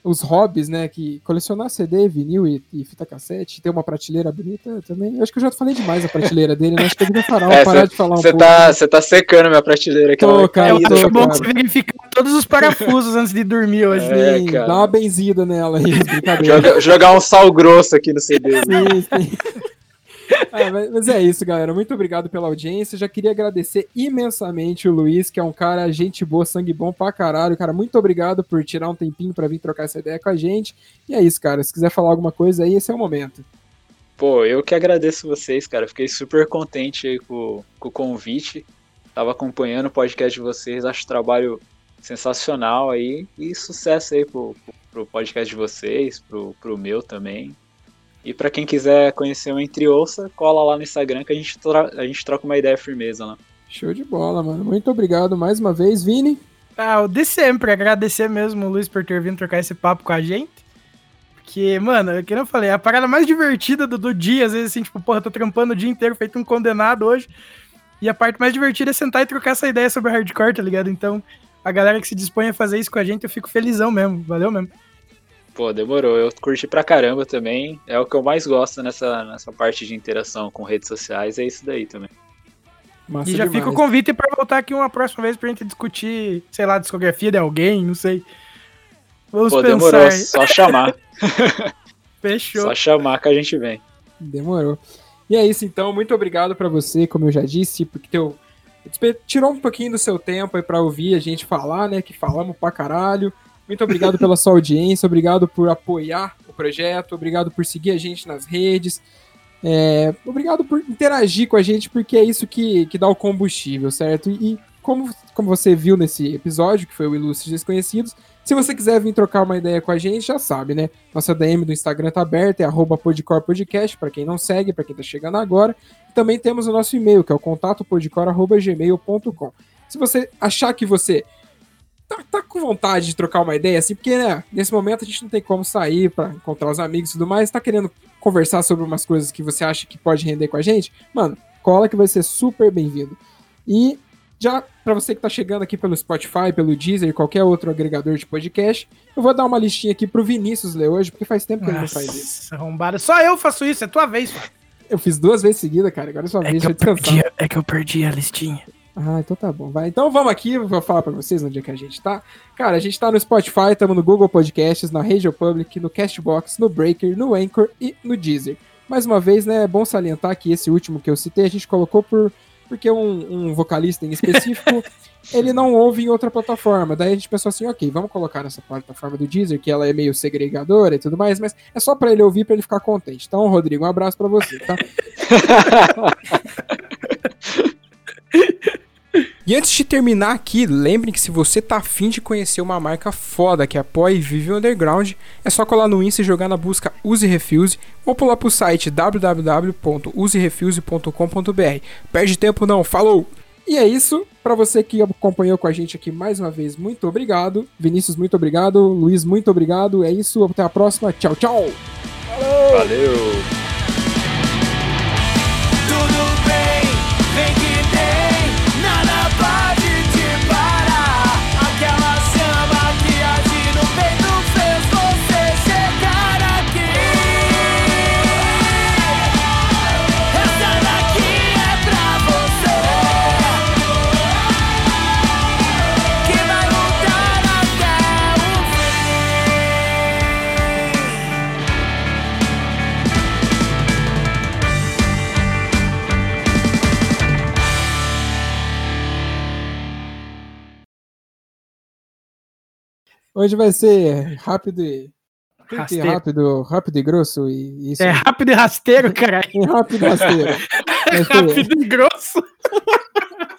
os hobbies, né, que colecionar CD, vinil e, e fita cassete, ter uma prateleira bonita também. Eu acho que eu já falei demais a prateleira dele, né? Acho que eu devia parar, É, parar de falar um Você pouco. tá, você tá secando minha prateleira aqui. Tô, cara, É, eu tô, acho bom cara. você verificar todos os parafusos antes de dormir hoje. É, Sim, dá uma benzida nela aí. <laughs> Joga- jogar um sal grosso aqui no CD. Sim, sim. Ah, mas, é isso, galera. Muito obrigado pela audiência. Já queria agradecer imensamente o Luiz, que é um cara, gente boa, sangue bom pra caralho. Cara, muito obrigado por tirar um tempinho pra vir trocar essa ideia com a gente. E é isso, cara. Se quiser falar alguma coisa aí, esse é o momento. Pô, eu que agradeço vocês, cara. Fiquei super contente aí com, com o convite. Tava acompanhando o podcast de vocês, acho o trabalho sensacional aí. E sucesso aí pro, pro podcast de vocês, pro, pro meu também. E pra quem quiser conhecer o Entre Ouça, cola lá no Instagram que a gente, a gente troca uma ideia firmeza lá. Show de bola, mano. Muito obrigado mais uma vez, Vini. Ah, o de sempre, agradecer mesmo o Luiz por ter vindo trocar esse papo com a gente. Porque, mano, que eu falei, é a parada mais divertida do, do dia, às vezes assim, tipo, porra, tô trampando o dia inteiro, feito um condenado hoje. E a parte mais divertida é sentar e trocar essa ideia sobre hardcore, tá ligado? Então, a galera que se dispõe a fazer isso com a gente, eu fico felizão mesmo. Valeu mesmo. Pô, demorou. Eu curti pra caramba também. É o que eu mais gosto nessa, nessa parte de interação com redes sociais, é isso daí também. Massa E já demais. fica o convite pra voltar aqui uma próxima vez pra gente discutir, sei lá, discografia de alguém, não sei. Vamos Pô, pensar. demorou. Só chamar. <laughs> Fechou. Só chamar que a gente vem. Demorou. E é isso então, muito obrigado pra você, como eu já disse, porque teu tirou um pouquinho do seu tempo aí pra ouvir a gente falar, né, que falamos pra caralho. Muito obrigado pela sua audiência, obrigado por apoiar o projeto, obrigado por seguir a gente nas redes. É, obrigado por interagir com a gente, porque é isso que, que dá o combustível, certo? E, como, como você viu nesse episódio, que foi o Ilustres Desconhecidos, se você quiser vir trocar uma ideia com a gente, já sabe, né? Nossa DM do Instagram tá aberta, é arroba podcorpodcast, para quem não segue, para quem tá chegando agora. Também temos o nosso e-mail, que é o contatopodcor.gmail.com. Se você achar que você tá, tá com vontade de trocar uma ideia, assim, porque, né, nesse momento a gente não tem como sair para encontrar os amigos e tudo mais, tá querendo conversar sobre umas coisas que você acha que pode render com a gente, mano, cola que vai ser super bem-vindo. E já para você que tá chegando aqui pelo Spotify, pelo Deezer, qualquer outro agregador de podcast, eu vou dar uma listinha aqui pro Vinícius ler hoje, porque faz tempo que ele não faz isso. Nossa, arrombada. Só eu faço isso, é tua vez. Pô. Eu fiz duas vezes seguida, cara, agora é sua É vez, que, eu perdi, é que eu perdi a listinha. Ah, então tá bom. Vai. Então vamos aqui, vou falar pra vocês onde é que a gente tá. Cara, a gente tá no Spotify, estamos no Google Podcasts, na Radio Public, no Castbox, no Breaker, no Anchor e no Deezer. Mais uma vez, né, é bom salientar que esse último que eu citei, a gente colocou por porque um, um vocalista em específico <laughs> ele não ouve em outra plataforma. Daí a gente pensou assim, ok, vamos colocar nessa plataforma do Deezer, que ela é meio segregadora e tudo mais, mas é só pra ele ouvir, pra ele ficar contente. Então, Rodrigo, um abraço pra você, tá? <laughs> E antes de terminar aqui, lembrem que se você tá afim de conhecer uma marca foda que apoia e vive o underground, é só colar no Insta e jogar na busca Use Refuse ou pular pro site www.userefuse.com.br. Perde tempo não, falou! E é isso, pra você que acompanhou com a gente aqui mais uma vez, muito obrigado. Vinícius, muito obrigado. Luiz, muito obrigado. É isso, até a próxima. Tchau, tchau! Valeu! Hoje vai ser rápido e. Rasteiro. rápido, rápido e grosso e isso. É rápido e rasteiro, caralho. <laughs> É rápido e rasteiro. Ser- <laughs> rápido e grosso. <laughs>